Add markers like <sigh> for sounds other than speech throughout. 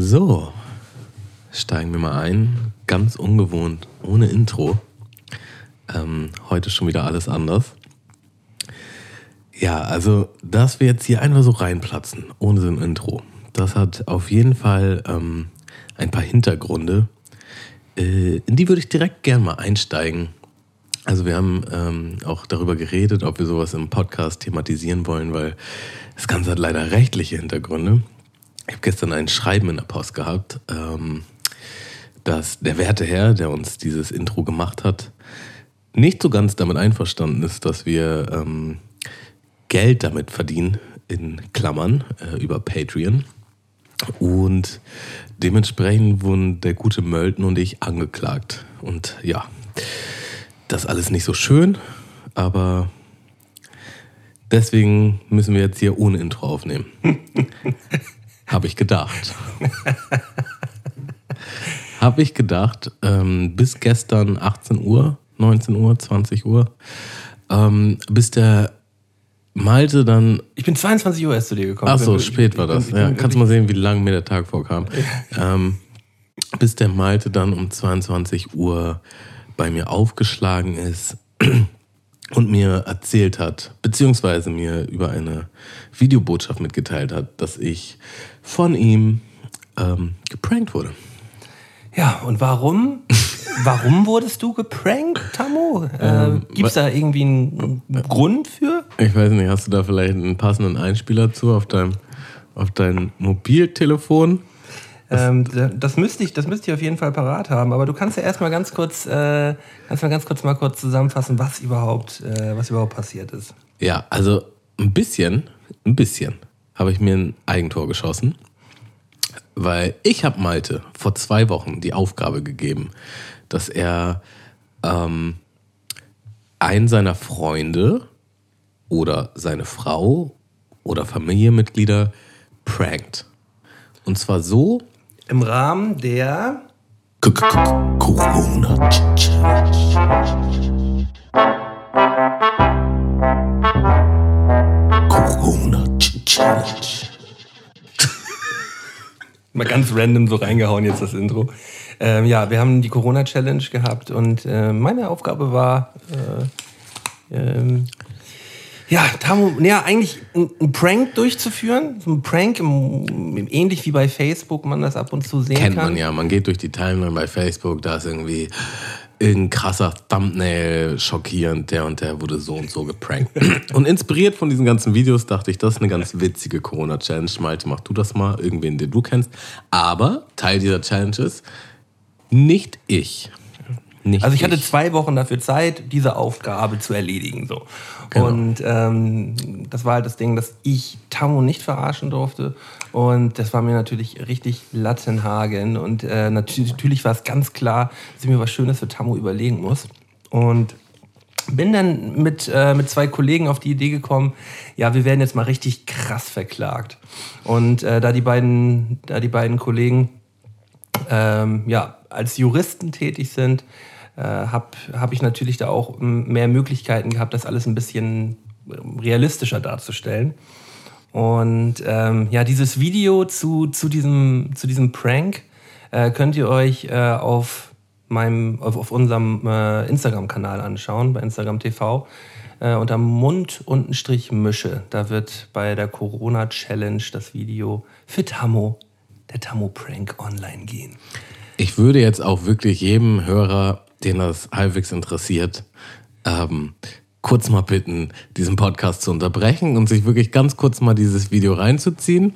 So, steigen wir mal ein. Ganz ungewohnt, ohne Intro. Ähm, heute schon wieder alles anders. Ja, also, dass wir jetzt hier einfach so reinplatzen, ohne so ein Intro, das hat auf jeden Fall ähm, ein paar Hintergründe. Äh, in die würde ich direkt gerne mal einsteigen. Also wir haben ähm, auch darüber geredet, ob wir sowas im Podcast thematisieren wollen, weil das Ganze hat leider rechtliche Hintergründe. Ich habe gestern ein Schreiben in der Post gehabt, ähm, dass der werte Herr, der uns dieses Intro gemacht hat, nicht so ganz damit einverstanden ist, dass wir ähm, Geld damit verdienen, in Klammern, äh, über Patreon. Und dementsprechend wurden der gute Mölten und ich angeklagt. Und ja, das alles nicht so schön, aber deswegen müssen wir jetzt hier ohne Intro aufnehmen. <laughs> Habe ich gedacht. Habe ich gedacht, ähm, bis gestern 18 Uhr, 19 Uhr, 20 Uhr, ähm, bis der Malte dann. Ich bin 22 Uhr erst zu dir gekommen. Ach so, spät war das. Ja, kannst du mal sehen, wie lange mir der Tag vorkam. Ähm, bis der Malte dann um 22 Uhr bei mir aufgeschlagen ist und mir erzählt hat, beziehungsweise mir über eine Videobotschaft mitgeteilt hat, dass ich von ihm ähm, geprankt wurde. Ja, und warum? <laughs> warum wurdest du geprankt, Tammo? Äh, Ähm, Gibt es da irgendwie einen Grund für? Ich weiß nicht, hast du da vielleicht einen passenden Einspieler zu auf deinem auf dein Mobiltelefon? Ähm, das müsste ich, das müsste ich auf jeden Fall parat haben. Aber du kannst ja erstmal ganz kurz, äh, kannst mal ganz kurz mal kurz zusammenfassen, was überhaupt, äh, was überhaupt passiert ist. Ja, also ein bisschen, ein bisschen habe ich mir ein Eigentor geschossen, weil ich habe Malte vor zwei Wochen die Aufgabe gegeben, dass er ähm, einen seiner Freunde oder seine Frau oder Familienmitglieder prankt. Und zwar so, Im Rahmen der Corona Challenge. Corona Challenge. mal ganz random so reingehauen jetzt das Intro. Ähm, ja, wir haben die Corona Challenge gehabt und äh, meine Aufgabe war äh, ähm, ja, Tamu, ja, eigentlich ein, Prank durchzuführen. So ein Prank, im, ähnlich wie bei Facebook man das ab und zu sehen Kennt kann. man ja, man geht durch die Timeline bei Facebook, da ist irgendwie irgendein krasser Thumbnail schockierend, der und der wurde so und so geprankt. <clears throat> Und inspiriert von diesen ganzen Videos dachte ich, das ist eine ganz witzige Corona-Challenge. Malte, mach du das mal, irgendwen, den du kennst. Aber Teil dieser Challenge ist nicht ich. Nicht Also ich hatte zwei Wochen dafür Zeit, diese Aufgabe zu erledigen. So. Genau. Und ähm, das war halt das Ding, dass ich Tammo nicht verarschen durfte. Und das war mir natürlich richtig Lattenhagen. Und äh, natürlich, natürlich war es ganz klar, dass ich mir was Schönes für Tammo überlegen muss. Und bin dann mit, äh, mit zwei Kollegen auf die Idee gekommen, ja, wir werden jetzt mal richtig krass verklagt. Und äh, da die beiden, da die beiden Kollegen ähm, ja, als Juristen tätig sind, äh, habe hab ich natürlich da auch mehr Möglichkeiten gehabt, das alles ein bisschen realistischer darzustellen. Und ähm, ja, dieses Video zu, zu, diesem, zu diesem Prank äh, könnt ihr euch äh, auf meinem, auf, auf unserem äh, Instagram-Kanal anschauen, bei Instagram TV. Äh, unter Mund und Strich Mische. Da wird bei der Corona-Challenge das Video für Tammo, der Tammo-Prank, online gehen. Ich würde jetzt auch wirklich jedem Hörer, den das halbwegs interessiert, ähm, kurz mal bitten, diesen Podcast zu unterbrechen und sich wirklich ganz kurz mal dieses Video reinzuziehen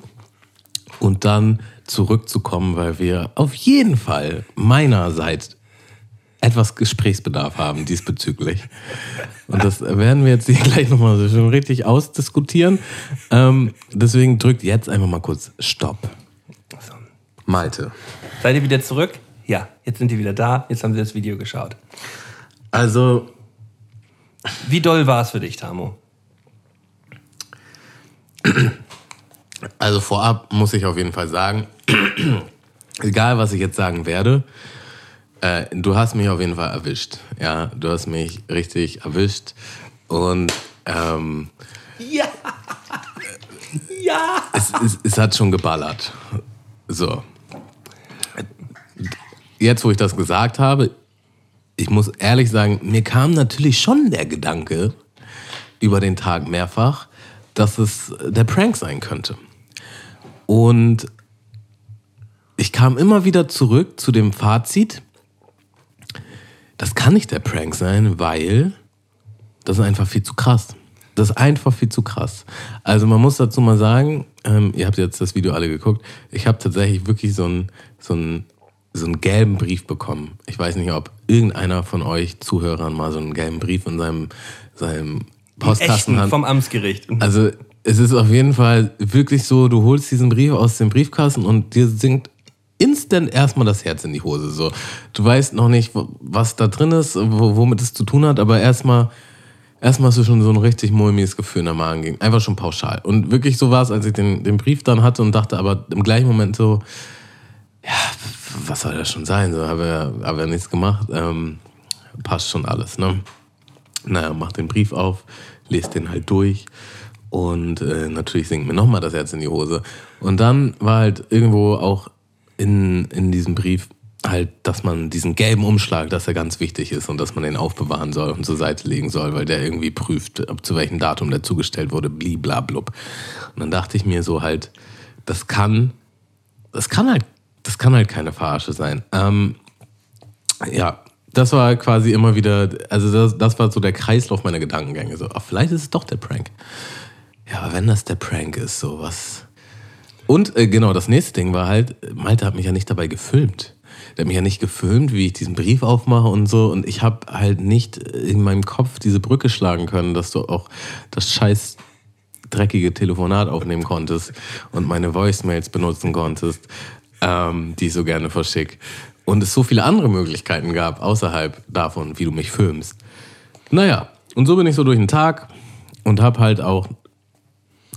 und dann zurückzukommen, weil wir auf jeden Fall meinerseits etwas Gesprächsbedarf haben diesbezüglich. Und das werden wir jetzt hier <laughs> gleich nochmal so schön richtig ausdiskutieren. Ähm, deswegen drückt jetzt einfach mal kurz Stopp. Malte. Seid ihr wieder zurück? Ja, jetzt sind die wieder da. Jetzt haben sie das Video geschaut. Also, Wie doll war es für dich, Tamo? Also vorab muss ich auf jeden Fall sagen, <clears throat> egal was ich jetzt sagen werde, äh, du hast mich auf jeden Fall erwischt. Ja, du hast mich richtig erwischt und ähm, Ja! Ja! es, es, es hat schon geballert. So. Jetzt, wo ich das gesagt habe, ich muss ehrlich sagen, mir kam natürlich schon der Gedanke über den Tag mehrfach, dass es der Prank sein könnte. Und ich kam immer wieder zurück zu dem Fazit, das kann nicht der Prank sein, weil das ist einfach viel zu krass. Das ist einfach viel zu krass. Also man muss dazu mal sagen, ähm, ihr habt jetzt das Video alle geguckt, ich habe tatsächlich wirklich so einen, so, einen, so einen gelben Brief bekommen. Ich weiß nicht, ob irgendeiner von euch Zuhörern mal so einen gelben Brief in seinem, seinem Postkasten hat. Vom Amtsgericht. Also es ist auf jeden Fall wirklich so, du holst diesen Brief aus dem Briefkasten und dir sinkt instant erstmal das Herz in die Hose. So, du weißt noch nicht, was da drin ist, womit es zu tun hat, aber erstmal erstmal hast du schon so ein richtig mulmiges Gefühl in der Magen ging. Einfach schon pauschal. Und wirklich so war es, als ich den, den Brief dann hatte und dachte aber im gleichen Moment so, ja, was soll das schon sein? So, habe ja, hab ja nichts gemacht. Ähm, passt schon alles, ne? Naja, mach den Brief auf, lese den halt durch und äh, natürlich sinkt mir nochmal das Herz in die Hose. Und dann war halt irgendwo auch in, in diesem Brief halt, dass man diesen gelben Umschlag, dass er ganz wichtig ist und dass man den aufbewahren soll und zur Seite legen soll, weil der irgendwie prüft, ob zu welchem Datum der zugestellt wurde, bliblablub. Und dann dachte ich mir so halt, das kann, das kann halt, das kann halt keine Verarsche sein. Ähm, ja, das war quasi immer wieder, also das, das war so der Kreislauf meiner Gedankengänge. So, ach, vielleicht ist es doch der Prank. Ja, aber wenn das der Prank ist, so was. Und äh, genau, das nächste Ding war halt, Malte hat mich ja nicht dabei gefilmt. Der hat mich ja nicht gefilmt, wie ich diesen Brief aufmache und so. Und ich habe halt nicht in meinem Kopf diese Brücke schlagen können, dass du auch das scheiß dreckige Telefonat aufnehmen konntest und meine Voicemails benutzen konntest, ähm, die ich so gerne verschicke. Und es so viele andere Möglichkeiten gab, außerhalb davon, wie du mich filmst. Naja, und so bin ich so durch den Tag und habe halt auch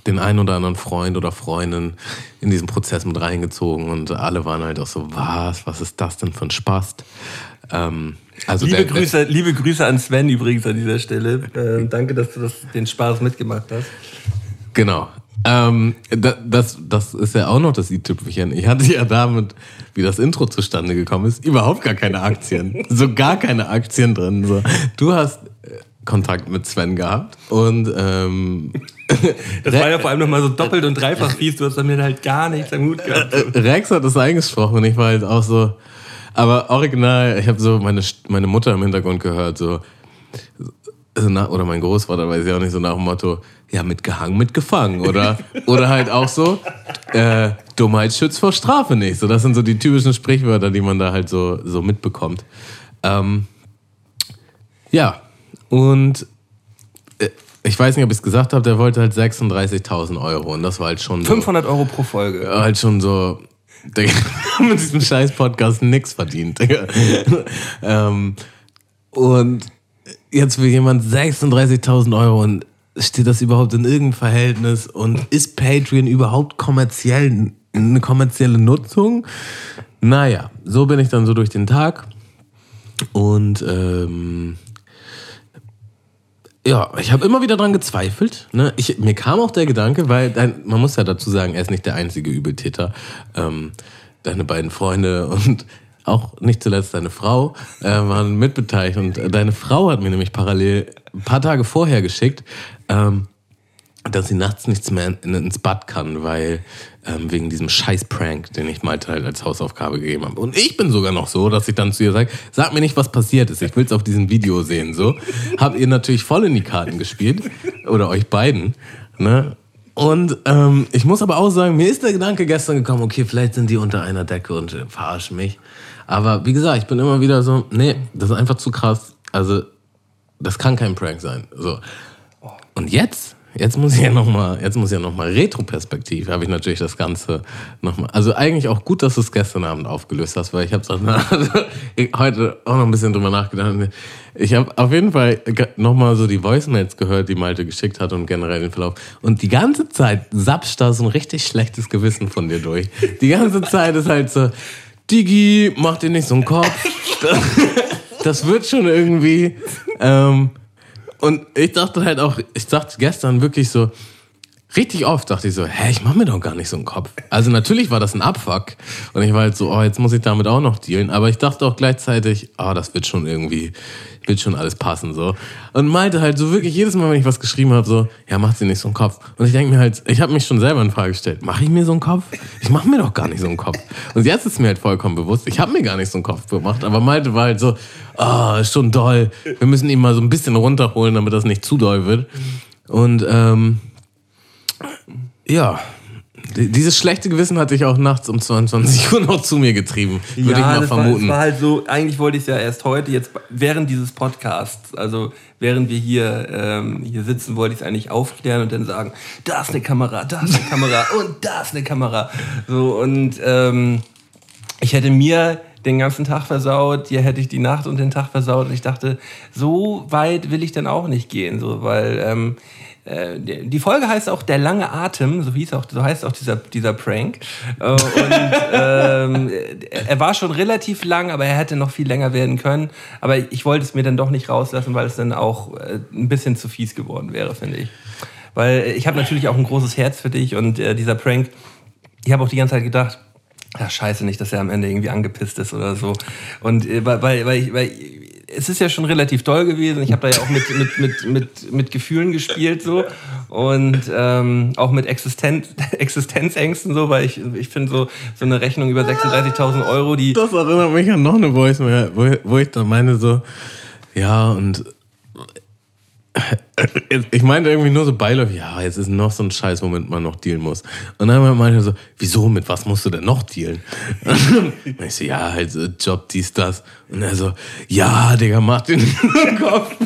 den einen oder anderen Freund oder Freundin in diesen Prozess mit reingezogen und alle waren halt auch so, was, was ist das denn für ein Spaß? Ähm, also liebe, der, Grüße, der, liebe Grüße an Sven übrigens an dieser Stelle. Ähm, danke, dass du das, den Spaß mitgemacht hast. Genau. Ähm, das, das ist ja auch noch das i-Tüpfelchen. Ich hatte ja damit, wie das Intro zustande gekommen ist, überhaupt gar keine Aktien. so gar keine Aktien drin. So. Du hast äh, Kontakt mit Sven gehabt und ähm, <laughs> das war ja vor allem nochmal so doppelt und dreifach fies, du hast damit halt gar nichts am Hut gehabt. Äh, äh, Rex hat das eingesprochen und ich war halt auch so, aber original, ich habe so meine, meine Mutter im Hintergrund gehört, so, so nach, oder mein Großvater, weiß ich auch nicht, so nach dem Motto, ja, mitgehangen, mitgefangen, oder, <laughs> oder halt auch so, äh, Dummheit schützt vor Strafe nicht. So, das sind so die typischen Sprichwörter, die man da halt so, so mitbekommt. Ähm, ja, und äh, ich weiß nicht, ob ich es gesagt habe, der wollte halt 36.000 Euro und das war halt schon so, 500 Euro pro Folge. Halt schon so, Digga, <laughs> mit diesem scheiß Podcast nichts verdient, Digga. <laughs> ähm, und jetzt will jemand 36.000 Euro und steht das überhaupt in irgendeinem Verhältnis und ist Patreon überhaupt kommerziell eine kommerzielle Nutzung? Naja, so bin ich dann so durch den Tag und ähm, ja, ich habe immer wieder dran gezweifelt. Ne? Ich, mir kam auch der Gedanke, weil dein, man muss ja dazu sagen, er ist nicht der einzige Übeltäter. Ähm, deine beiden Freunde und auch nicht zuletzt deine Frau äh, waren mitbeteiligt. Und deine Frau hat mir nämlich parallel ein paar Tage vorher geschickt, ähm, dass sie nachts nichts mehr ins Bad kann, weil ähm, wegen diesem Scheiß-Prank, den ich Malte halt als Hausaufgabe gegeben habe. Und ich bin sogar noch so, dass ich dann zu ihr sage, sag mir nicht, was passiert ist, ich will es auf diesem Video sehen. So habt ihr natürlich voll in die Karten gespielt oder euch beiden. Ne? Und ähm, ich muss aber auch sagen, mir ist der Gedanke gestern gekommen, okay, vielleicht sind die unter einer Decke und äh, verarschen mich. Aber wie gesagt, ich bin immer wieder so, nee, das ist einfach zu krass. Also, das kann kein Prank sein. So. Und jetzt Jetzt muss ich ja nochmal, jetzt muss ich ja nochmal Retro-Perspektiv, habe ich natürlich das Ganze nochmal. Also eigentlich auch gut, dass du es gestern Abend aufgelöst hast, weil ich habe also heute auch noch ein bisschen drüber nachgedacht. Ich habe auf jeden Fall nochmal so die Voicemails gehört, die Malte geschickt hat und generell den Verlauf. Und die ganze Zeit sapscht da so ein richtig schlechtes Gewissen von dir durch. Die ganze Zeit ist halt so, Digi, mach dir nicht so einen Kopf. Das, wird schon irgendwie. Ähm, und ich dachte halt auch, ich dachte gestern wirklich so, richtig oft dachte ich so, hä, ich mach mir doch gar nicht so einen Kopf. Also natürlich war das ein Abfuck und ich war halt so, oh, jetzt muss ich damit auch noch dealen. Aber ich dachte auch gleichzeitig, oh, das wird schon irgendwie, wird schon alles passen so. Und meinte halt so wirklich jedes Mal, wenn ich was geschrieben habe, so, ja, mach dir nicht so einen Kopf. Und ich denke mir halt, ich habe mich schon selber in Frage gestellt, mache ich mir so einen Kopf? Ich mache mir doch gar nicht so einen Kopf. Und jetzt ist mir halt vollkommen bewusst, ich habe mir gar nicht so einen Kopf gemacht. Aber Malte war halt so, ah, oh, ist schon doll. Wir müssen ihn mal so ein bisschen runterholen, damit das nicht zu doll wird. Und ähm, ja, dieses schlechte Gewissen hatte ich auch nachts um 22 Uhr noch zu mir getrieben, würde ja, ich mal das vermuten. War, das war halt so, eigentlich wollte ich es ja erst heute, jetzt während dieses Podcasts, also während wir hier, ähm, hier sitzen, wollte ich es eigentlich aufklären und dann sagen, da ist eine Kamera, da ist eine Kamera <laughs> und da ist eine Kamera. So, und ähm, ich hätte mir den ganzen Tag versaut, hier hätte ich die Nacht und den Tag versaut und ich dachte, so weit will ich dann auch nicht gehen, so, weil ähm, äh, die Folge heißt auch Der lange Atem, so hieß auch, so heißt auch dieser, dieser Prank. Äh, und ähm, er war schon relativ lang, aber er hätte noch viel länger werden können. Aber ich wollte es mir dann doch nicht rauslassen, weil es dann auch äh, ein bisschen zu fies geworden wäre, finde ich. Weil ich habe natürlich auch ein großes Herz für dich und äh, dieser Prank, ich habe auch die ganze Zeit gedacht, ja, scheiße nicht, dass er am Ende irgendwie angepisst ist oder so. Und äh, weil, weil, weil, weil es ist ja schon relativ toll gewesen. Ich habe da ja auch mit, mit, mit, mit, mit Gefühlen gespielt so und ähm, auch mit Existenz, <laughs> Existenzängsten so, weil ich, ich finde so, so eine Rechnung über 36.000 Euro, die... Das erinnert mich an noch eine Voice, wo, wo ich dann meine so, ja und ich meinte irgendwie nur so beiläufig, ja, jetzt ist noch so ein Scheiß, womit man noch dealen muss. Und dann meinte er so, wieso, mit was musst du denn noch dealen? Und ich so, ja, halt so Job, dies, das. Und er so, ja, Digga, mach den <laughs> Kopf.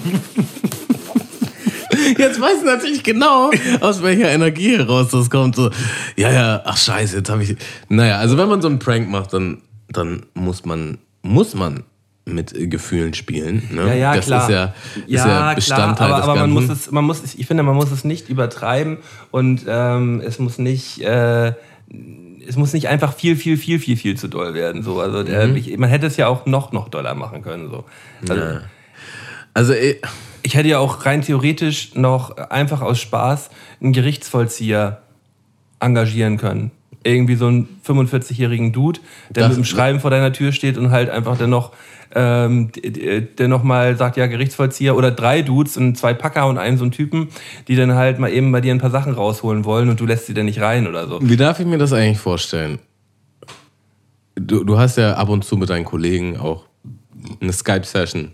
Jetzt weiß ich natürlich genau, aus welcher Energie heraus das kommt. So, ja, ja, ach scheiße, jetzt habe ich. Naja, also wenn man so einen Prank macht, dann, dann muss man, muss man mit Gefühlen spielen. Ne? Ja, ja, das klar. ist ja, ist ja, ja Bestandteil klar, aber, des aber Ganzen. man muss es, man muss es, ich finde, man muss es nicht übertreiben und ähm, es muss nicht, äh, es muss nicht einfach viel, viel, viel, viel, viel zu doll werden. So, also der, mhm. ich, man hätte es ja auch noch, noch doller machen können. So. Also, ja. also ich, äh, ich hätte ja auch rein theoretisch noch einfach aus Spaß einen Gerichtsvollzieher engagieren können irgendwie so einen 45-jährigen Dude, der das mit dem Schreiben vor deiner Tür steht und halt einfach dann noch ähm, der nochmal sagt, ja, Gerichtsvollzieher oder drei Dudes und zwei Packer und einen so einen Typen, die dann halt mal eben bei dir ein paar Sachen rausholen wollen und du lässt sie dann nicht rein oder so. Wie darf ich mir das eigentlich vorstellen? Du, du hast ja ab und zu mit deinen Kollegen auch eine Skype-Session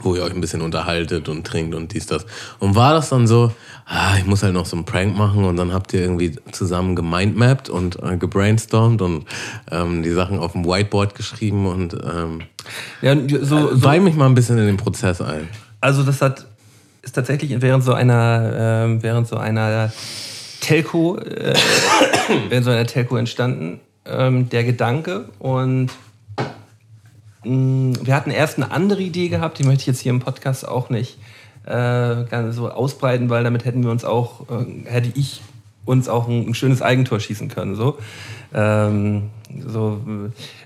wo ihr euch ein bisschen unterhaltet und trinkt und dies, das. Und war das dann so, ah, ich muss halt noch so einen Prank machen und dann habt ihr irgendwie zusammen gemindmapped und äh, gebrainstormt und ähm, die Sachen auf dem Whiteboard geschrieben und ähm, ja, so, so, mich mal ein bisschen in den Prozess ein. Also das hat ist tatsächlich während so einer äh, während so einer Telco äh, <coughs> während so einer Telco entstanden ähm, der Gedanke und wir hatten erst eine andere Idee gehabt, die möchte ich jetzt hier im Podcast auch nicht äh, so ausbreiten, weil damit hätten wir uns auch, äh, hätte ich uns auch ein, ein, schönes Eigentor schießen können. So, ähm, so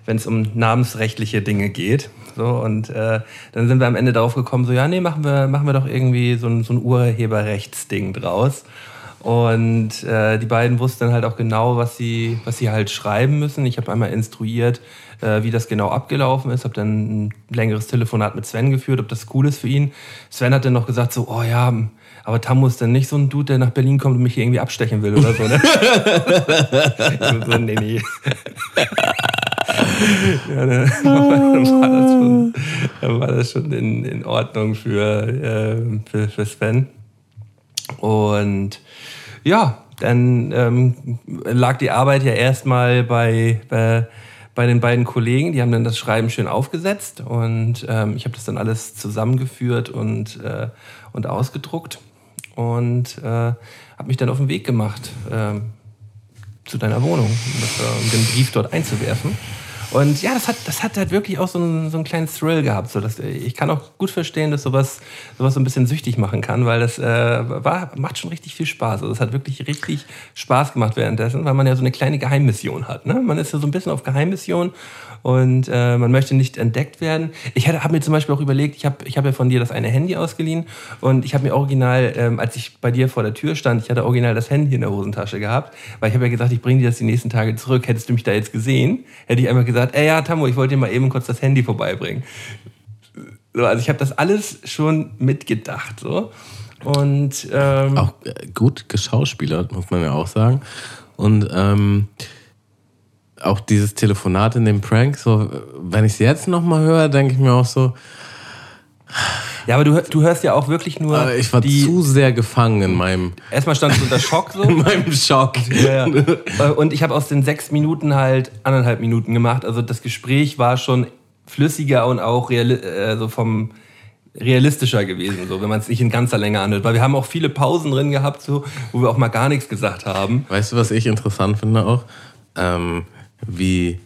wenn es um namensrechtliche Dinge geht. So, und äh, dann sind wir am Ende darauf gekommen, so, ja, nee, machen wir, machen wir doch irgendwie so ein, so ein Urheberrechtsding draus. Und äh, die beiden wussten dann halt auch genau, was sie, was sie halt schreiben müssen. Ich habe einmal instruiert, äh, wie das genau abgelaufen ist, habe dann ein längeres Telefonat mit Sven geführt, ob das cool ist für ihn. Sven hat dann noch gesagt so, oh ja, aber Tammo ist dann nicht so ein Dude, der nach Berlin kommt und mich hier irgendwie abstechen will oder so, ne? <laughs> so, nee, nee. <laughs> ja, <laughs> dann, war das schon, war das schon in, in Ordnung für, äh, für, für Sven. Und ja, dann ähm, lag die Arbeit ja erstmal bei, bei bei den beiden Kollegen. Die haben dann das Schreiben schön aufgesetzt und ähm, ich habe das dann alles zusammengeführt und, äh, und ausgedruckt und äh, habe mich dann auf den Weg gemacht äh, zu deiner Wohnung, um den Brief dort einzuwerfen. Und ja, das hat, das hat halt wirklich auch so einen, so einen kleinen Thrill gehabt. So, dass, ich kann auch gut verstehen, dass sowas, sowas so ein bisschen süchtig machen kann, weil das äh, war, macht schon richtig viel Spaß. Also es hat wirklich richtig Spaß gemacht währenddessen, weil man ja so eine kleine Geheimmission hat. Ne? Man ist ja so ein bisschen auf Geheimmission und äh, man möchte nicht entdeckt werden. Ich habe mir zum Beispiel auch überlegt, ich habe ich hab ja von dir das eine Handy ausgeliehen und ich habe mir original, ähm, als ich bei dir vor der Tür stand, ich hatte original das Handy in der Hosentasche gehabt, weil ich habe ja gesagt, ich bringe dir das die nächsten Tage zurück. Hättest du mich da jetzt gesehen, hätte ich einfach gesagt, ey ja, Tammo, ich wollte dir mal eben kurz das Handy vorbeibringen. So, also ich habe das alles schon mitgedacht. So. Und ähm, auch äh, gut geschauspielert, muss man ja auch sagen. Und ähm, auch dieses Telefonat in dem Prank, so, wenn ich es jetzt nochmal höre, denke ich mir auch so. Ja, aber du, du hörst ja auch wirklich nur. ich war die, zu sehr gefangen in meinem. Erstmal stand du unter Schock so. <laughs> in meinem Schock. Ja, ja. Und ich habe aus den sechs Minuten halt anderthalb Minuten gemacht. Also das Gespräch war schon flüssiger und auch reali also vom realistischer gewesen, so wenn man es nicht in ganzer Länge anhört. Weil wir haben auch viele Pausen drin gehabt, so, wo wir auch mal gar nichts gesagt haben. Weißt du, was ich interessant finde auch? Ähm, wie.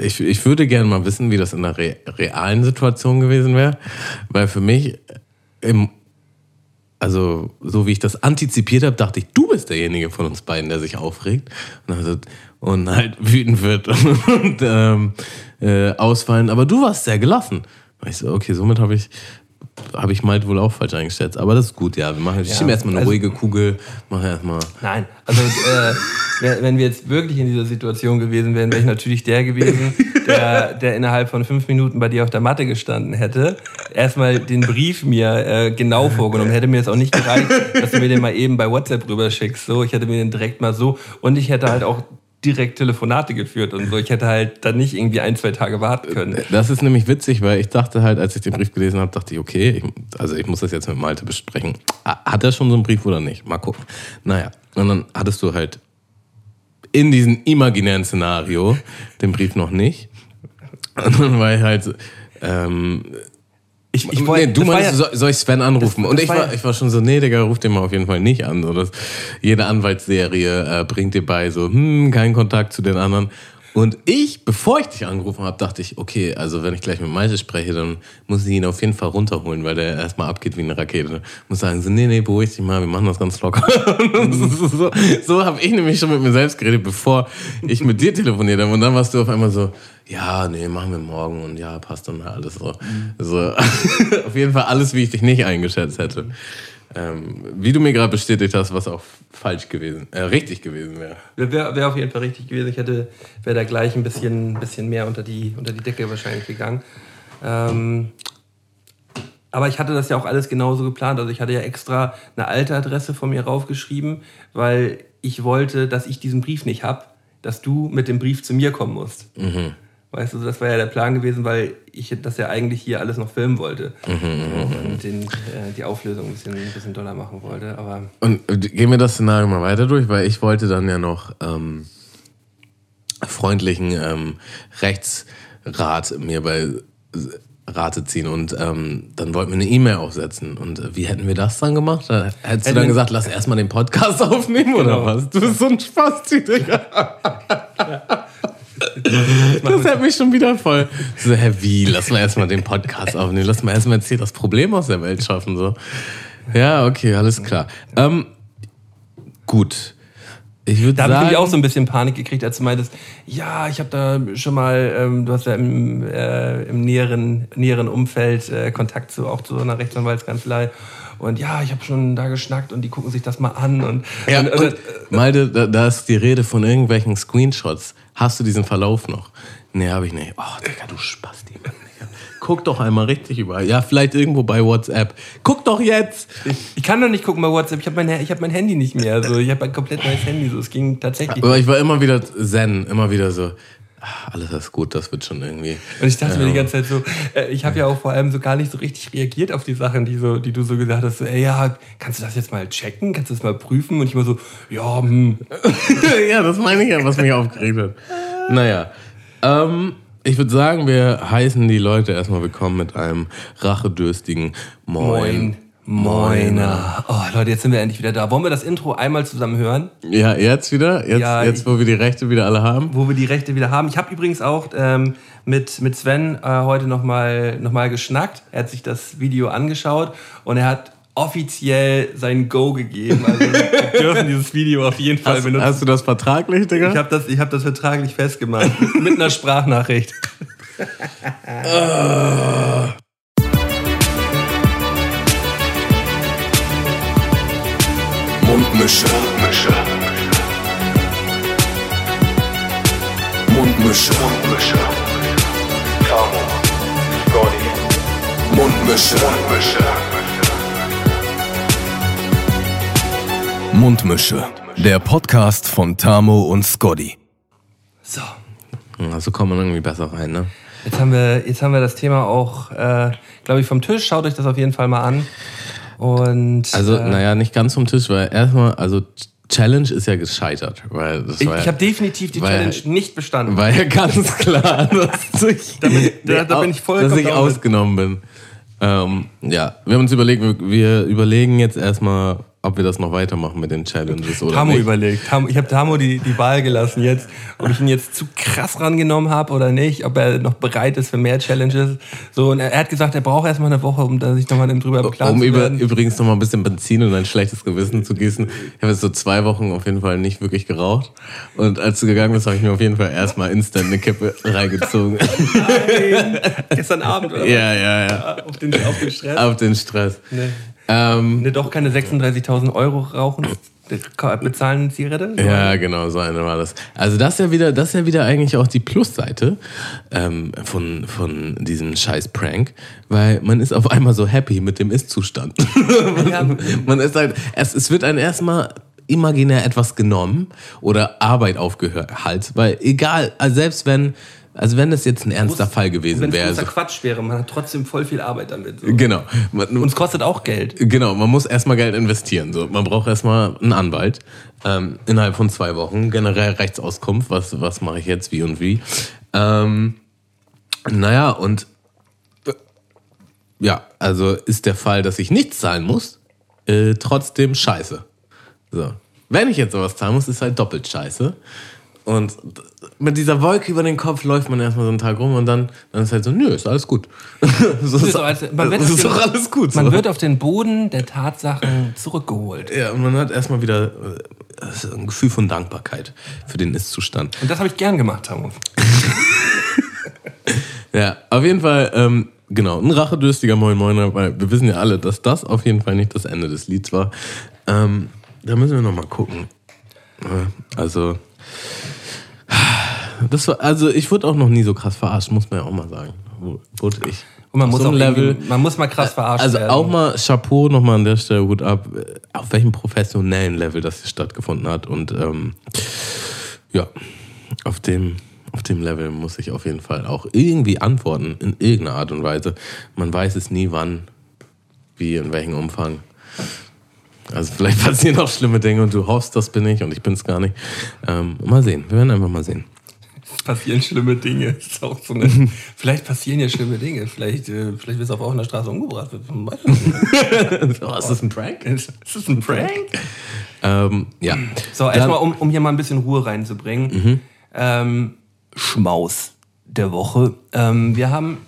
Ich, ich würde gerne mal wissen, wie das in der re realen Situation gewesen wäre, weil für mich im also so wie ich das antizipiert habe, dachte ich, du bist derjenige von uns beiden, der sich aufregt und, also, und halt <laughs> wütend wird und, <laughs> und ähm, äh, ausfallen. Aber du warst sehr gelassen. Ich so, okay, somit habe ich habe ich mal wohl auch falsch eingeschätzt. Aber das ist gut, ja. Wir machen, ich ja, schieben erstmal eine also, ruhige Kugel, machen erstmal. Nein, also äh, wenn wir jetzt wirklich in dieser Situation gewesen wären, wäre ich natürlich der gewesen, der, der innerhalb von fünf Minuten bei dir auf der Matte gestanden hätte, erstmal den Brief mir äh, genau vorgenommen. Hätte mir jetzt auch nicht gereicht, dass du mir den mal eben bei WhatsApp rüberschickst. So, ich hätte mir den direkt mal so und ich hätte halt auch direkt Telefonate geführt und so. Ich hätte halt dann nicht irgendwie ein, zwei Tage warten können. Das ist nämlich witzig, weil ich dachte halt, als ich den Brief gelesen habe, dachte ich, okay, ich, also ich muss das jetzt mit Malte besprechen. Hat er schon so einen Brief oder nicht? Mal gucken. Naja, und dann hattest du halt in diesem imaginären Szenario den Brief noch nicht. Und dann war ich halt, ähm, ich, ich wollte, nee, du meinst, ja, soll ich Sven anrufen? Das, und ich war, war, ich war schon so, nee, Digga, ruf den mal auf jeden Fall nicht an. So, dass jede Anwaltsserie äh, bringt dir bei, so, hm, kein Kontakt zu den anderen. Und ich, bevor ich dich angerufen habe, dachte ich, okay, also wenn ich gleich mit Malte spreche, dann muss ich ihn auf jeden Fall runterholen, weil der erstmal abgeht wie eine Rakete. Muss sagen, so, nee, nee, beruhig dich mal, wir machen das ganz locker. <laughs> so so, habe ich nämlich schon mit mir selbst geredet, bevor ich mit dir telefoniert habe. Und dann warst du auf einmal so, ja, nee, machen wir morgen und ja, passt dann alles so. So <laughs> auf jeden Fall alles, wie ich dich nicht eingeschätzt hätte. Ähm, wie du mir gerade bestätigt hast, was auch falsch gewesen, äh, richtig gewesen wäre. Wäre wär auf jeden Fall richtig gewesen. Ich hätte, wäre da gleich ein bisschen, bisschen mehr unter die, unter die Decke wahrscheinlich gegangen. Ähm, aber ich hatte das ja auch alles genauso geplant. Also ich hatte ja extra eine alte Adresse von mir raufgeschrieben, weil ich wollte, dass ich diesen Brief nicht habe, dass du mit dem Brief zu mir kommen musst. Mhm. Weißt du, das war ja der Plan gewesen, weil ich das ja eigentlich hier alles noch filmen wollte. Mhm, mhm und den, äh, die Auflösung ein bisschen, ein bisschen doller machen wollte. Aber und äh, gehen wir das Szenario mal weiter durch, weil ich wollte dann ja noch ähm, freundlichen ähm, Rechtsrat mir bei Rate ziehen und ähm, dann wollten wir eine E-Mail aufsetzen. Und äh, wie hätten wir das dann gemacht? Da hättest du dann gesagt, lass erstmal den Podcast <laughs> aufnehmen genau. oder was? Du bist so ein Spaß, Digga. <laughs> ja. <laughs> Das hat mich schon wieder voll. So, hä, wie? Lass mal erstmal den Podcast aufnehmen. Lass mal erstmal jetzt hier das Problem aus der Welt schaffen. So. Ja, okay, alles klar. Ähm, gut. Ich würde sagen. Da habe ich auch so ein bisschen Panik gekriegt, als du meintest, ja, ich habe da schon mal, ähm, du hast ja im, äh, im näheren, näheren Umfeld äh, Kontakt zu auch zu einer Rechtsanwaltskanzlei. Und ja, ich habe schon da geschnackt und die gucken sich das mal an. Und, ja, und, und, und Malte, da, da ist die Rede von irgendwelchen Screenshots. Hast du diesen Verlauf noch? Nee, habe ich nicht. Oh, Digga, du Spasti. Guck doch einmal richtig überall. Ja, vielleicht irgendwo bei WhatsApp. Guck doch jetzt! Ich, ich kann doch nicht gucken bei WhatsApp. Ich habe mein, hab mein Handy nicht mehr. Also, ich habe ein komplett neues Handy. So. Es ging tatsächlich. Aber ich war immer wieder zen, immer wieder so. Ach, alles ist gut, das wird schon irgendwie. Und ich dachte ähm, mir die ganze Zeit so, äh, ich habe ja auch vor allem so gar nicht so richtig reagiert auf die Sachen, die, so, die du so gesagt hast. So, ey, ja, kannst du das jetzt mal checken? Kannst du das mal prüfen? Und ich war so, ja, hm. <laughs> ja, das meine ich ja, was mich aufgeregt hat. Naja, ähm, ich würde sagen, wir heißen die Leute erstmal willkommen mit einem rachedürstigen Moin. Moin. Moiner. Oh, Leute, jetzt sind wir endlich wieder da. Wollen wir das Intro einmal zusammen hören? Ja, jetzt wieder? Jetzt, Ja, jetzt wo wir die Rechte wieder alle haben? Wo wir die Rechte wieder haben. Ich habe übrigens auch ähm, mit, mit Sven äh, heute nochmal noch mal geschnackt. Er hat sich das Video angeschaut und er hat offiziell sein Go gegeben. Also wir <laughs> dürfen dieses Video auf jeden Fall Hast, benutzen. hast du das vertraglich, Digga? Ich habe das, ich hab das vertraglich festgemacht. mit einer Sprachnachricht. <laughs> Mundmische. Mundmische. Mundmische. Mundmische. Tamo. Scotty. Mundmische. Mundmische. Mundmische. Der Podcast von Tamo und Scotty. So. Also kommt man irgendwie besser rein, ne? Jetzt haben wir, jetzt haben wir das Thema auch, äh, glaube ich, vom Tisch. Schaut euch das auf jeden Fall mal an. Und Also, äh, naja, nicht ganz vom Tisch, weil erstmal, also Challenge ist ja gescheitert. Weil das ich, ja, ich habe definitiv die Challenge nicht bestanden. war ja ganz klar, <laughs> dass ich, Damit- <laughs> da- da bin ich vollkommen dass ich ausgenommen bin. Ähm, ja, wir haben uns überlegt, wir, wir überlegen jetzt erstmal, ob wir das noch weitermachen mit den Challenges oder Tamo nicht. überlegt. Tamo, ich habe Tamo die, die Wahl gelassen jetzt, ob ich ihn jetzt zu krass rangenommen habe oder nicht, ob er noch bereit ist für mehr Challenges. So, und er, hat gesagt, er braucht erstmal eine Woche, um da sich nochmal drüber im Klaren Um zu werden. übrigens noch mal ein bisschen Benzin in ein schlechtes Gewissen zu gießen. Ich habe jetzt so zwei Wochen auf jeden Fall nicht wirklich geraucht. Und als du gegangen bist, habe ich mir auf jeden Fall erstmal instant eine Kippe reingezogen. Gestern Abend, oder? ja, ja, ja. Auf den, auf den Stress. Auf den Stress. Nee. Ähm, Ne, doch keine 36.000 Euro rauchen, bezahlen Zigarette? ja, genau, so eine war das. Also das ist ja wieder, das ist ja wieder eigentlich auch die Plusseite ähm, von, von diesem scheiß Prank, weil man ist auf einmal so happy mit dem Ist-Zustand. <laughs> Ja. Man ist halt, es, es wird einem erstmal imaginär etwas genommen oder Arbeit aufgehört, halt, weil egal, also selbst wenn, also wenn das jetzt ein ernster Fall gewesen Wenn es wäre. großer So, Quatsch wäre, man hat trotzdem voll viel Arbeit damit. So. genau. Man, Und es kostet auch Geld. Genau, man muss erstmal Geld investieren. So. Man braucht erstmal einen Anwalt ähm, innerhalb von zwei Wochen. Generell Rechtsauskunft, was, was mache ich jetzt, wie und wie. Ähm, naja, und äh, ja, also ist der Fall, dass ich nichts zahlen muss, äh, trotzdem scheiße. So. Wenn ich jetzt sowas zahlen muss, ist halt doppelt scheiße. Und mit dieser Wolke über den Kopf läuft man erstmal so einen Tag rum und dann, dann ist halt so, nö, ist alles gut. <laughs> so, ist so, als- man wird ist auf den- doch alles gut. Man so. wird auf den Boden der Tatsachen zurückgeholt. Ja, und man hat erstmal wieder ein Gefühl von Dankbarkeit für den Ist-Zustand. Und das habe ich gern gemacht, Tamo. <laughs> Ja, auf jeden Fall, ähm, genau, ein rachedürstiger Moin Moiner, weil wir wissen ja alle, dass das auf jeden Fall nicht das Ende des Lieds war. Ähm, da müssen wir nochmal gucken. Äh, Also, das war, also ich wurde auch noch nie so krass verarscht, muss man ja auch mal sagen. Wurde ich. Und man muss, so auch Level. man muss mal krass verarscht Also werden. auch mal Chapeau nochmal an der Stelle, Hut ab, äh, auf welchem professionellen Level das hier stattgefunden hat. Und ähm, ja, auf dem, auf dem Level muss ich auf jeden Fall auch irgendwie antworten, in irgendeiner Art und Weise. Man weiß es nie, wann, wie, in welchem Umfang. Also vielleicht <laughs> passieren auch schlimme Dinge und du hoffst, das bin ich und ich bin es gar nicht. Ähm, mal sehen, wir werden einfach mal sehen. Es passieren schlimme Dinge. <laughs> Ist auch so eine, <laughs> vielleicht passieren ja schlimme Dinge. Vielleicht, äh, vielleicht wirst du auch auf der Straße umgebracht. Oh, ist das ein Prank? Ist das ein Prank? Ähm, ja. So, erstmal, um, um hier mal ein bisschen Ruhe reinzubringen. Ähm, Schmaus der Woche. Ähm, wir haben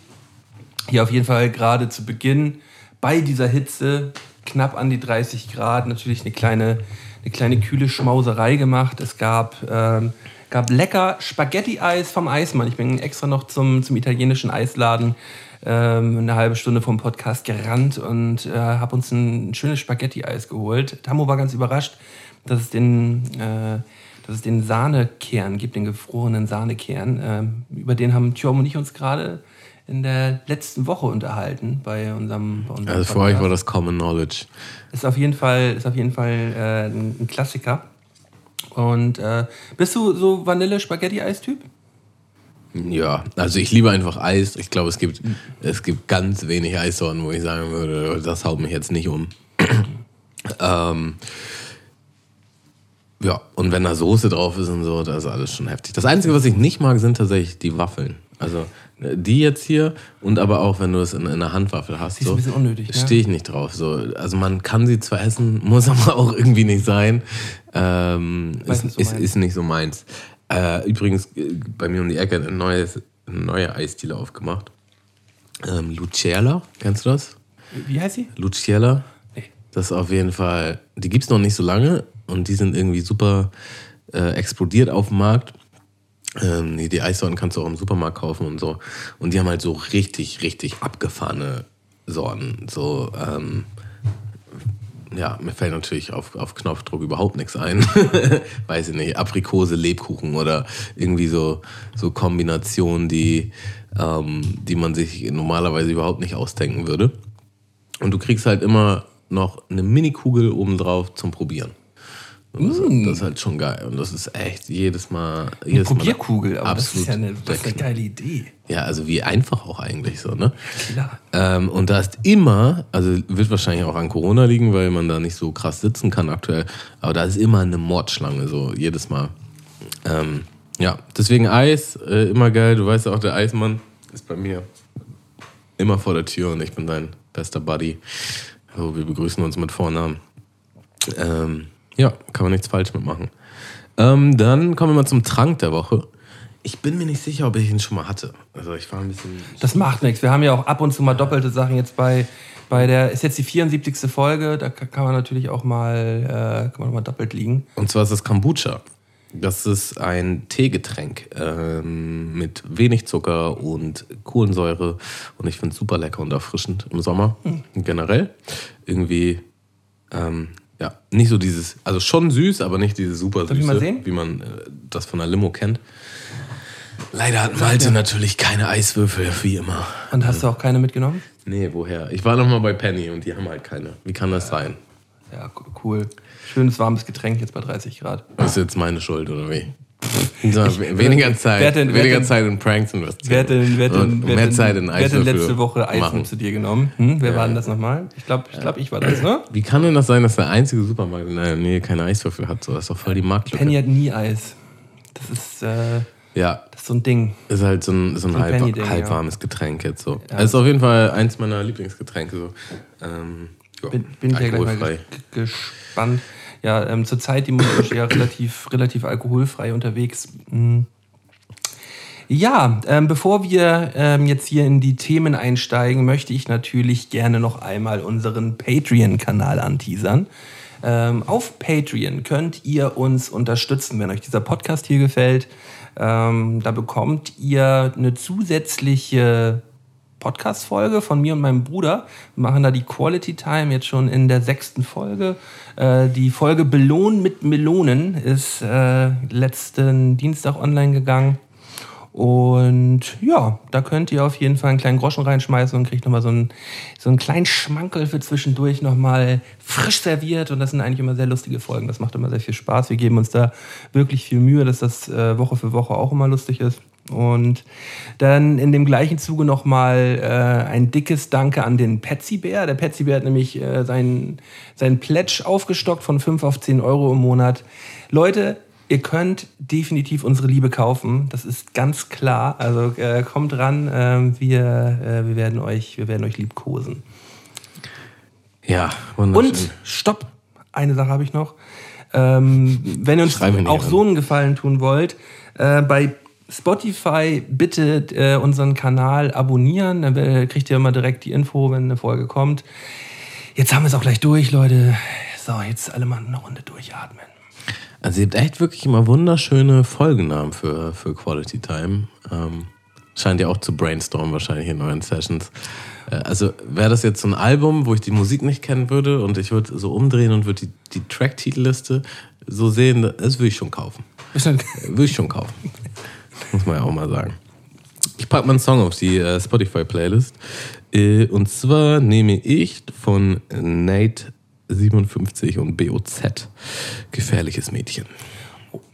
hier auf jeden Fall gerade zu Beginn bei dieser Hitze knapp an die 30 Grad natürlich eine kleine, eine kleine kühle Schmauserei gemacht. Es gab, ähm, gab lecker Spaghetti-Eis vom Eismann. Ich bin extra noch zum, zum italienischen Eisladen ähm, eine halbe Stunde vom Podcast gerannt und äh, habe uns ein, schönes Spaghetti-Eis geholt. Tammo war ganz überrascht, dass es den, äh, dass es den Sahnekern gibt, den gefrorenen Sahnekern. Ähm, über den haben Tjom und ich uns gerade in der letzten Woche unterhalten bei unserem, bei unserem Also für euch war das Common Knowledge. ist auf jeden Fall, ist auf jeden Fall äh, ein, Klassiker. Und äh, bist du so Vanille-Spaghetti-Eis-Typ? Ja, also ich liebe einfach Eis. Ich glaube, es gibt, es gibt ganz wenig Eissorten, wo ich sagen würde, das haut mich jetzt nicht um. <clears throat> ähm, ja, und wenn da Soße drauf ist und so, das ist alles schon heftig. Das Einzige, was ich nicht mag, sind tatsächlich die Waffeln. Also Die jetzt hier und aber auch, wenn du es in, in einer Handwaffel hast. Die ist so, ein bisschen unnötig? Stehe ich nicht drauf. So. Also man kann sie zwar essen, <laughs> muss aber auch irgendwie nicht sein. Ähm, ist, du ist, ist nicht so meins. Äh, übrigens, äh, bei mir um die Ecke eine neue, eine neue Eisdiele aufgemacht. Ähm, Luciella, kennst du das? Wie heißt sie? Luciella. Nee. Das ist auf jeden Fall, die gibt es noch nicht so lange und die sind irgendwie super äh, explodiert auf dem Markt. Ähm, die, Eissorten kannst du auch im Supermarkt kaufen und so. Und die haben halt so richtig, richtig abgefahrene Sorten. So, ähm, ja, mir fällt natürlich auf, auf Knopfdruck überhaupt nichts ein. <laughs> Weiß ich nicht, Aprikose, Lebkuchen oder irgendwie so, so Kombinationen, die, ähm, die man sich normalerweise überhaupt nicht ausdenken würde. Und du kriegst halt immer noch eine Mini-Kugel obendrauf zum Probieren. Und Das, das ist halt schon geil. Und das ist echt jedes Mal. Jedes Mal Probierkugel, aber das ist ja eine, das ist eine geile Idee. ja, also wie einfach auch eigentlich so, ne? Klar. Ähm, und da ist immer, also wird wahrscheinlich auch an Corona liegen, weil man da nicht so krass sitzen kann aktuell, aber da ist immer eine Mordschlange, so jedes Mal. Ähm, ja, deswegen Eis, äh, immer geil. Du weißt ja auch, der Eismann ist bei mir immer vor der Tür und ich bin dein bester Buddy. Also wir begrüßen uns mit Vornamen. Ähm, ja, kann man nichts falsch mitmachen. Ähm, dann kommen wir mal zum Trank der Woche. Ich bin mir nicht sicher, ob ich ihn schon mal hatte. Also ich war ein bisschen. Das macht nichts. Wir haben ja auch ab und zu mal doppelte Sachen jetzt bei, bei der, ist jetzt die 74. Folge, da ka- kann man natürlich auch mal, äh, kann man mal doppelt liegen. Und zwar ist das Kombucha. Das ist ein Teegetränk ähm, mit wenig Zucker und Kohlensäure. Und ich finde es super lecker und erfrischend im Sommer generell. Irgendwie, ähm, ja, nicht so dieses, also schon süß, aber nicht dieses super süße, mal sehen? wie man äh, das von der Limo kennt. Leider hat Malte natürlich keine Eiswürfel, wie immer. Und hast du auch keine mitgenommen? Nee, woher? Ich war noch mal bei Penny und die haben halt keine. Wie kann das sein? Ja, co- cool. Schönes warmes Getränk jetzt bei 30 Grad. Das ist jetzt meine Schuld, oder wie? So, weniger Zeit, wer denn- wer weniger denn- Zeit in Pranks investieren. Wer denn, wer denn, wer mehr Zeit in wer hat denn letzte Woche Eis machen. zu dir genommen? Hm? Wer war denn das nochmal? Ich glaube, ich, glaub, ich war das, ne? Wie kann denn das sein, dass der einzige Supermarkt in der Nähe keine Eiswürfel hat? So, das ist doch voll die Marktlücke. Penny hat nie Eis. Das ist, äh, Ja, das ist so ein Ding. ist halt so ein, so ein, ein halb, Penny-Ding, halbwarmes Getränk jetzt so. Ja. Ist auf jeden Fall eins meiner Lieblingsgetränke. So. Ähm, ja, Bin, bin ich ja gleich mal gespannt. Ja, ähm, zurzeit die Musik ja relativ, relativ alkoholfrei unterwegs. Hm. Ja, ähm, bevor wir ähm, jetzt hier in die Themen einsteigen, möchte ich natürlich gerne noch einmal unseren Patreon-Kanal anteasern. Ähm, auf Patreon könnt ihr uns unterstützen, wenn euch dieser Podcast hier gefällt. Ähm, da bekommt ihr eine zusätzliche Podcast-Folge von mir und meinem Bruder. Wir machen da die Quality Time jetzt schon in der sechsten Folge. Äh, die Folge Belohn mit Melonen ist äh, letzten Dienstag online gegangen. Und ja, da könnt ihr auf jeden Fall einen kleinen Groschen reinschmeißen und kriegt nochmal so einen, so einen kleinen Schmankel für zwischendurch nochmal frisch serviert. Und das sind eigentlich immer sehr lustige Folgen. Das macht immer sehr viel Spaß. Wir geben uns da wirklich viel Mühe, dass das äh, Woche für Woche auch immer lustig ist. Und dann in dem gleichen Zuge nochmal äh, ein dickes Danke an den Petsy-Bär. Der Petsy-Bär hat nämlich äh, seinen sein Pledge aufgestockt von 5 auf 10 Euro im Monat. Leute, ihr könnt definitiv unsere Liebe kaufen. Das ist ganz klar. Also äh, kommt ran, ähm, wir, äh, wir, werden euch, wir werden euch liebkosen. Ja, wunderschön. Und stopp, eine Sache habe ich noch. Ähm, wenn ihr uns wir auch so einen Gefallen tun wollt, äh, bei Spotify bitte äh, unseren Kanal abonnieren, dann äh, kriegt ihr immer direkt die Info, wenn eine Folge kommt. Jetzt haben wir es auch gleich durch, Leute. So, jetzt alle mal eine Runde durchatmen. Also ihr habt echt wirklich immer wunderschöne Folgennamen für, für Quality Time. Ähm, scheint ja auch zu brainstormen wahrscheinlich in euren Sessions. Äh, also wäre das jetzt so ein Album, wo ich die Musik nicht kennen würde und ich würde so umdrehen und würde die, die Track-Titelliste so sehen, das würde ich schon kaufen. Würde ich schon kaufen. <laughs> Muss man ja auch mal sagen. Ich packe mal einen Song auf die äh, Spotify-Playlist. Äh, und zwar nehme ich von Nate57 und BOZ Gefährliches Mädchen.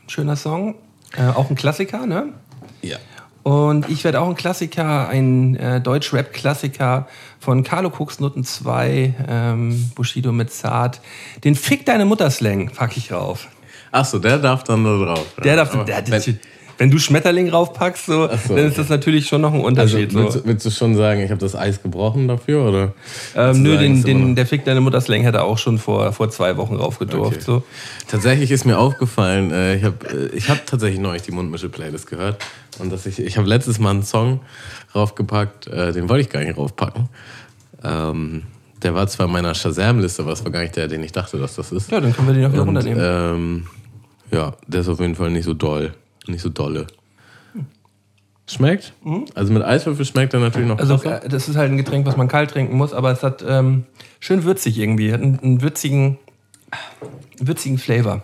Schöner Song. Äh, auch ein Klassiker, ne? Ja. Und ich werde auch ein Klassiker, ein äh, Deutsch-Rap-Klassiker von Carlo Cooks Nutten 2, ähm, Bushido mit Zart. Den Fick deine Mutter-Slang packe ich rauf. Achso, der darf dann da drauf. Der darf, Aber der, wenn, du Schmetterling raufpackst, so, so, dann ist das natürlich schon noch ein Also Unterschied. willst, so. du- willst du schon sagen, ich habe das Eis gebrochen dafür? Oder? Ähm, Willst nö, sagen, den, den, der Fick deine Mutter-Slang hätte auch schon vor, vor zwei Wochen raufgedurft. Okay. So. Tatsächlich ist mir aufgefallen, äh, ich habe äh, ich hab tatsächlich neulich die Mundmische-Playlist gehört. Und dass ich, ich habe letztes Mal einen Song raufgepackt, äh, den wollte ich gar nicht raufpacken. Ähm, der war zwar in meiner Shazam-Liste, aber es war gar nicht der, den ich dachte, dass das ist. Ja, dann können wir den auch wieder runternehmen. ähm, ja, der ist auf jeden Fall nicht so doll. Nicht so dolle. Schmeckt? Also mit Eiswürfel schmeckt er natürlich noch Also krasser. äh, das ist halt ein Getränk, was man kalt trinken muss, aber es hat ähm, schön würzig irgendwie, hat einen, einen würzigen, würzigen Flavor.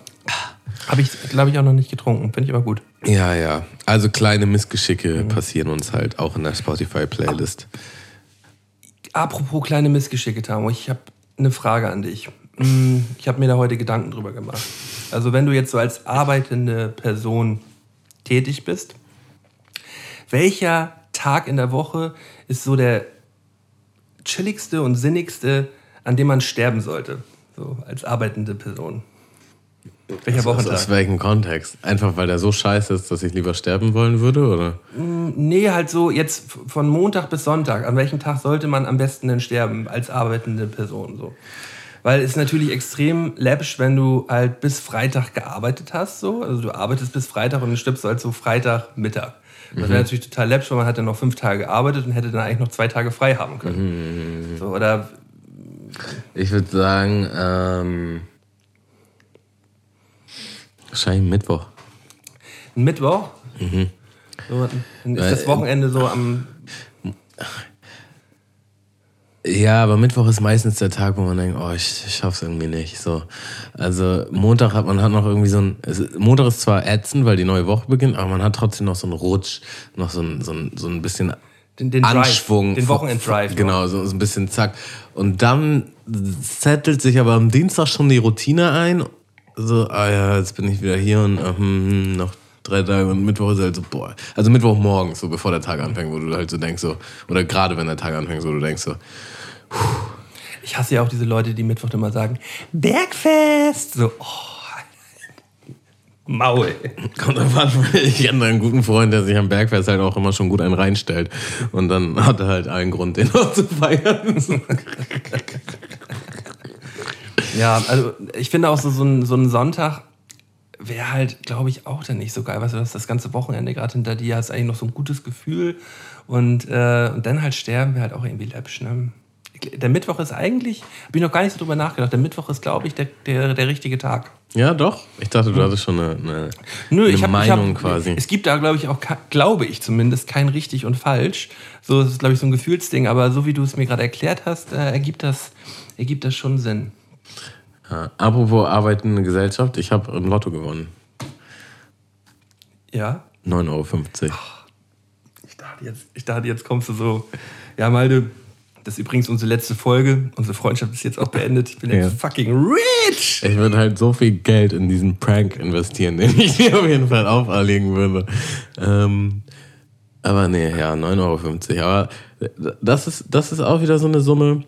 Habe ich, glaube ich, auch noch nicht getrunken. Finde ich aber gut. Ja, ja. Also kleine Mhm. Missgeschicke passieren uns halt auch in der Spotify-Playlist. Apropos kleine Missgeschicke, Tamo, ich habe eine Frage an dich. Mm, Ich habe mir da heute Gedanken drüber gemacht. Also wenn du jetzt so als arbeitende Person tätig bist, welcher Tag in der Woche ist so der chilligste und sinnigste, an dem man sterben sollte? So als arbeitende Person. Welcher Also Wochentag? aus welchem Kontext? Einfach weil der so scheiße ist, dass ich lieber sterben wollen würde, oder? Nee, halt so jetzt von Montag bis Sonntag. An welchem Tag sollte man am besten denn sterben als arbeitende Person? So. Weil es ist natürlich extrem läppisch, wenn du halt bis Freitag gearbeitet hast. So. Also du arbeitest bis Freitag und dann stirbst du halt so Freitagmittag. Das wäre natürlich total läppisch, weil man hat dann noch fünf Tage gearbeitet und hätte dann eigentlich noch zwei Tage frei haben können. So, oder Ich würde sagen, ähm, wahrscheinlich Mittwoch. Mittwoch. So, dann ist das Wochenende so am. Ja, aber Mittwoch ist meistens der Tag, wo man denkt, oh, ich, ich schaff's irgendwie nicht. So. Also Montag hat man hat noch irgendwie so ein. Es, Montag ist zwar ätzend, weil die neue Woche beginnt, aber man hat trotzdem noch so einen Rutsch, noch so ein, so ein, so ein bisschen Den, den Drive, Anschwung. Den Wochenend-Drive. Genau, so, so ein bisschen zack. Und dann zettelt sich aber am Dienstag schon die Routine ein. So, ah ja, jetzt bin ich wieder hier und äh, hm, noch drei Tage und Mittwoch ist halt so, boah. Also Mittwochmorgens, so bevor der Tag anfängt, wo du halt so denkst, so, oder gerade wenn der Tag anfängt, wo du denkst, so, Ich hasse ja auch diese Leute, die Mittwoch immer sagen, Bergfest! So, oh, Maul. kommt drauf an, ich kenne einen guten Freund, der sich am Bergfest halt auch immer schon gut einen reinstellt. Und dann hat er halt einen Grund, den noch zu feiern. Ja, also ich finde auch so, so, ein, so ein Sonntag wäre halt, glaube ich, auch dann nicht so geil. Weißt du, dass das ganze Wochenende gerade hinter dir hast eigentlich noch so ein gutes Gefühl und, äh, und dann halt sterben wäre halt auch irgendwie läppisch. Ne? Der Mittwoch ist eigentlich, habe ich noch gar nicht so drüber nachgedacht, der Mittwoch ist, glaube ich, der, der, der richtige Tag. Ja, doch. Ich dachte, du hattest schon eine, eine, Nö, eine ich habe Meinung ich hab, quasi. Es gibt da, glaube ich, auch, glaube ich zumindest, kein richtig und falsch. So es ist glaube ich, so ein Gefühlsding. Aber so wie du es mir gerade erklärt hast, äh, ergibt, das, ergibt das schon Sinn. Ja, apropos arbeitende Gesellschaft, ich habe im Lotto gewonnen. Ja? 9,50 Euro. Ich dachte, jetzt, ich dachte, jetzt kommst du so. Ja, Malde, das ist übrigens unsere letzte Folge. Unsere Freundschaft ist jetzt auch beendet. Ich bin jetzt Ja. fucking rich. Ich würde halt so viel Geld in diesen Prank investieren, den ich dir auf jeden Fall auferlegen würde. Ähm, aber nee, ja, 9,50 Euro. Aber das ist, das ist auch wieder so eine Summe.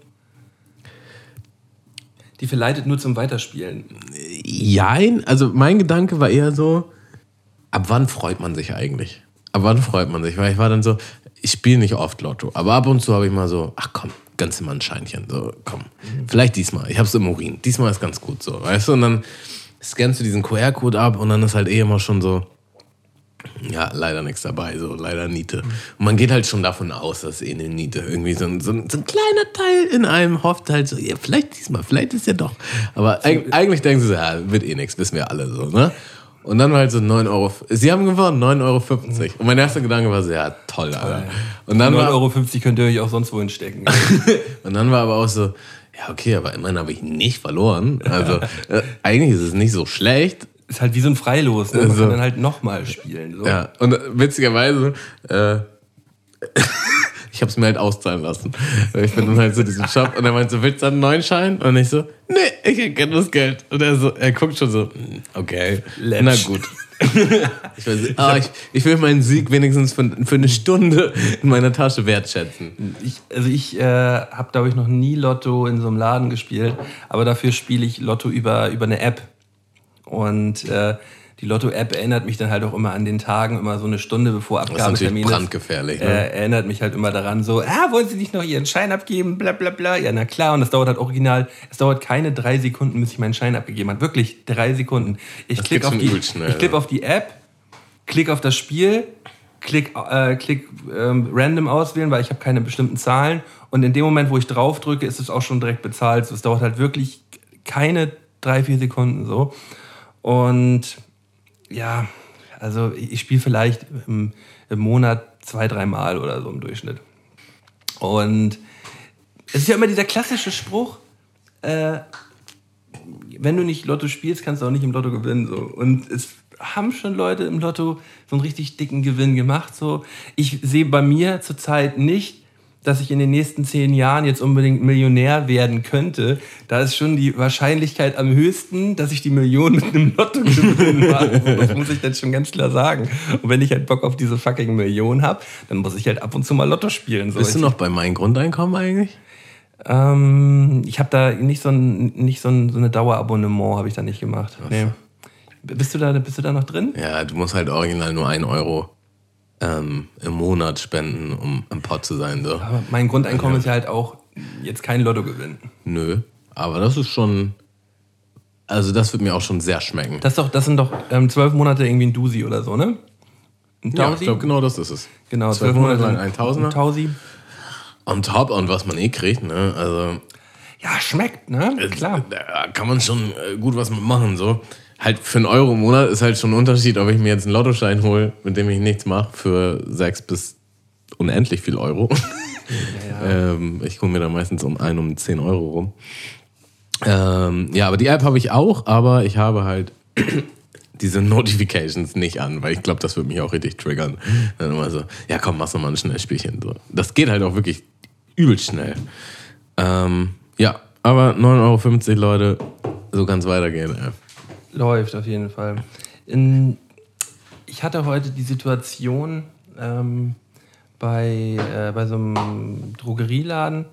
Die verleitet nur zum Weiterspielen. Jein, also mein Gedanke war eher so, ab wann freut man sich eigentlich? Ab wann freut man sich? Weil ich war dann so, ich spiele nicht oft Lotto, aber ab und zu habe ich mal so, ach komm, ganz mal ein Scheinchen, so komm, vielleicht diesmal, ich habe es im Urin, diesmal ist ganz gut so, weißt du? Und dann scannst du diesen QR-Code ab und dann ist halt eh immer schon so, ja, leider nichts dabei, so leider Niete. Und man geht halt schon davon aus, dass eh eine Niete irgendwie so ein, so ein, so ein kleiner Teil in einem hofft halt so, ja, vielleicht diesmal, vielleicht ist ja doch. Aber eig eigentlich denkst du so, ja, wird eh nichts, wissen wir alle so, ne? Und dann war halt so 9 Euro, sie haben gewonnen, 9,50 Euro. Und mein erster Gedanke war so, ja, toll, Alter. Und dann, 9,50 war, Euro könnt ihr euch auch sonst wohin stecken. <laughs> und dann war aber auch so, ja, okay, aber immerhin habe ich nicht verloren. Also äh, eigentlich ist es nicht so schlecht. Ist halt wie so ein Freilos. Ne? Man Also- kann dann halt nochmal spielen. So. Ja, und witzigerweise, äh, <laughs> ich habe es mir halt auszahlen lassen. Ich bin dann halt zu diesem Shop und er meinte so, willst du einen neuen Schein? Und ich so, nee, ich erkenne das Geld. Und er so, er guckt schon so, hm, okay, Läppsch. na gut. <laughs> Ich, weiß, nicht, ah, ich, ich will meinen Sieg wenigstens für, für eine Stunde in meiner Tasche wertschätzen. Ich, also ich äh, habe, glaube ich, noch nie Lotto in so einem Laden gespielt, aber dafür spiele ich Lotto über, über eine App. Und äh, die Lotto-App erinnert mich dann halt auch immer an den Tagen, immer so eine Stunde bevor Abgabetermin Das ist brandgefährlich. Ne? Äh, erinnert mich halt immer daran, so, ah, wollen Sie nicht noch Ihren Schein abgeben, bla bla bla. Ja, na klar, und das dauert halt original, es dauert keine drei Sekunden, bis ich meinen Schein abgegeben habe. Wirklich, drei Sekunden. Ich klicke auf, die, ich klick auf die App, klick auf das Spiel, klick, äh, klick ähm, random auswählen, weil ich habe keine bestimmten Zahlen. Und in dem Moment, wo ich drauf drücke, ist es auch schon direkt bezahlt. So, es dauert halt wirklich keine drei, vier Sekunden so. Und ja, also ich spiele vielleicht im, im Monat zwei, dreimal oder so im Durchschnitt. Und es ist ja immer dieser klassische Spruch, äh, wenn du nicht Lotto spielst, kannst du auch nicht im Lotto gewinnen. So. Und es haben schon Leute im Lotto so einen richtig dicken Gewinn gemacht. So. Ich sehe bei mir zurzeit nicht, dass ich in den nächsten zehn Jahren jetzt unbedingt Millionär werden könnte. Da ist schon die Wahrscheinlichkeit am höchsten, dass ich die Million mit einem Lottogewinn <laughs> mache. So, Das muss ich dann schon ganz klar sagen. Und wenn ich halt Bock auf diese fucking Million habe, dann muss ich halt ab und zu mal Lotto spielen. So. Bist du noch bei meinem Grundeinkommen eigentlich? ähm, ich habe da nicht so ein, nicht so, ein, so eine Dauerabonnement habe ich da nicht gemacht. Nee. Bist du da, bist du da noch drin? Ja, du musst halt original nur ein Euro ähm, im Monat spenden, um im Pot zu sein. So. Aber mein Grundeinkommen ist ja halt auch jetzt kein Lottogewinn. Nö, aber das ist schon. Also, das wird mir auch schon sehr schmecken. Das, doch, das sind doch ähm, zwölf Monate irgendwie ein Dusi oder so, ne? Ein ja, ich Tausi? glaube, genau das ist es. genau, zwölf Monate lang ein Tausender. Ein Tausi. On top und was man eh kriegt, ne? Also, Ja, schmeckt, ne? Klar. da kann man schon äh, gut was mitmachen, so. Halt für einen Euro im Monat ist halt schon ein Unterschied, ob ich mir jetzt einen Lottoschein hole, mit dem ich nichts mache, für sechs bis unendlich viel Euro. <laughs> ähm, ich hole mir da meistens um ein, um zehn Euro rum. Ähm, ja, aber die App habe ich auch, aber ich habe halt <clears throat> diese Notifications nicht an, weil ich glaube, das würde mich auch richtig triggern. Dann immer so, ja komm, mach noch mal ein schnelles Spielchen. So. Das geht halt auch wirklich übel schnell. Ähm, ja, aber 9,50 Euro, Leute, so kann es weitergehen. Ey. Läuft auf jeden Fall. In, ich hatte heute die Situation ähm, bei, äh, bei so einem Drogerieladen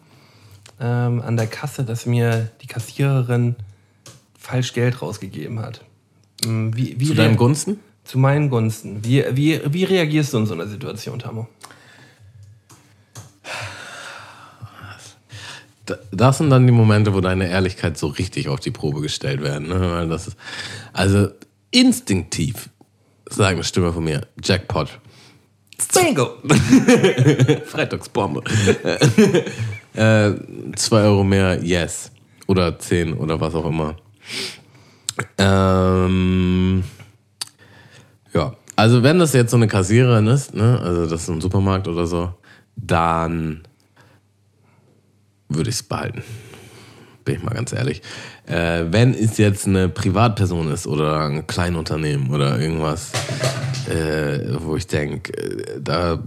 ähm, an der Kasse, dass mir die Kassiererin falsch Geld rausgegeben hat. Ähm, Wie, wie Zu deinem Gunsten? Zu meinen Gunsten. Wie, wie, wie reagierst du in so einer Situation, Tamo? Das sind dann die Momente, wo deine Ehrlichkeit so richtig auf die Probe gestellt werden. Ne? Ist, also instinktiv sagt eine Stimme von mir, Jackpot. Bingo! <laughs> Freitagsbombe. <laughs> äh, zwei Euro mehr, yes. Oder zehn oder was auch immer. Ähm, ja, also wenn das jetzt so eine Kassiererin ist, ne, also das ist ein Supermarkt oder so, dann würde ich es behalten. Bin ich mal ganz ehrlich. Äh, wenn es jetzt eine Privatperson ist oder ein Kleinunternehmen oder irgendwas, äh, wo ich denke, äh, da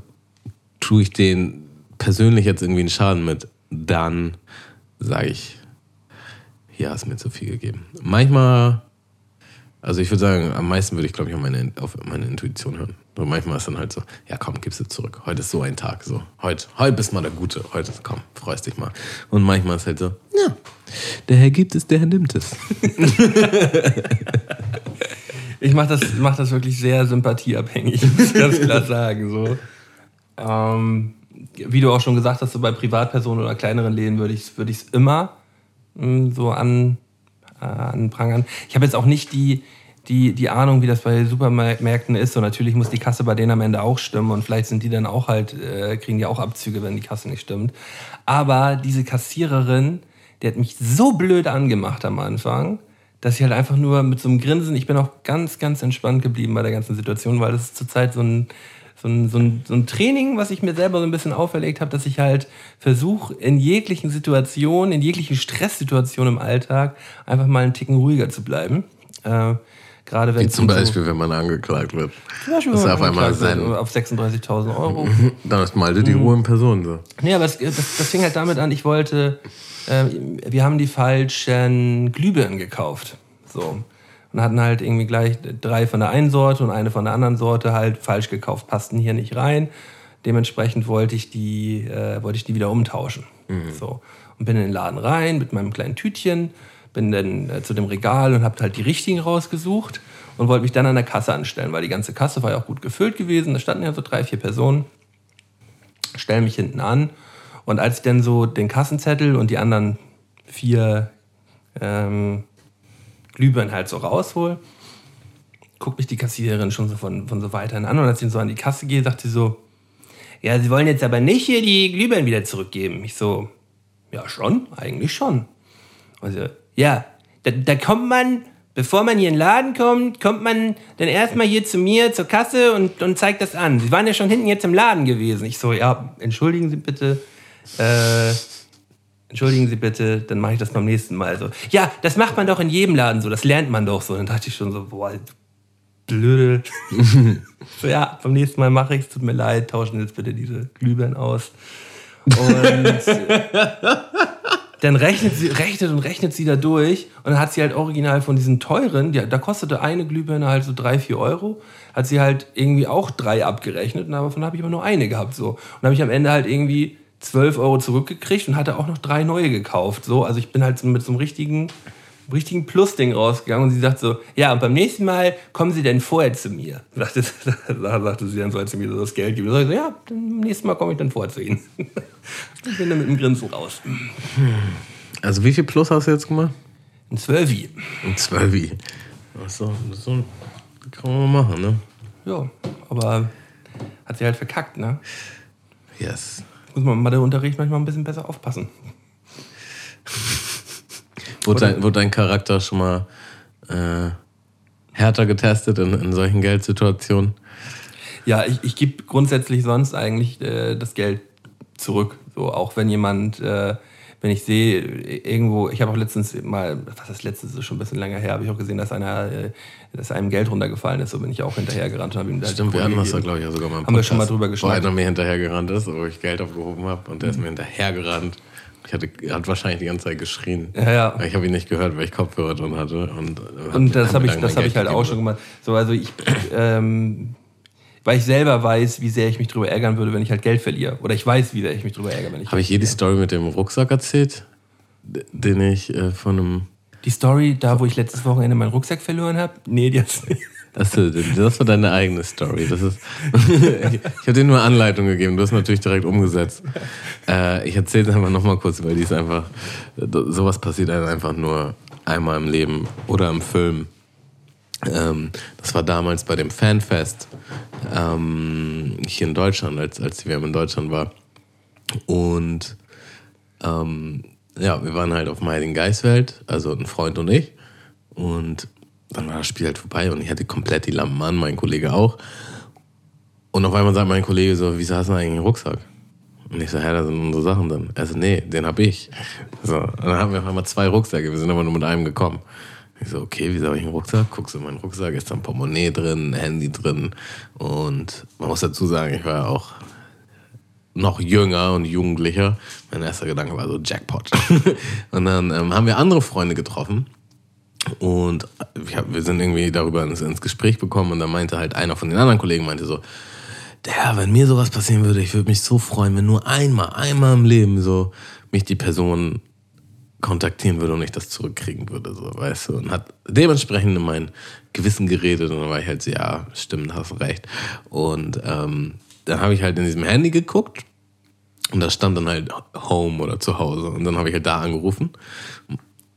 tue ich den persönlich jetzt irgendwie einen Schaden mit, dann sage ich, ja, ist mir zu viel gegeben. Manchmal, also ich würde sagen, am meisten würde ich, glaube ich, auf meine, auf meine Intuition hören. Und manchmal ist dann halt so, ja komm, gib's dir zurück. Heute ist so ein Tag. So, heute, heute bist mal der Gute. Heute, komm, freust dich mal. Und manchmal ist halt so, ja, der Herr gibt es, der Herr nimmt es. <laughs> Ich mache das, mach das wirklich sehr sympathieabhängig, muss ich ganz klar sagen. So. Ähm, wie du auch schon gesagt hast, so bei Privatpersonen oder kleineren Läden würde ich es würd immer mh, so an, äh, anprangern. Ich habe jetzt auch nicht die, die, die Ahnung, wie das bei Supermärkten ist. Und natürlich muss die Kasse bei denen am Ende auch stimmen. Und vielleicht sind die dann auch halt, äh, kriegen die auch Abzüge, wenn die Kasse nicht stimmt. Aber diese Kassiererin, die hat mich so blöd angemacht am Anfang, dass ich halt einfach nur mit so einem Grinsen, ich bin auch ganz, ganz entspannt geblieben bei der ganzen Situation, weil das ist zurzeit so ein, so ein, so ein, so ein Training, was ich mir selber so ein bisschen auferlegt habe, dass ich halt versuche, in jeglichen Situationen, in jeglichen Stresssituationen im Alltag einfach mal einen Ticken ruhiger zu bleiben. Äh, gerade wenn Wie zum um so- Beispiel, wenn man angeklagt wird. zum Beispiel, Das ist wenn auf man einmal angeklagt wird sein- auf 36.000 Euro. Dann ist Malte die Ruhe in Person. So. Nee, aber es, das, das fing halt damit an, ich wollte, äh, wir haben die falschen Glühbirnen gekauft. So. Und hatten halt irgendwie gleich drei von der einen Sorte und eine von der anderen Sorte halt falsch gekauft, passten hier nicht rein. Dementsprechend wollte ich die, äh, wollte ich die wieder umtauschen. So. Und bin in den Laden rein mit meinem kleinen Tütchen, bin dann äh, zu dem Regal und hab halt die richtigen rausgesucht. und wollte mich dann an der Kasse anstellen, weil die ganze Kasse war ja auch gut gefüllt gewesen. Da standen ja so drei, vier Personen. Stell mich hinten an. Und als ich dann so den Kassenzettel und die anderen vier ähm, Glühbirnen halt so raushol, guckt mich die Kassiererin schon so von, von so weiterhin an. Und als ich so an die Kasse gehe, sagt sie so, ja, Sie wollen jetzt aber nicht hier die Glühbirnen wieder zurückgeben. Ich so, ja schon, eigentlich schon. Und sie, ja, da, da kommt man, bevor man hier in den Laden kommt, kommt man dann erstmal hier zu mir zur Kasse und, und zeigt das an. Sie waren ja schon hinten jetzt im Laden gewesen. Ich so, ja, entschuldigen Sie bitte. Äh, entschuldigen Sie bitte, dann mache ich das beim nächsten Mal so. Ja, das macht man doch in jedem Laden so, das lernt man doch so. Dann dachte ich schon so, boah, blöde. <laughs> so, ja, beim nächsten Mal mache ich es, tut mir leid, tauschen jetzt bitte diese Glühbirnen aus. Und <laughs> dann rechnet sie, rechnet und rechnet sie da durch und dann hat sie halt original von diesen teuren, die, da kostete eine Glühbirne halt so drei, vier Euro, hat sie halt irgendwie auch drei abgerechnet und davon habe ich aber nur eine gehabt so. Und habe ich am Ende halt irgendwie 12 Euro zurückgekriegt und hatte auch noch drei neue gekauft. So, also ich bin halt mit so einem richtigen, richtigen Plus-Ding rausgegangen und sie sagt so, ja, und beim nächsten Mal kommen Sie denn vorher zu mir. Da <laughs> sagte, sagte sie dann so, als sie mir so das Geld gibt. Und ich so, ja, beim nächsten Mal komme ich dann vorher zu Ihnen. <laughs> Ich bin dann mit dem Grinsen raus. Also wie viel Plus hast du jetzt gemacht? Ein Zwölfi. Ein Zwölfi. Achso, so kann man mal machen, ne? Ja, aber hat sie halt verkackt, ne? Yes. Muss man im Matheunterricht manchmal ein bisschen besser aufpassen. <laughs> Wurde dein, wurde dein Charakter schon mal äh, härter getestet in, in solchen Geldsituationen? Ja, ich, ich gebe grundsätzlich sonst eigentlich äh, das Geld zurück. So, auch wenn jemand, äh, wenn ich sehe, irgendwo, ich habe auch letztens mal, was ist letztens, ist schon ein bisschen länger her, habe ich auch gesehen, dass einer, äh, dass einem Geld runtergefallen ist, so bin ich auch hinterhergerannt und habe ihm da Stimmt, wir hatten das da, glaube ich, ja sogar mal im Haben wir schon mal drüber Wo geschnackt. einer mir hinterhergerannt ist, wo ich Geld aufgehoben habe und der ist mir hinterhergerannt. Ich hatte, hat wahrscheinlich die ganze Zeit geschrien. Ja, ja. Ich habe ihn nicht gehört, weil ich Kopfhörer drin hatte. Und, äh, Und das habe ich, das hab ich halt auch schon gemacht. So, also ich, <clears throat> ähm, weil ich selber weiß, wie sehr ich mich drüber ärgern würde, wenn ich halt Geld verliere. Oder ich weiß, wie sehr ich mich drüber ärgere, wenn ich Habe ich je die Story mit dem Rucksack erzählt, den ich äh, von einem. Die Story, da wo ich letztes Wochenende meinen Rucksack verloren habe? Nee, die hat's nicht. Achso, das war deine eigene Story. Das ist, <laughs> ich habe dir nur Anleitung gegeben, du hast natürlich direkt umgesetzt. Äh, ich erzähle es einfach nochmal kurz, weil die ist einfach, sowas passiert einem einfach nur einmal im Leben oder im Film. Ähm, das war damals bei dem Fanfest ähm, hier in Deutschland, als, als die WM in Deutschland war. Und ähm, ja, wir waren halt auf Heiligen Geistfeld, also ein Freund und ich. Und dann war das Spiel halt vorbei und ich hatte komplett die Lampen an, mein Kollege auch. Und auf einmal sagt mein Kollege so, wieso hast du eigentlich einen Rucksack? Und ich so, ja, da sind unsere Sachen drin. Er so, nee, den hab ich. So, und dann haben wir auf einmal zwei Rucksäcke, wir sind aber nur mit einem gekommen. Ich so, okay, wieso habe ich einen Rucksack? Guckst du in meinen Rucksack, ist da ein Portemonnaie drin, ein Handy drin. Und man muss dazu sagen, ich war ja auch noch jünger und jugendlicher. Mein erster Gedanke war so Jackpot. <laughs> und dann ähm, haben wir andere Freunde getroffen. Und wir, wir sind irgendwie darüber ins, ins Gespräch gekommen und da meinte halt einer von den anderen Kollegen meinte so, der, wenn mir sowas passieren würde, ich würde mich so freuen, wenn nur einmal, einmal im Leben so mich die Person kontaktieren würde und ich das zurückkriegen würde, so, weißt du, und hat dementsprechend in mein Gewissen geredet und dann war ich halt so, ja, stimmt, hast recht. Und ähm, dann habe ich halt in diesem Handy geguckt und da stand dann halt Home oder zu Hause und dann habe ich halt da angerufen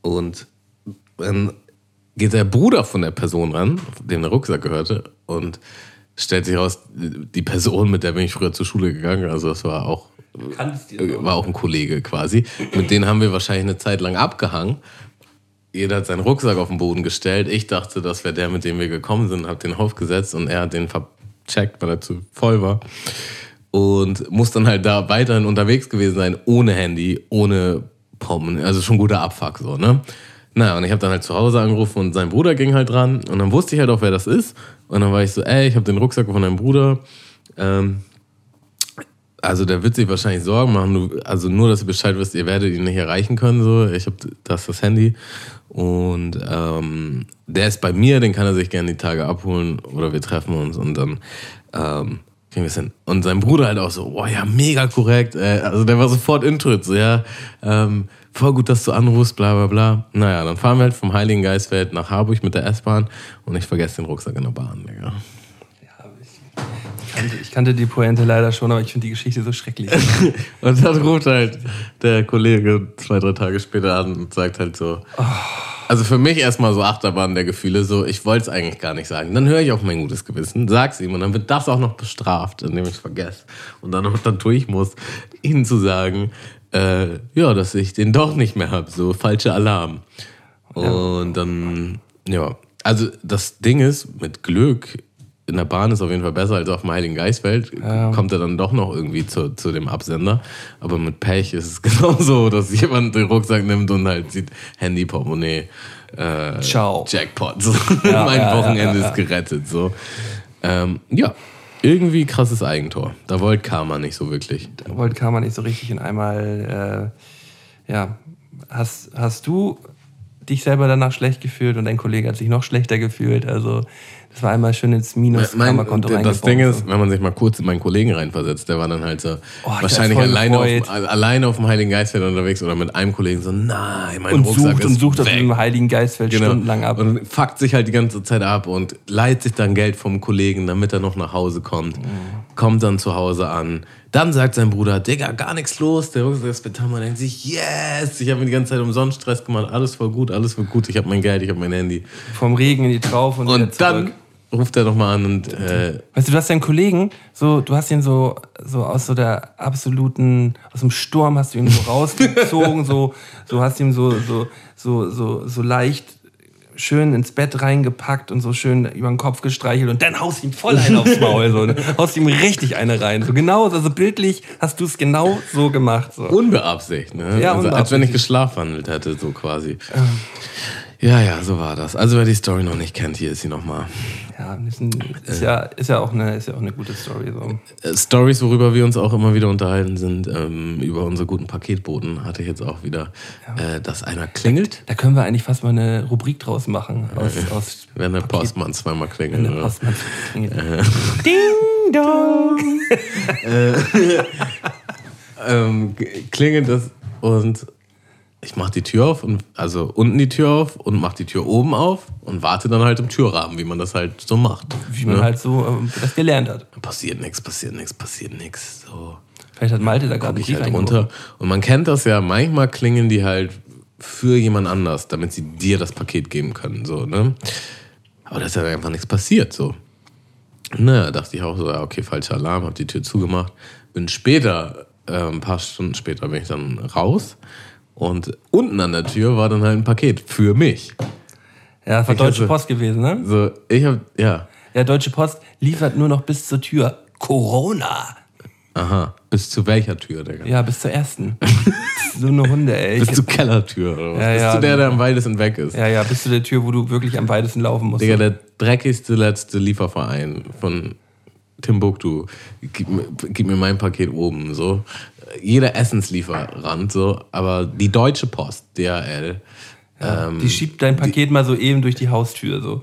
und dann geht der Bruder von der Person ran, dem der Rucksack gehörte, und stellt sich raus, die Person, mit der bin ich früher zur Schule gegangen, also das war auch, du war auch ein Kollege quasi. Mit denen haben wir wahrscheinlich eine Zeit lang abgehangen. Jeder hat seinen Rucksack auf den Boden gestellt. Ich dachte, das wäre der, mit dem wir gekommen sind, habe den aufgesetzt und er hat den vercheckt, weil er zu voll war. Und muss dann halt da weiterhin unterwegs gewesen sein, ohne Handy, ohne Pommen. Also schon guter Abfuck so, ne? Naja, und ich habe dann halt zu Hause angerufen und sein Bruder ging halt dran. Und dann wusste ich halt auch, wer das ist. Und dann war ich so, ey, ich habe den Rucksack von deinem Bruder. Ähm, also der wird sich wahrscheinlich Sorgen machen. Du, also nur, dass ihr Bescheid wisst, ihr werdet ihn nicht erreichen können. So, ich habe das das Handy und ähm, der ist bei mir. Den kann er sich gerne die Tage abholen oder wir treffen uns und dann ähm, kriegen wir es hin. Und sein Bruder halt auch so, boah, ja, mega korrekt. Äh, also der war sofort intuit, so, ja, ähm, voll gut, dass du anrufst, bla bla bla. Naja, dann fahren wir halt vom Heiligen Geistfeld nach Harburg mit der S-Bahn und ich vergesse den Rucksack in der Bahn, Digga. Ich kannte, ich kannte die Pointe leider schon, aber ich finde die Geschichte so schrecklich. <laughs> Und dann ruft halt der Kollege zwei, drei Tage später an und sagt halt so. Also für mich erstmal so Achterbahn der Gefühle, so ich wollte es eigentlich gar nicht sagen. Dann höre ich auf mein gutes Gewissen, sag's ihm und dann wird das auch noch bestraft, indem ich es vergesse. Und dann noch <laughs> dann tue ich muss, ihnen zu sagen, äh, ja, dass ich den doch nicht mehr habe, so falscher Alarm. Und dann, ja, also das Ding ist, mit Glück in der Bahn ist auf jeden Fall besser als auf dem Heiligen Geistfeld. Kommt er dann doch noch irgendwie zu, zu dem Absender. Aber mit Pech ist es <laughs> genauso, dass jemand den Rucksack nimmt und halt sieht Handy, Portemonnaie, äh, Ciao. Jackpot. So. <laughs> <laughs> Ja, mein ja, Wochenende ja, ja. ist gerettet. So. Ähm, ja, irgendwie krasses Eigentor. Da wollte Karma nicht so wirklich. wollte Karma nicht so richtig in einmal. Äh, ja, hast, hast du dich selber danach schlecht gefühlt und dein Kollege hat sich noch schlechter gefühlt? Also, das war einmal schön ins Minus-Karma-Konto Mein- das reingebrochen. Ding ist, wenn man sich mal kurz in meinen Kollegen reinversetzt, der war dann halt so Oh, ich wahrscheinlich alleine auf, alleine auf dem Heiligen Geistfeld unterwegs oder mit einem Kollegen so, nein, mein und Rucksack sucht ist und sucht auf weg. dem Heiligen Geistfeld Genau. stundenlang ab. Und fuckt sich halt die ganze Zeit ab und leiht sich dann Geld vom Kollegen, damit er noch nach Hause kommt. Mhm. Kommt dann zu Hause an. Dann sagt sein Bruder, Digga, gar nichts los. Der Rucksack ist betan. Man denkt sich, yes, ich habe mir die ganze Zeit umsonst Stress gemacht. Alles voll gut, alles voll gut. Ich habe mein Geld, ich habe mein Handy. Vom Regen in die Traufe und, Und dann zurück. Ruft er nochmal an und äh, Weißt du, du hast deinen Kollegen, so, du hast ihn so, so aus so der absoluten, aus dem Sturm hast du ihn so rausgezogen, so, so hast ihm so, so, so, so, so leicht schön ins Bett reingepackt und so schön über den Kopf gestreichelt und dann haust ihm voll einen aufs Maul, so, ne? haust ihm richtig eine rein, so genau, also bildlich hast du es genau so gemacht, so. unbeabsichtigt. Ne? Ja, also, als wenn ich unbeabsichtigt. geschlafwandelt hätte, so quasi. Ja, ja, so war das. Also wer die Story noch nicht kennt, hier ist sie nochmal. Ja, ist, ein, ist ja, ist ja auch eine, ist ja auch eine gute Story, so. Äh, Stories, worüber wir uns auch immer wieder unterhalten, sind ähm, über unsere guten Paketboten. Hatte ich jetzt auch wieder, äh, dass einer klingelt, Da können wir eigentlich fast mal eine Rubrik draus machen, aus, aus wenn der Postmann zweimal klingelt. Der oder? Postmann klingelt. <laughs> Ding dong. <laughs> <laughs> ähm, g- klingelt es und ich mache die Tür auf und also unten die Tür auf und mache die Tür oben auf und warte dann halt im Türrahmen, wie man das halt so macht. Wie man Ne? halt so ähm, das gelernt hat. passiert nichts, passiert nichts, passiert nichts. So Vielleicht hat Malte da gerade Brief halt runter und man kennt das ja. Manchmal klingeln die halt für jemand anders, damit sie dir das Paket geben können, so ne. Aber da ist ja einfach nichts passiert, so. Naja, dachte ich auch so, ja, okay, falscher Alarm, hab die Tür zugemacht. Bin später, äh, ein paar Stunden später bin ich dann raus und unten an der Tür war dann halt ein Paket für mich. Ja, das war Ich Deutsche hatte- Post gewesen, ne? So, ich hab, ja, Ja, Deutsche Post liefert nur noch bis zur Tür. Corona. aha, bis zu welcher Tür, Digga? Ja, bis zur ersten. <laughs> so eine Hunde, ey. Bis zur Kellertür oder was? Ja, bis ja. zu der, der am weitesten weg ist. ja, ja, bis zu der Tür, wo du wirklich am weitesten laufen musst. Digga, der dreckigste letzte Lieferverein von Timbuktu. Gib, mir- gib mir mein Paket oben. So. Jeder Essenslieferant, so, aber die Deutsche Post, DHL, ähm, die schiebt dein Paket mal so eben durch die Haustür, so.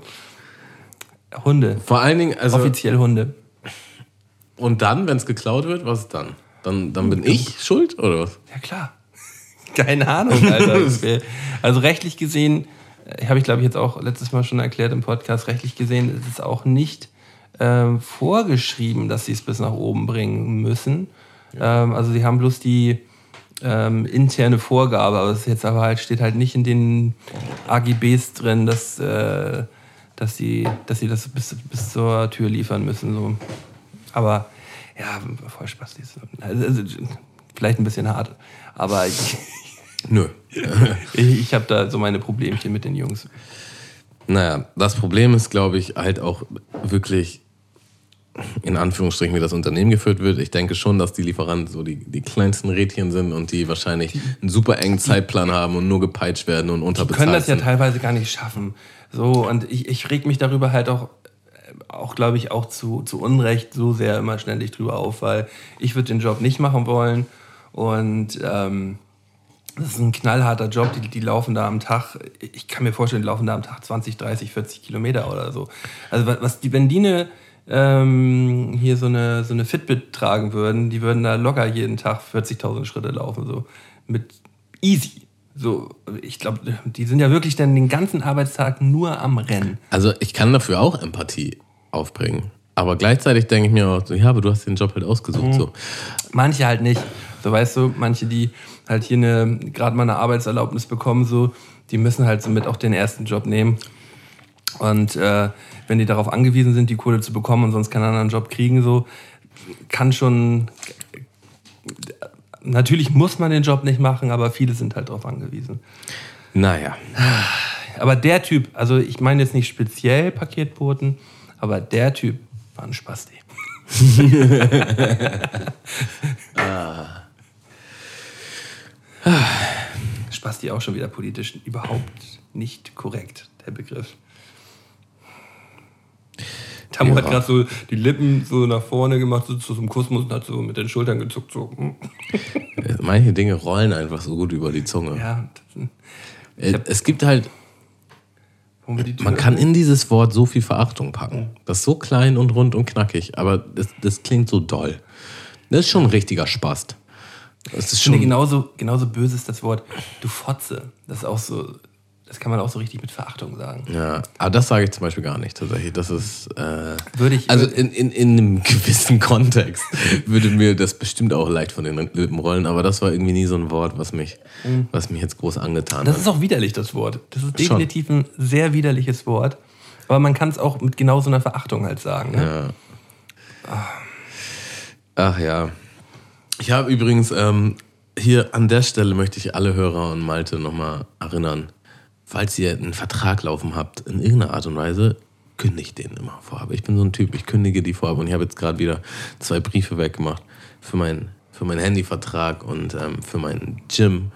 Hunde. vor allen Dingen, also, Offiziell Hunde. und dann, wenn es geklaut wird, was ist dann? Dann, dann bin ich schuld oder was? Ja, klar. <laughs> Keine Ahnung, Alter. <laughs> also rechtlich gesehen, äh, habe ich glaube ich jetzt auch letztes Mal schon erklärt im Podcast, rechtlich gesehen ist es auch nicht ähm, vorgeschrieben, dass sie es bis nach oben bringen müssen. Ähm, also sie haben bloß die ähm, interne Vorgabe, aber es ist jetzt aber halt, steht halt nicht in den AGBs drin, dass, äh, dass, sie, dass sie das bis, bis zur Tür liefern müssen. So. Aber ja, voll Spaß. Also, also, vielleicht ein bisschen hart, aber ich, <laughs> Nö. <laughs> ich, ich habe da so meine Problemchen mit den Jungs. Naja, das Problem ist, glaube ich, halt auch wirklich in Anführungsstrichen, wie das Unternehmen geführt wird. Ich denke schon, dass die Lieferanten so die, die kleinsten Rädchen sind und die wahrscheinlich einen super engen Zeitplan haben und nur gepeitscht werden und Die unterbezahlt können das ja teilweise gar nicht schaffen. So, und ich, ich reg mich darüber halt auch, äh, auch glaube ich, auch zu, zu Unrecht so sehr immer ständig drüber auf, weil ich würde den Job nicht machen wollen. Und ähm, das ist ein knallharter Job, die, die laufen da am Tag, ich kann mir vorstellen, die laufen da am Tag 20, 30, 40 Kilometer oder so. Also was- was die, wenn die eine, ähm, hier so eine, so eine Fitbit tragen würden, die würden da locker jeden Tag 40.000 Schritte laufen, so mit easy. So, ich glaube, die sind ja wirklich dann den ganzen Arbeitstag nur am Rennen. Also ich kann dafür auch Empathie aufbringen. Aber gleichzeitig denke ich mir auch so, ja, aber du hast den Job halt ausgesucht. So. Manche halt nicht. So weißt du, manche, die halt hier eine, gerade mal eine Arbeitserlaubnis bekommen, so, die müssen halt somit auch den ersten Job nehmen. Und äh, wenn die darauf angewiesen sind, die Kohle zu bekommen und sonst keinen anderen Job kriegen, so, kann schon. Natürlich muss man den Job nicht machen, aber viele sind halt darauf angewiesen. Naja. Aber der Typ, also ich meine jetzt nicht speziell Paketboten, aber der Typ war ein Spasti. <laughs> Spasti auch schon wieder politisch überhaupt nicht korrekt, der Begriff. Tamu Ja. hat gerade so die Lippen so nach vorne gemacht, so zu so einem Kussmus und hat so mit den Schultern gezuckt. So. hm. Manche Dinge rollen einfach so gut über die Zunge. Ja, Äh, Es gibt halt, man kann in dieses Wort so viel Verachtung packen. Das ist so klein und rund und knackig, aber das, das klingt so doll. Das ist schon ein richtiger Spast. Das ist Ich finde schon, genauso, genauso böse ist das Wort du Fotze. Das ist auch so, das kann man auch so richtig mit Verachtung sagen. ja, aber das sage ich zum Beispiel gar nicht tatsächlich. Das ist, äh, Würde ich, also in, in, in einem <laughs> gewissen Kontext würde mir das bestimmt auch leicht von den Lippen rollen, aber das war irgendwie nie so ein Wort, was mich, was mich jetzt groß angetan das hat. ist auch widerlich, das Wort. Das ist Schon. definitiv ein sehr widerliches Wort. Aber man kann es auch mit genau so einer Verachtung halt sagen. Ne? Ja. Ach ja. Ich habe übrigens ähm, hier an der Stelle möchte ich alle Hörer und Malte nochmal erinnern, falls ihr einen Vertrag laufen habt, in irgendeiner Art und Weise, kündigt den immer vorab. Ich bin so ein Typ, ich kündige die vorab und ich habe jetzt gerade wieder zwei Briefe weggemacht für, mein, für meinen Handyvertrag und ähm, für mein Gym,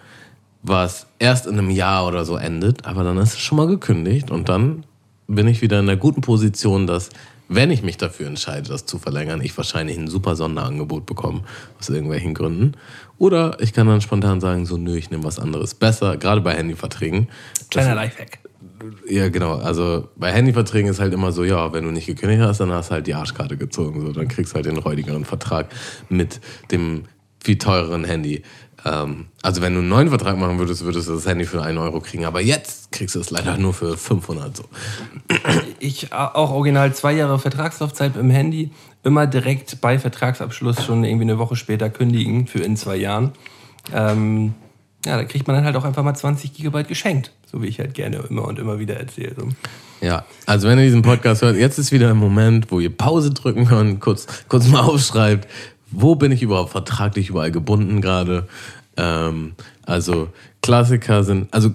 was erst in einem Jahr oder so endet, aber dann ist es schon mal gekündigt und dann bin ich wieder in der guten Position, dass, wenn ich mich dafür entscheide, das zu verlängern, ich wahrscheinlich ein super Sonderangebot bekomme, aus irgendwelchen Gründen. Oder ich kann dann spontan sagen, so, nö, ich nehme was anderes. Besser, gerade bei Handyverträgen. Kleiner Lifehack. Ja, genau. Also bei Handyverträgen ist halt immer so, ja, wenn du nicht gekündigt hast, dann hast du halt die Arschkarte gezogen. So, dann kriegst du halt den räudigeren Vertrag mit dem viel teureren Handy. Ähm, also wenn du einen neuen Vertrag machen würdest, würdest du das Handy für einen Euro kriegen. Aber jetzt kriegst du es leider nur für 500 so. Ich auch original zwei Jahre Vertragslaufzeit im Handy, immer direkt bei Vertragsabschluss schon irgendwie eine Woche später kündigen für in zwei Jahren. Ähm, ja, da kriegt man dann halt auch einfach mal 20 Gigabyte geschenkt, so wie ich halt gerne immer und immer wieder erzähle. So. Ja, also wenn ihr diesen Podcast hört, jetzt ist wieder ein Moment, wo ihr Pause drücken könnt, kurz, kurz mal aufschreibt, wo bin ich überhaupt vertraglich überall gebunden gerade. Ähm, also Klassiker sind, also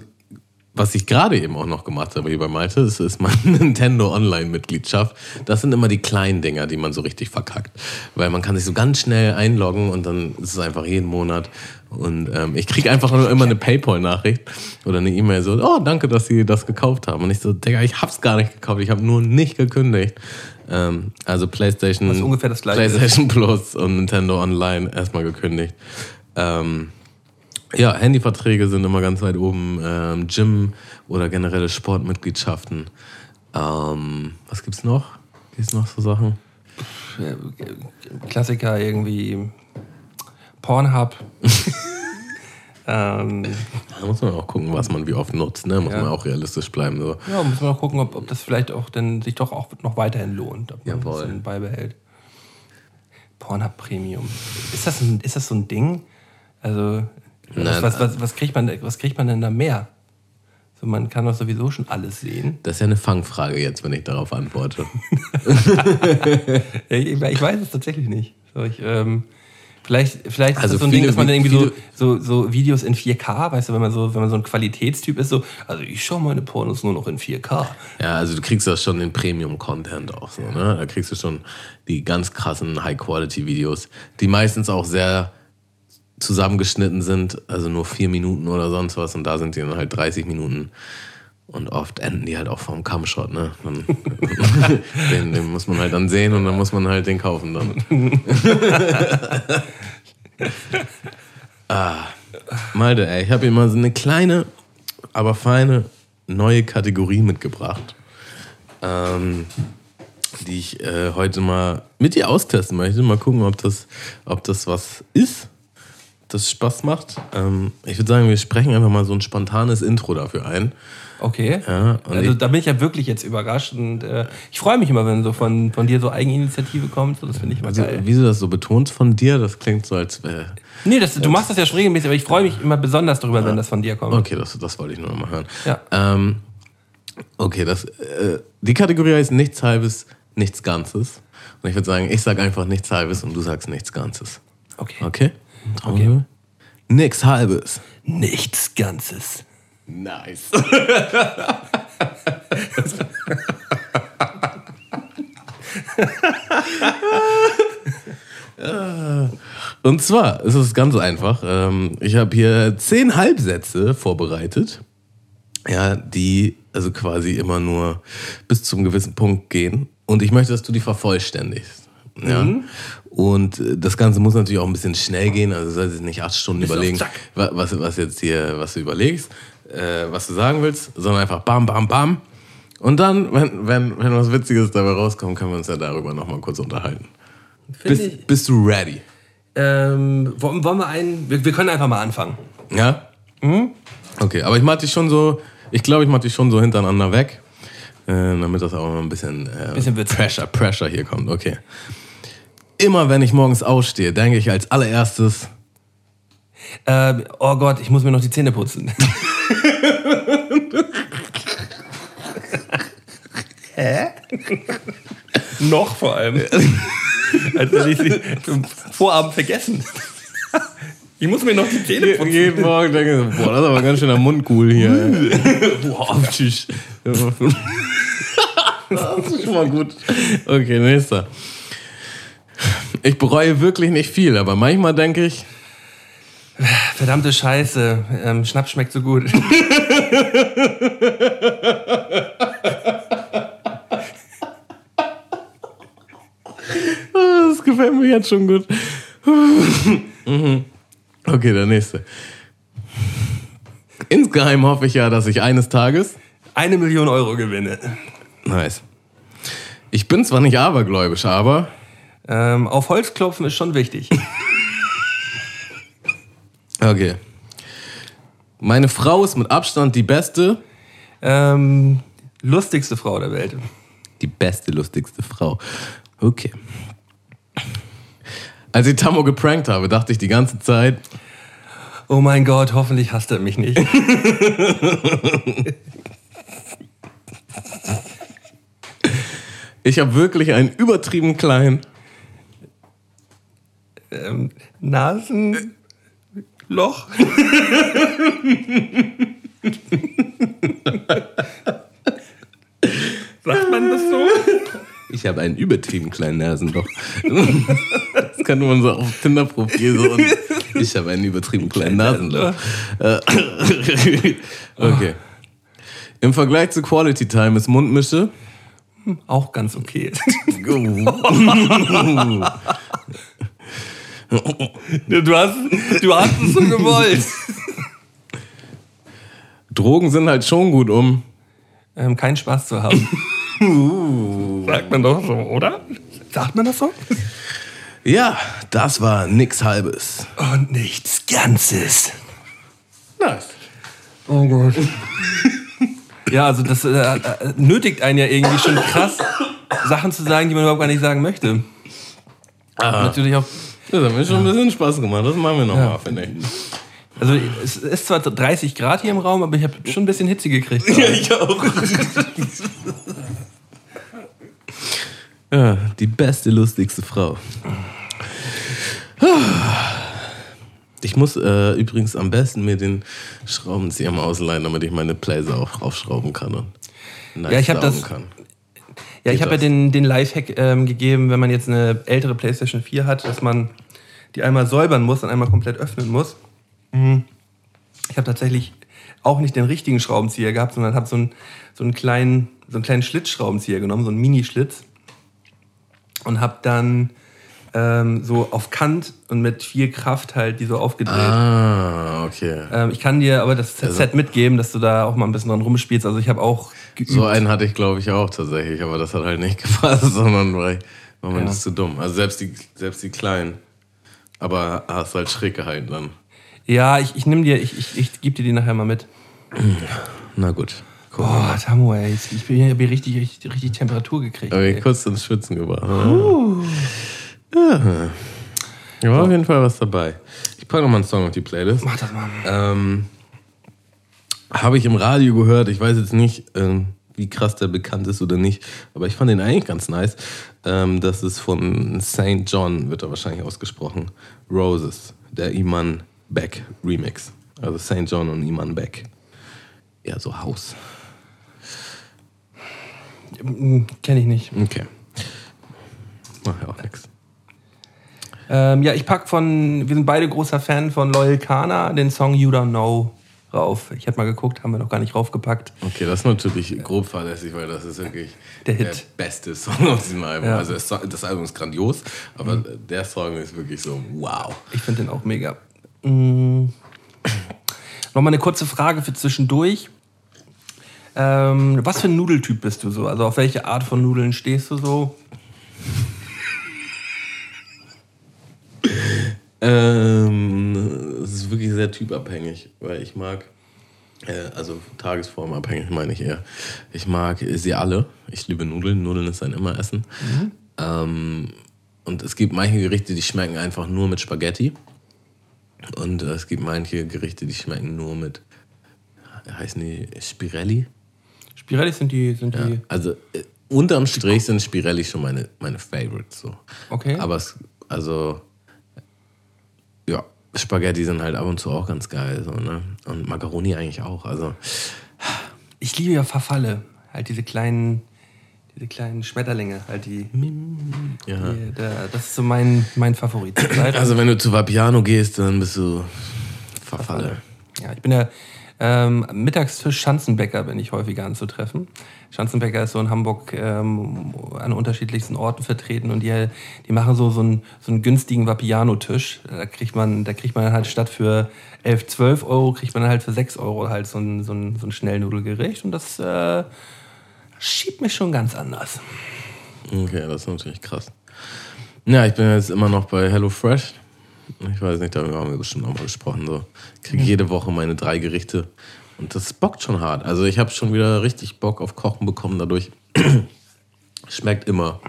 was ich gerade eben auch noch gemacht habe hier bei Malte, das ist meine <laughs> Nintendo Online-Mitgliedschaft. Das sind immer die kleinen Dinger, die man so richtig verkackt. Weil man kann sich so ganz schnell einloggen und dann ist es einfach jeden Monat. Und ähm, ich kriege einfach nur immer eine Paypal-Nachricht oder eine E-Mail so, oh, danke, dass Sie das gekauft haben. Und ich so, Digga, ich hab's gar nicht gekauft, ich habe nur nicht gekündigt. Ähm, also PlayStation, Was ungefähr das Gleiche ist. PlayStation Plus und Nintendo Online erstmal gekündigt. Ähm, ja, Handyverträge sind immer ganz weit oben. Ähm, Gym oder generelle Sportmitgliedschaften. Ähm, was gibt's noch? Gibt's noch so Sachen? Klassiker irgendwie Pornhub. <laughs> ähm, Da muss man auch gucken, was man wie oft nutzt. Ne? Muss Ja. man auch realistisch bleiben. So. ja, muss man mal gucken, ob, ob das vielleicht auch dann sich doch auch noch weiterhin lohnt, ob man Jawohl. das beibehält. Pornhub Premium. Ist das, ein, ist das so ein Ding? Also, was, Nein, was, was, was, kriegt man, was kriegt man denn da mehr? So, man kann doch sowieso schon alles sehen. Das ist ja eine Fangfrage jetzt, wenn ich darauf antworte. <laughs> Ich, ich weiß es tatsächlich nicht. So, ich, ähm, vielleicht vielleicht ist Also das so ein viele- Ding, dass man dann irgendwie so, so, so Videos in 4K, weißt du, wenn man so, wenn man so ein Qualitätstyp ist, so, also ich schaue meine Pornos nur noch in 4K. Ja, also du kriegst das schon in Premium-Content auch so, ne? Da kriegst du schon die ganz krassen High-Quality-Videos, die meistens auch sehr zusammengeschnitten sind, also nur vier Minuten oder sonst was und da sind die dann halt 30 Minuten und oft enden die halt auch vorm Cumshot, ne? Dann, <laughs> den, den muss man halt dann sehen und dann muss man halt den kaufen dann. <laughs> ah, Malte, ey, ich habe hier mal so eine kleine, aber feine neue Kategorie mitgebracht. Ähm, die ich äh, heute mal mit dir austesten möchte. Mal gucken, ob das, ob das was ist, das Spaß macht. Ähm, ich würde sagen, wir sprechen einfach mal so ein spontanes Intro dafür ein. Okay. Ja, also ich- da bin ich ja wirklich jetzt überrascht und äh, ich freue mich immer, wenn so von, von dir so Eigeninitiative kommt. So, das finde ich immer Also, geil. wie du das so betonst von dir, das klingt so, als wäre. Nee, das, du machst das ja schon regelmäßig, aber ich freue mich immer besonders darüber, wenn das von dir kommt. Okay, das, das wollte ich nur noch mal hören. Ja. Ähm, okay, das, äh, die Kategorie heißt nichts Halbes, nichts Ganzes. Und ich würde sagen, ich sage einfach nichts Halbes und du sagst nichts Ganzes. Okay. Okay? okay. Nix Halbes. Nichts Ganzes. Nice. <laughs> Und zwar ist es ganz einfach. Ähm, Ich habe hier zehn Halbsätze vorbereitet, ja, die also quasi immer nur bis zum gewissen Punkt gehen. Und ich möchte, dass du die vervollständigst. Ja. Und äh, das Ganze muss natürlich auch ein bisschen schnell gehen. Also jetzt nicht acht Stunden auf überlegen, was, was jetzt hier, was du überlegst, äh, was du sagen willst, sondern einfach bam, bam, bam. Und dann, wenn, wenn, wenn was Witziges dabei rauskommt, können wir uns ja darüber nochmal kurz unterhalten. Bist, ich. bist du ready? Ähm, wollen, wollen wir einen. Wir, wir können einfach mal anfangen. Ja? Okay, aber ich mach dich schon so, ich glaube, ich mach dich schon so hintereinander weg, äh, damit das auch mal ein bisschen, äh, Bisschen witzig. Pressure, Pressure hier kommt. Okay. Immer wenn ich morgens aufstehe, denke ich als allererstes, Ähm, oh Gott, ich muss mir noch die Zähne putzen. <laughs> Hä? <laughs> noch vor allem. <laughs> Als hätte ich sie zum Vorabend vergessen. Ich muss mir noch die Zähne putzen. jeden Morgen denke ich, boah, das ist aber ganz schön der Mundcool hier. <laughs> boah, tschüss. Das ist schon mal gut. Okay, nächster. Ich bereue wirklich nicht viel, aber manchmal denke ich, Verdammte Scheiße. Ähm, Schnaps schmeckt so gut. Ah, Das gefällt mir jetzt schon gut. Mhm. okay, der nächste. Insgeheim hoffe ich ja, dass ich eines Tages. Eine Million Euro gewinne. Nice. Ich bin zwar nicht abergläubisch, aber. Ähm, auf Holz klopfen ist schon wichtig. <laughs> Okay. Meine Frau ist mit Abstand die beste. Ähm, lustigste Frau der Welt. Die beste, lustigste Frau. Okay. Als ich Tammo geprankt habe, dachte ich die ganze Zeit, Oh mein Gott, hoffentlich hasst er mich nicht. ich habe wirklich einen übertrieben kleinen. ähm, Nasenloch? Sagt man das so? Ich habe einen übertrieben kleinen Nasenloch. Das kann man so auf Tinder-Profil so. Und ich habe einen übertrieben kleinen Nasenloch. Äh, Okay. Im Vergleich zu Quality Time ist Mundmische. Auch ganz okay. Du hast, du hast es so gewollt. Drogen sind halt schon gut, um. Ähm, keinen Spaß zu haben. Sagt man doch so, oder? Sagt man das so? Ja, das war nix Halbes. Und nichts Ganzes. Nice. Oh Gott. <laughs> Ja, also das äh, äh, nötigt einen ja irgendwie schon krass, Sachen zu sagen, die man überhaupt gar nicht sagen möchte. Natürlich auch. Das hat mir schon ein bisschen Spaß gemacht. Das machen wir nochmal, Ja. finde ich. Also es ist zwar 30 Grad hier im Raum, aber ich habe schon ein bisschen Hitze gekriegt. <laughs> ich auch. <laughs> ja, die beste, lustigste Frau. Ich muss äh, übrigens am besten mir den Schraubenzieher mal ausleihen, damit ich meine Blazer auch draufschrauben kann und nice Ja, ich hab saugen das- kann. Ja, ich habe ja den, den Lifehack ähm, gegeben, wenn man jetzt eine ältere PlayStation 4 hat, dass man die einmal säubern muss und einmal komplett öffnen muss. Mhm. Ich habe tatsächlich auch nicht den richtigen Schraubenzieher gehabt, sondern habe so einen, so, einen kleinen, so einen kleinen Schlitzschraubenzieher genommen, so einen Minischlitz. Und habe dann ähm, so auf Kant und mit viel Kraft halt die so aufgedreht. Ah, okay. Ähm, ich kann dir aber das Set mitgeben, dass du da auch mal ein bisschen dran rumspielst. Also ich habe auch geübt. So einen hatte ich, glaube ich, auch tatsächlich, aber das hat halt nicht <laughs> gepasst, sondern war, war man Ja. ist zu dumm. Also selbst die, selbst die Kleinen. Aber hast halt schräg gehalten dann. ja, ich, ich nehme dir, ich, ich, ich gebe dir die nachher mal mit. Na gut. Boah, Tamu, ey, ich bin ich hier richtig, richtig, richtig Temperatur gekriegt. Okay, ey. kurz ins Schwitzen gebracht. Ja. Ja, war auf jeden Fall was dabei. Ich packe nochmal einen Song auf die Playlist. Mach das mal. Ähm, Habe ich im Radio gehört. Ich weiß jetzt nicht, ähm, wie krass der bekannt ist oder nicht, aber ich fand den eigentlich ganz nice. Ähm, das ist von St. John, wird er wahrscheinlich ausgesprochen. Roses, der Iman Beck Remix. Also St. John und Iman Beck. Ja, so Haus. Kenne ich nicht. Okay. Mach ja auch nix. Ähm, ja, ich pack von, wir sind beide großer Fan von Loyal Kana, den Song You Don't Know rauf. Ich hätte mal geguckt, haben wir noch gar nicht raufgepackt. Okay, das ist natürlich grob fahrlässig, weil das ist wirklich Der Hit. beste Song auf diesem Album. Ja. Also das, Album ist grandios, aber der Song ist wirklich so wow. Ich finde den auch mega. Mm. Nochmal eine kurze Frage für zwischendurch. Ähm, was für ein Nudeltyp bist du so? Also auf welche Art von Nudeln stehst du so? Ähm, es ist wirklich sehr typabhängig, weil ich mag, äh, also tagesformabhängig meine ich eher. Ich mag sie alle. Ich liebe Nudeln. Nudeln ist ein immer Essen. Ähm, und es gibt manche Gerichte, die schmecken einfach nur mit Spaghetti. Und es gibt manche Gerichte, die schmecken nur mit, heißen die Spirelli? Spirelli sind die, sind Ja, die. also äh, unterm Strich sind Spirelli schon meine, meine Favorites. So. Okay. Aber es, also, ja, Spaghetti sind halt ab und zu auch ganz geil. So, ne? Und Macaroni eigentlich auch. Also, Ich liebe ja Verfalle. Halt diese kleinen, diese kleinen Schmetterlinge. Halt die. ja. die der, das ist so mein, mein Favorit. Also, wenn du zu Vapiano gehst, dann bist du Verfalle. Ja, ich bin ja ähm, Mittagstisch Schanzenbäcker bin ich häufiger anzutreffen. Schanzenbäcker ist so in Hamburg ähm, an unterschiedlichsten Orten vertreten und die, die machen so, so, einen, so einen günstigen Vapiano-Tisch. Da kriegt man, da kriegt man halt statt für 11, 12 Euro, kriegt man halt für 6 Euro halt so ein, so ein, so ein Schnellnudelgericht und das äh, schiebt mich schon ganz anders. Okay, das ist natürlich krass. Ja, ich bin jetzt immer noch bei HelloFresh. Ich weiß nicht, darüber haben wir bestimmt auch mal gesprochen. So. Kriege jede Woche meine drei Gerichte. Und das bockt schon hart. Also ich habe schon wieder richtig Bock auf Kochen bekommen dadurch. <clears throat> Schmeckt immer.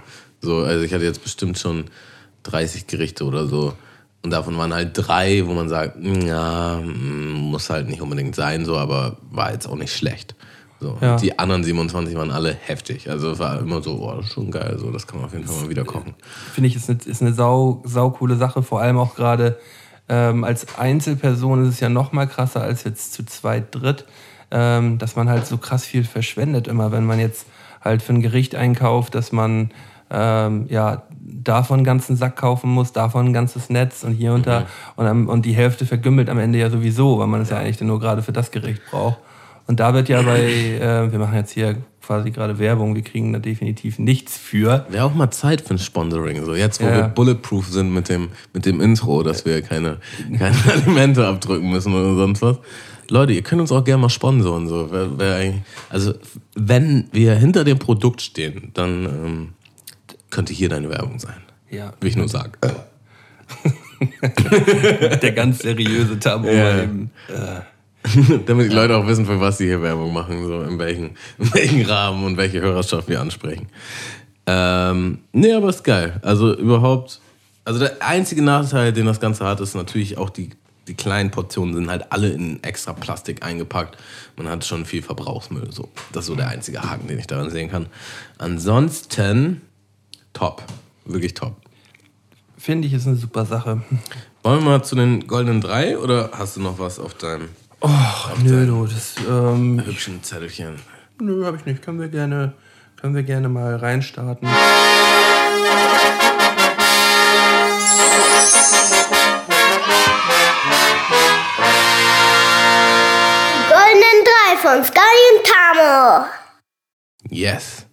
So, also ich hatte jetzt bestimmt schon 30 Gerichte oder so. Und davon waren halt drei, wo man sagt, ja, mm, muss halt nicht unbedingt sein, so, aber war jetzt auch nicht schlecht. So. Ja. Und die anderen 27 waren alle heftig. Also es war immer so, oh, das ist schon geil, so, das kann man auf jeden Fall mal wieder kochen. finde ich, ist eine, ist eine sau, sau coole Sache. Vor allem auch gerade ähm, als Einzelperson ist es ja noch mal krasser als jetzt zu zweit, dritt, ähm, dass man halt so krass viel verschwendet immer, wenn man jetzt halt für ein Gericht einkauft, dass man ähm, ja davon einen ganzen Sack kaufen muss, davon ein ganzes Netz und hier und da und, am- und die Hälfte vergümmelt am Ende ja sowieso, weil man es ja eigentlich nur gerade für das Gericht braucht. Und da wird ja bei, äh, wir machen jetzt hier quasi gerade Werbung, wir kriegen da definitiv nichts für. Wäre auch mal Zeit für ein Sponsoring. So jetzt, wo Ja. wir bulletproof sind mit dem, mit dem Intro, dass wir keine, keine <laughs> Alimente abdrücken müssen oder sonst was. Leute, ihr könnt uns auch gerne mal sponsoren. So. Wer, wer also, wenn wir hinter dem Produkt stehen, dann ähm, könnte hier deine Werbung sein. Ja, Wie ich nur sage. <laughs> der ganz seriöse Tabu Ja. eben. Äh, <laughs> Damit die Leute auch wissen, für was sie hier Werbung machen, so in welchen, <laughs> in welchen Rahmen und welche Hörerschaft wir ansprechen. Ähm, nee, aber ist geil. Also überhaupt, also der einzige Nachteil, den das Ganze hat, ist natürlich auch die, die kleinen Portionen sind halt alle in extra Plastik eingepackt. Man hat schon viel Verbrauchsmüll. So. Das ist so der einzige Haken, den ich daran sehen kann. Ansonsten top. Wirklich top. Finde ich, ist eine super Sache. Wollen wir mal zu den goldenen drei oder hast du noch was auf deinem Ach, nö, du, das, ähm, hübschen Zettelchen? nö, habe ich nicht. Können wir gerne, können wir gerne mal reinstarten. Goldenen Drei von Sky und Tamo. Yes.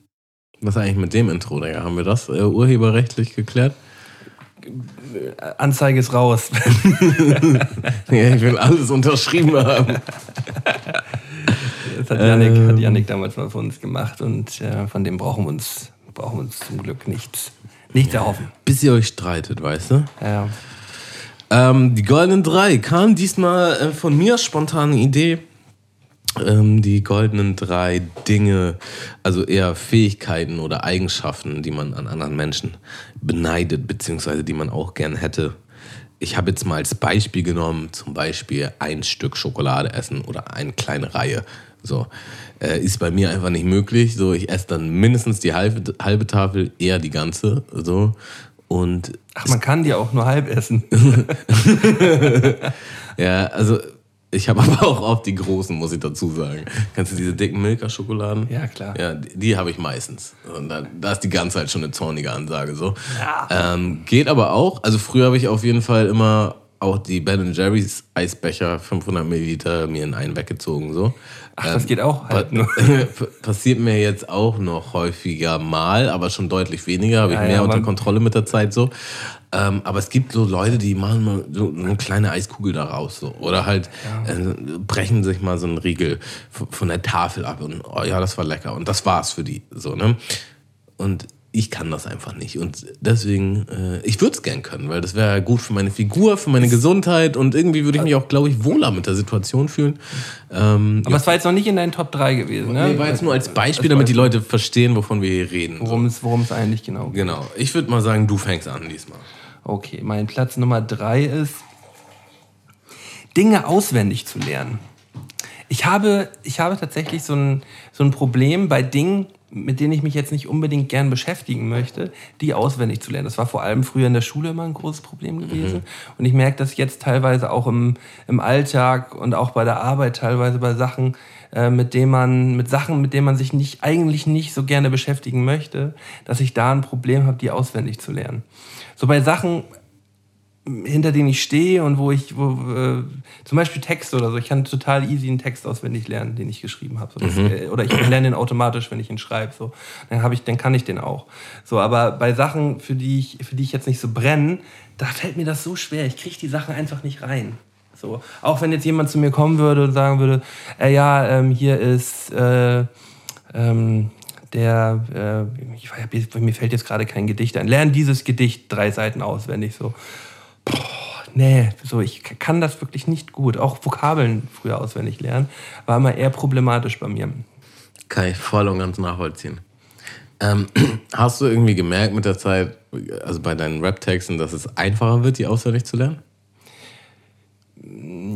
Was eigentlich mit dem Intro, Digga? Haben wir das äh, urheberrechtlich geklärt? Anzeige ist raus. <laughs> ja, ich will alles unterschrieben haben. Das hat Janik, hat Janik damals mal für uns gemacht und äh, von dem brauchen wir uns, brauchen wir uns zum Glück nichts, nichts erhoffen. Bis ihr euch streitet, weißt du? Ja. Ähm, die goldenen drei kam diesmal äh, von mir spontane Idee. Ähm, die goldenen drei Dinge, also eher Fähigkeiten oder Eigenschaften, die man an anderen Menschen beneidet, beziehungsweise die man auch gern hätte. Ich habe jetzt mal als Beispiel genommen, zum Beispiel ein Stück Schokolade essen oder eine kleine Reihe. So äh, ist bei mir einfach nicht möglich. So ich esse dann mindestens die halbe, halbe Tafel, eher die ganze. So und Ach, man kann die auch nur halb essen. <laughs> Ja, also ich habe <laughs> aber auch oft die großen, muss ich dazu sagen. Kennst du diese dicken Milka-Schokoladen? Ja, klar. Ja, die, die habe ich meistens. Und da, da ist die ganze Zeit schon eine zornige Ansage so. Ähm, geht aber auch. Also früher habe ich auf jeden Fall immer auch die Ben Jerry's Eisbecher 500 Milliliter mir in einen weggezogen so. Ach, das geht auch halt Pa-. <laughs> Passiert mir jetzt auch noch häufiger mal, aber schon deutlich weniger. Habe ich Ja, mehr ja, unter Kontrolle mit der Zeit so. Ähm, aber es gibt so Leute, die machen mal so eine kleine Eiskugel daraus so. Oder halt äh, brechen sich mal so einen Riegel von der Tafel ab und oh ja, das war lecker. Und das war's für die. So, ne? Und ich kann das einfach nicht. Und deswegen, äh, ich würde es gern können, weil das wäre gut für meine Figur, für meine Gesundheit und irgendwie würde ich mich auch, glaube ich, wohler mit der Situation fühlen. Ähm, Aber es war jetzt noch nicht in deinen Top 3 gewesen, ne? Nee, war jetzt nur als Beispiel, damit die Leute verstehen, wovon wir hier reden. Worum es, worum es eigentlich genau geht. Genau. Ich würde mal sagen, du fängst an diesmal. Okay, mein Platz Nummer drei ist, Dinge auswendig zu lernen. Ich habe, ich habe tatsächlich so ein, so ein Problem bei Dingen, mit denen ich mich jetzt nicht unbedingt gern beschäftigen möchte, die auswendig zu lernen. Das war vor allem früher in der Schule immer ein großes Problem gewesen. Und ich merke das jetzt teilweise auch im, im Alltag und auch bei der Arbeit teilweise bei Sachen, äh, mit denen man, mit Sachen, mit denen man sich nicht, eigentlich nicht so gerne beschäftigen möchte, dass ich da ein Problem habe, die auswendig zu lernen. So bei Sachen, hinter denen ich stehe und wo ich, wo, äh, zum Beispiel Texte oder so, ich kann total easy einen Text auswendig lernen, den ich geschrieben habe. So, das, äh, oder ich lerne den automatisch, wenn ich ihn schreibe. So. Dann, hab ich, dann kann ich den auch. So, aber bei Sachen, für die ich, für die ich jetzt nicht so brenne, da fällt mir das so schwer. Ich kriege die Sachen einfach nicht rein. So, auch wenn jetzt jemand zu mir kommen würde und sagen würde, äh, ja, ähm, hier ist äh, ähm, der, äh, ich, mir fällt jetzt gerade kein Gedicht ein. Lern dieses Gedicht drei Seiten auswendig. So, boah, nee, so ich kann das wirklich nicht gut. Auch Vokabeln früher auswendig lernen war immer eher problematisch bei mir. Kann ich voll und ganz nachvollziehen. Ähm, <clears throat> hast du irgendwie gemerkt mit der Zeit, also bei deinen Rap-Texten, dass es einfacher wird, die auswendig zu lernen?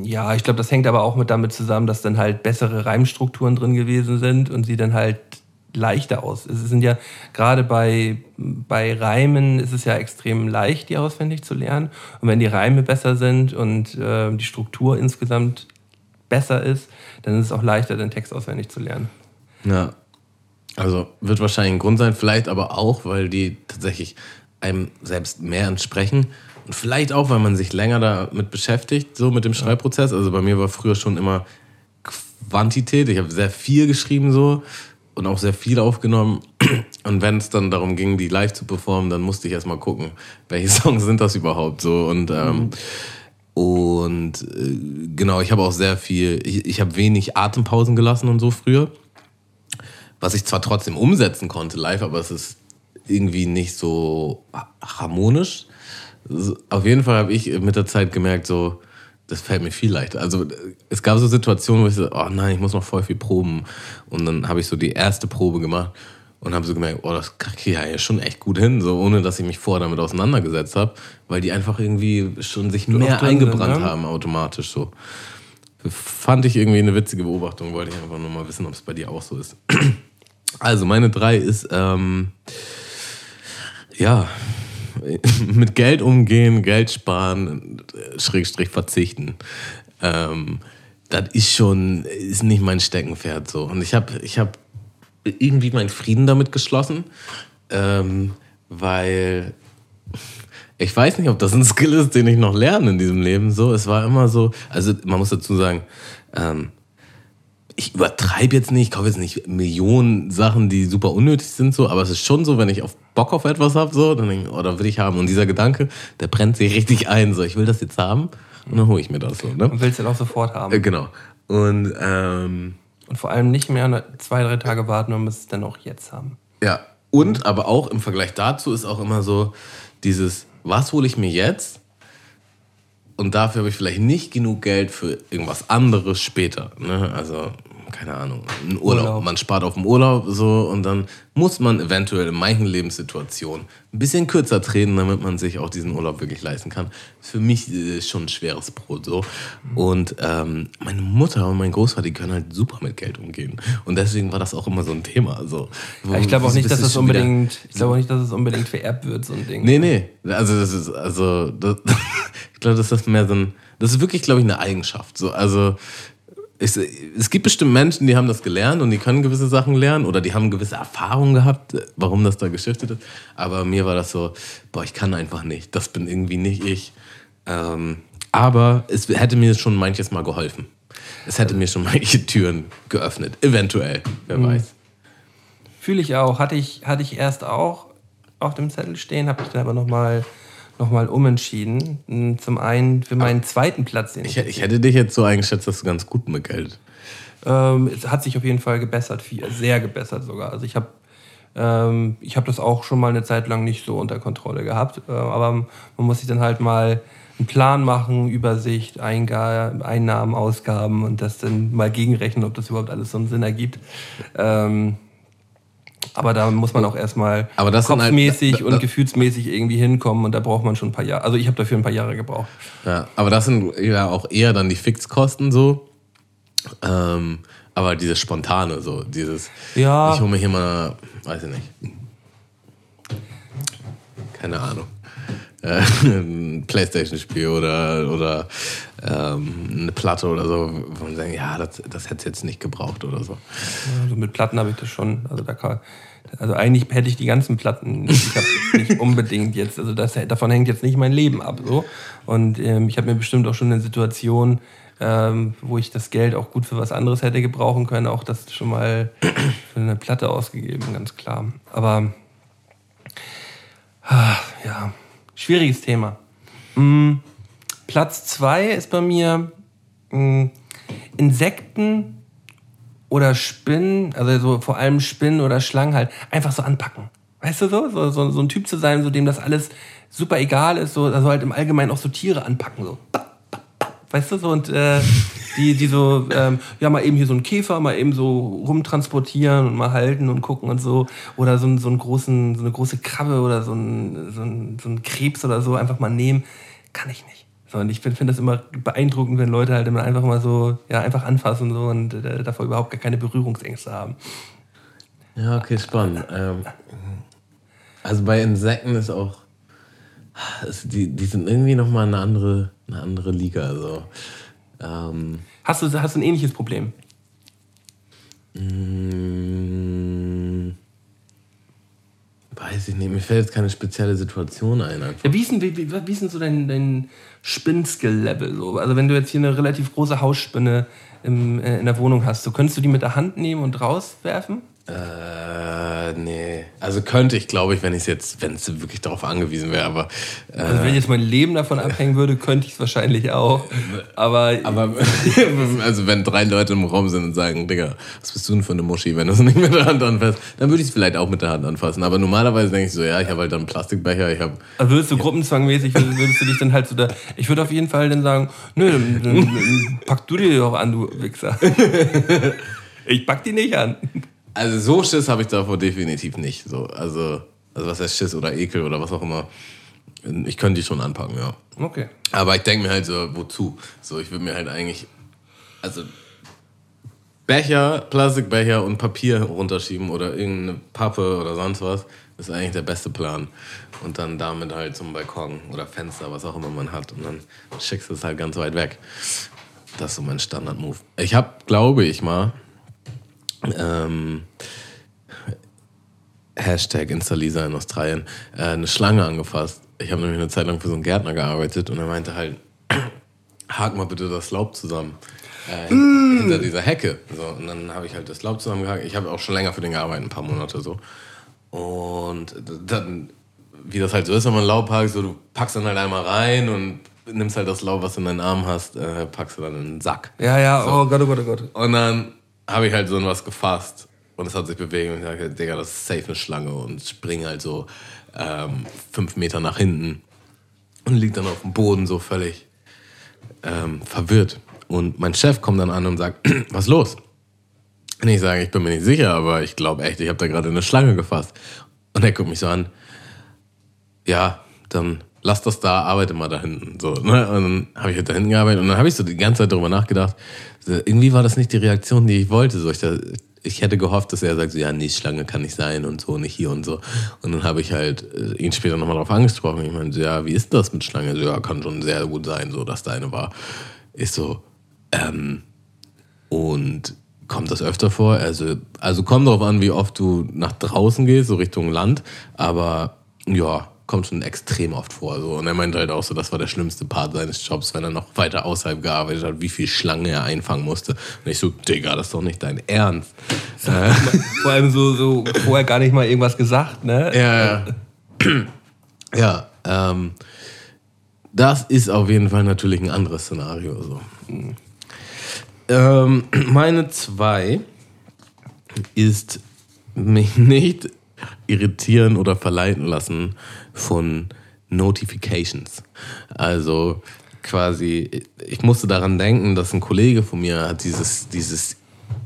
Ja, ich glaube, das hängt aber auch mit damit zusammen, dass dann halt bessere Reimstrukturen drin gewesen sind und sie dann halt leichter aus. Es sind ja gerade bei, bei Reimen ist es ja extrem leicht, die auswendig zu lernen. Und wenn die Reime besser sind und äh, die Struktur insgesamt besser ist, dann ist es auch leichter, den Text auswendig zu lernen. Ja. Also wird wahrscheinlich ein Grund sein, vielleicht aber auch, weil die tatsächlich einem selbst mehr entsprechen. Und vielleicht auch, weil man sich länger damit beschäftigt, so mit dem Schreibprozess. Also bei mir war früher schon immer Quantität. Ich habe sehr viel geschrieben so und auch sehr viel aufgenommen. <clears throat> Und wenn es dann darum ging, die live zu performen, dann musste ich erstmal gucken, welche <laughs> Songs sind das überhaupt so. Und ähm, und äh, genau, ich habe auch sehr viel, ich, ich habe wenig Atempausen gelassen und so früher. Was ich zwar trotzdem umsetzen konnte live, aber es ist irgendwie nicht so ha- harmonisch. Auf jeden Fall habe ich mit der Zeit gemerkt, so, das fällt mir viel leichter. Also es gab so Situationen, wo ich so, oh nein, ich muss noch voll viel proben. Und dann habe ich so die erste Probe gemacht und habe so gemerkt, oh, das kriege ich ja schon echt gut hin, so ohne dass ich mich vorher damit auseinandergesetzt habe, weil die einfach irgendwie schon sich mehr drin eingebrannt ne? haben automatisch so. Fand ich irgendwie eine witzige Beobachtung, wollte ich einfach nur mal wissen, ob es bei dir auch so ist. <clears throat> Also meine drei ist, ähm, ja, <laughs> mit Geld umgehen, Geld sparen, Schrägstrich verzichten. Ähm, das ist schon, ist nicht mein Steckenpferd so. Und ich habe ich hab irgendwie meinen Frieden damit geschlossen, ähm, weil ich weiß nicht, ob das ein Skill ist, den ich noch lerne in diesem Leben. So, es war immer so, also man muss dazu sagen, ähm, ich übertreibe jetzt nicht, ich kaufe jetzt nicht Millionen Sachen, die super unnötig sind, so, aber es ist schon so, wenn ich auf Bock auf etwas habe, so, dann denke ich, oh, da will ich haben. Und dieser Gedanke, der brennt sich richtig ein, so, ich will das jetzt haben und dann hole ich mir das so, ne? Und willst du dann auch sofort haben. Äh, Genau. Und ähm, Und vor allem nicht mehr zwei, drei Tage warten und es dann auch jetzt haben. Ja, und aber auch im Vergleich dazu ist auch immer so dieses, was hole ich mir jetzt? Und dafür habe ich vielleicht nicht genug Geld für irgendwas anderes später. Ne? Also, keine Ahnung, ein Urlaub. Urlaub. Man spart auf dem Urlaub so und dann muss man eventuell in manchen Lebenssituationen ein bisschen kürzer treten, damit man sich auch diesen Urlaub wirklich leisten kann. Für mich äh, schon ein schweres Brot so. Und ähm, meine Mutter und mein Großvater, die können halt super mit Geld umgehen. Und deswegen war das auch immer so ein Thema. So, wo- ich glaube auch nicht, dass es du schon wieder- unbedingt, ich glaube auch nicht, dass es unbedingt vererbt wird, so ein Ding. Nee, nee. Also das ist, also das, <laughs> ich glaube, das ist mehr so ein, das ist wirklich, glaube ich, eine Eigenschaft. So, also es, es gibt bestimmt Menschen, die haben das gelernt und die können gewisse Sachen lernen oder die haben gewisse Erfahrungen gehabt, warum das da geschiftet ist. Aber mir war das so, boah, ich kann einfach nicht. Das bin irgendwie nicht ich. Ähm, aber es hätte mir schon manches Mal geholfen. Es hätte mir schon manche Türen geöffnet. Eventuell, wer weiß. Fühle ich auch. Hatte ich, hatte ich erst auch auf dem Zettel stehen, habe ich dann aber nochmal noch mal umentschieden. Zum einen für meinen zweiten Platz, den Ich, ich hätte dich jetzt so eingeschätzt, dass du ganz gut mit Geld. Ähm, es hat sich auf jeden Fall gebessert, viel, sehr gebessert sogar. Also ich habe ähm, ich habe das auch schon mal eine Zeit lang nicht so unter Kontrolle gehabt, äh, aber man muss sich dann halt mal einen Plan machen, Übersicht, Einnahmen, Ausgaben und das dann mal gegenrechnen, ob das überhaupt alles so einen Sinn ergibt. Ähm, aber da muss man auch erstmal halt- kopfmäßig da- da- und gefühlsmäßig irgendwie hinkommen und da braucht man schon ein paar Jahre. Also ich habe dafür ein paar Jahre gebraucht. Ja, aber das sind ja auch eher dann die Fixkosten so. Ähm, aber dieses Spontane, so, dieses, Ja. ich hole mir hier mal, weiß ich nicht. Keine Ahnung. Äh, <laughs> ein Playstation-Spiel oder, oder ähm, eine Platte oder so, wo man sagt, ja, das, das hätte jetzt nicht gebraucht oder so. Also mit Platten habe ich das schon. Also da kann, also eigentlich hätte ich die ganzen Platten nicht, <laughs> nicht unbedingt jetzt. Also das, davon hängt jetzt nicht mein Leben ab. So. Und ähm, ich habe mir bestimmt auch schon eine Situation, ähm, wo ich das Geld auch gut für was anderes hätte gebrauchen können, auch das schon mal für eine Platte ausgegeben, ganz klar. Aber ah, ja, schwieriges Thema. Mm, Platz zwei ist bei mir mm, Insekten oder Spinnen, also so vor allem Spinnen oder Schlangen halt, einfach so anpacken. Weißt du so? So, so, so ein Typ zu sein, so dem das alles super egal ist, so, also halt im Allgemeinen auch so Tiere anpacken, so. Weißt du, so und äh, die, die so, ähm, ja, mal eben hier so einen Käfer, mal eben so rumtransportieren und mal halten und gucken und so. Oder so, so, einen großen, so eine große Krabbe oder so einen, so, einen, so einen Krebs oder so einfach mal nehmen. Kann ich nicht. So, und ich finde find das immer beeindruckend, wenn Leute halt immer einfach mal so, ja, einfach anfassen und so und äh, davor überhaupt gar keine Berührungsängste haben. Ja, okay, spannend. Ähm, also bei Insekten ist auch, die, die sind irgendwie nochmal eine andere, eine andere Liga. So. Ähm, Hast du, hast du ein ähnliches Problem? mh, weiß ich nicht, mir fällt jetzt keine spezielle Situation ein. Einfach. Ja, wie ist denn, wie, wie, wie ist denn so dein, dein Spinnskill-Level? So? Also wenn du jetzt hier eine relativ große Hausspinne im, äh, in der Wohnung hast, so könntest du die mit der Hand nehmen und rauswerfen? Äh, nee. Also könnte ich, glaube ich, wenn ich jetzt, wenn es wirklich darauf angewiesen wäre, aber. Äh, Also wenn jetzt mein Leben davon abhängen würde, könnte ich es wahrscheinlich auch. Aber, aber <laughs> also wenn drei Leute im Raum sind und sagen, Digga, was bist du denn für eine Muschi, wenn du es nicht mit der Hand anfasst, dann würde ich es vielleicht auch mit der Hand anfassen. Aber normalerweise denke ich so, ja, ich habe halt dann einen Plastikbecher, ich habe also würdest du gruppenzwangmäßig, würdest, du dich dann halt so da. Ich würde auf jeden Fall dann sagen, nö, dann, dann, dann pack du die doch an, du Wichser. <laughs> Ich pack die nicht an. Also so Schiss habe ich davor definitiv nicht. So, also, also was heißt Schiss oder Ekel oder was auch immer. Ich könnte die schon anpacken, ja. Okay. Aber ich denke mir halt so, wozu? So, ich würde mir halt eigentlich, also Becher, Plastikbecher und Papier runterschieben oder irgendeine Pappe oder sonst was, ist eigentlich der beste Plan. Und dann damit halt zum Balkon oder Fenster, was auch immer man hat. Und dann schickst du es halt ganz weit weg. Das ist so mein Standard-Move. Ich habe, glaube ich mal, ähm, Hashtag Instalisa in Australien, äh, eine Schlange angefasst. Ich habe nämlich eine Zeit lang für so einen Gärtner gearbeitet und er meinte halt, <clears throat> hak mal bitte das Laub zusammen. Äh, hin- Hinter dieser Hecke. So, und dann habe ich halt das Laub zusammengehakt. Ich habe auch schon länger für den gearbeitet, ein paar Monate so. Und dann, wie das halt so ist, wenn man Laub hakt, so du packst dann halt einmal rein und nimmst halt das Laub, was du in deinen Arm hast, äh, packst du dann in den Sack. Ja, ja, oh Gott, oh Gott, oh Gott. Und dann habe ich halt so was gefasst und es hat sich bewegt und ich dachte, Digga, das ist safe eine Schlange und spring halt so ähm, fünf Meter nach hinten und liegt dann auf dem Boden so völlig ähm, verwirrt. Und mein Chef kommt dann an und sagt, <clears throat> was los? Und ich sage, ich bin mir nicht sicher, aber ich glaube echt, ich habe da gerade eine Schlange gefasst. Und er guckt mich so an, ja, dann lass das da, arbeite mal da hinten. So, ne? Und dann habe ich halt da hinten gearbeitet und dann habe ich so die ganze Zeit darüber nachgedacht. Irgendwie war das nicht die Reaktion, die ich wollte. So, ich, da, ich hätte gehofft, dass er sagt, so, ja, nee, Schlange kann nicht sein und so, nicht hier und so. Und dann habe ich halt äh, ihn später nochmal darauf angesprochen. Ich meine, so, ja, wie ist das mit Schlange? So, ja, kann schon sehr gut sein, so, dass da eine war. Ist so, ähm, und kommt das öfter vor? Also, also kommt darauf an, wie oft du nach draußen gehst, so Richtung Land. Aber ja, kommt schon extrem oft vor. So. Und er meinte halt auch so, das war der schlimmste Part seines Jobs, wenn er noch weiter außerhalb gearbeitet hat, wie viel Schlange er einfangen musste. Und ich so, Digga, das ist doch nicht dein Ernst. Äh, Vor allem so, so vorher gar nicht mal irgendwas gesagt, ne? ja, ja. ja, ähm, das ist auf jeden Fall natürlich ein anderes Szenario. So. Ähm, meine zwei ist mich nicht irritieren oder verleiten lassen von Notifications. Also quasi, ich musste daran denken, dass ein Kollege von mir hat dieses, dieses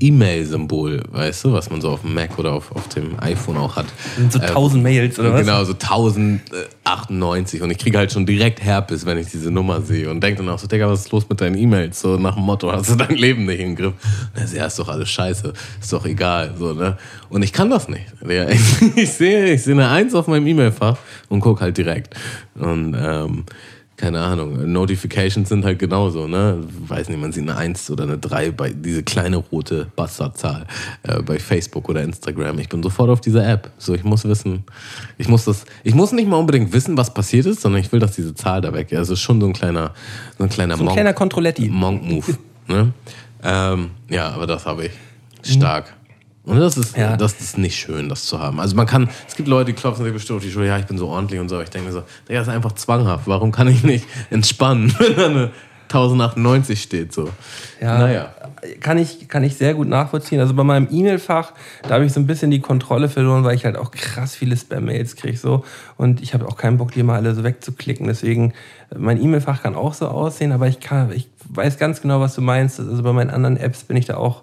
E-Mail-Symbol, weißt du, was man so auf dem Mac oder auf, auf dem iPhone auch hat. So Äh, tausend Mails oder was? Genau, so 1098. Und ich kriege halt schon direkt Herpes, wenn ich diese Nummer sehe. Und denke dann auch so, Digga, was ist los mit deinen E-Mails? So nach dem Motto, hast du dein Leben nicht im Griff? Er so, ja, ist doch alles scheiße. Ist doch egal. So, ne? Und ich kann das nicht. Ich, <laughs> ich sehe ich sehe eine Eins auf meinem E-Mail-Fach und gucke halt direkt. Und ähm, keine Ahnung, Notifications sind halt genauso, ne? Weiß nicht, man sieht eine 1 oder eine 3 bei diese kleine rote Bastardzahl äh, bei Facebook oder Instagram. Ich bin sofort auf dieser App. So, ich muss wissen, ich muss das, ich muss nicht mal unbedingt wissen, was passiert ist, sondern ich will, dass diese Zahl da weg ist. Also es ist schon so ein kleiner, so ein kleiner So ein kleiner Controletti. Monk-Move. Ne? Ähm, ja, aber das habe ich. Stark. Und das ist, Ja. das ist nicht schön, das zu haben. Also man kann, es gibt Leute, die klopfen sich bestimmt auf die Schulter, ja, ich bin so ordentlich und so. Ich denke mir so, der ist einfach zwanghaft. Warum kann ich nicht entspannen, <laughs> wenn da eine 1098 steht? So. Ja, Naja. Kann ich, kann ich sehr gut nachvollziehen. Also bei meinem E-Mail-Fach, da habe ich so ein bisschen die Kontrolle verloren, weil ich halt auch krass viele Spam-Mails kriege. So. Und ich habe auch keinen Bock, die mal alle so wegzuklicken. Deswegen, mein E-Mail-Fach kann auch so aussehen, aber ich, kann, ich weiß ganz genau, was du meinst. Also bei meinen anderen Apps bin ich da auch,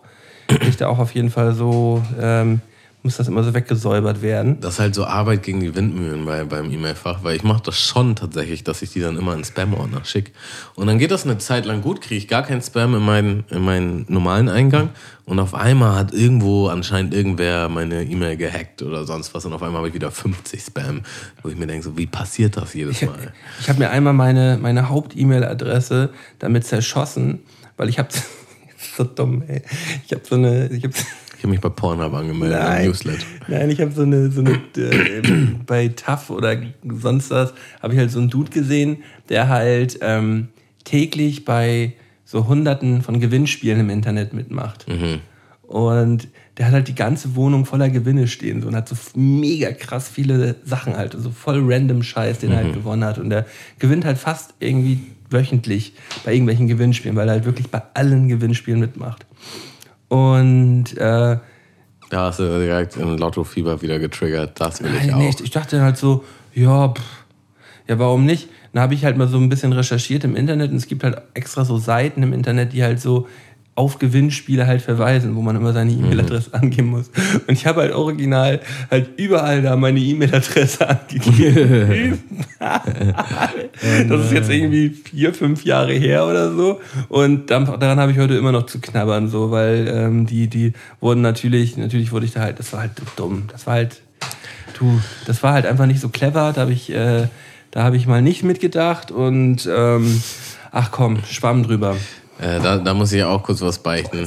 bin ich da auch auf jeden Fall so, ähm, muss das immer so weggesäubert werden. Das ist halt so Arbeit gegen die Windmühlen bei, beim E-Mail-Fach, weil ich mache das schon tatsächlich, dass ich die dann immer in Spam-Ordner schicke. Und dann geht das eine Zeit lang gut, kriege ich gar keinen Spam in meinen, in meinen normalen Eingang. Und auf einmal hat irgendwo anscheinend irgendwer meine E-Mail gehackt oder sonst was. Und auf einmal habe ich wieder 50 Spam, wo ich mir denke, so, wie passiert das jedes Mal? Ich habe mir einmal meine, meine Haupt-E-Mail-Adresse damit zerschossen, weil ich habe <laughs> so dumm, ey. Ich habe so eine, ich habe Ich habe mich bei Pornhub angemeldet im Newsletter. Nein, ich habe so eine, so eine äh, <clears throat> bei TAF oder sonst was, habe ich halt so einen Dude gesehen, der halt ähm, täglich bei so hunderten von Gewinnspielen im Internet mitmacht. Und der hat halt die ganze Wohnung voller Gewinne stehen so, und hat so mega krass viele Sachen halt, so voll random Scheiß, den er halt gewonnen hat. Und der gewinnt halt fast irgendwie wöchentlich bei irgendwelchen Gewinnspielen, weil er halt wirklich bei allen Gewinnspielen mitmacht. Und äh, Da hast du direkt in Lottofieber wieder getriggert. Das will ich auch. ich dachte halt so, ja, pff, ja, warum nicht? Dann habe ich halt mal so ein bisschen recherchiert im Internet und es gibt halt extra so Seiten im Internet, die halt so auf Gewinnspiele halt verweisen, wo man immer seine E-Mail-Adresse <laughs> angeben muss. Und ich habe halt original halt überall da meine E-Mail-Adresse <laughs> angegeben. <laughs> das ist jetzt irgendwie vier, fünf Jahre her oder so. Und daran habe ich heute immer noch zu knabbern, so, weil ähm, die, die wurden natürlich, natürlich wurde ich da halt, das war halt dumm. Das war halt, du, das war halt einfach nicht so clever. Da habe ich, äh, da habe ich mal nicht mitgedacht und ähm, ach komm, schwamm drüber. Äh, da, da muss ich auch kurz was beichten.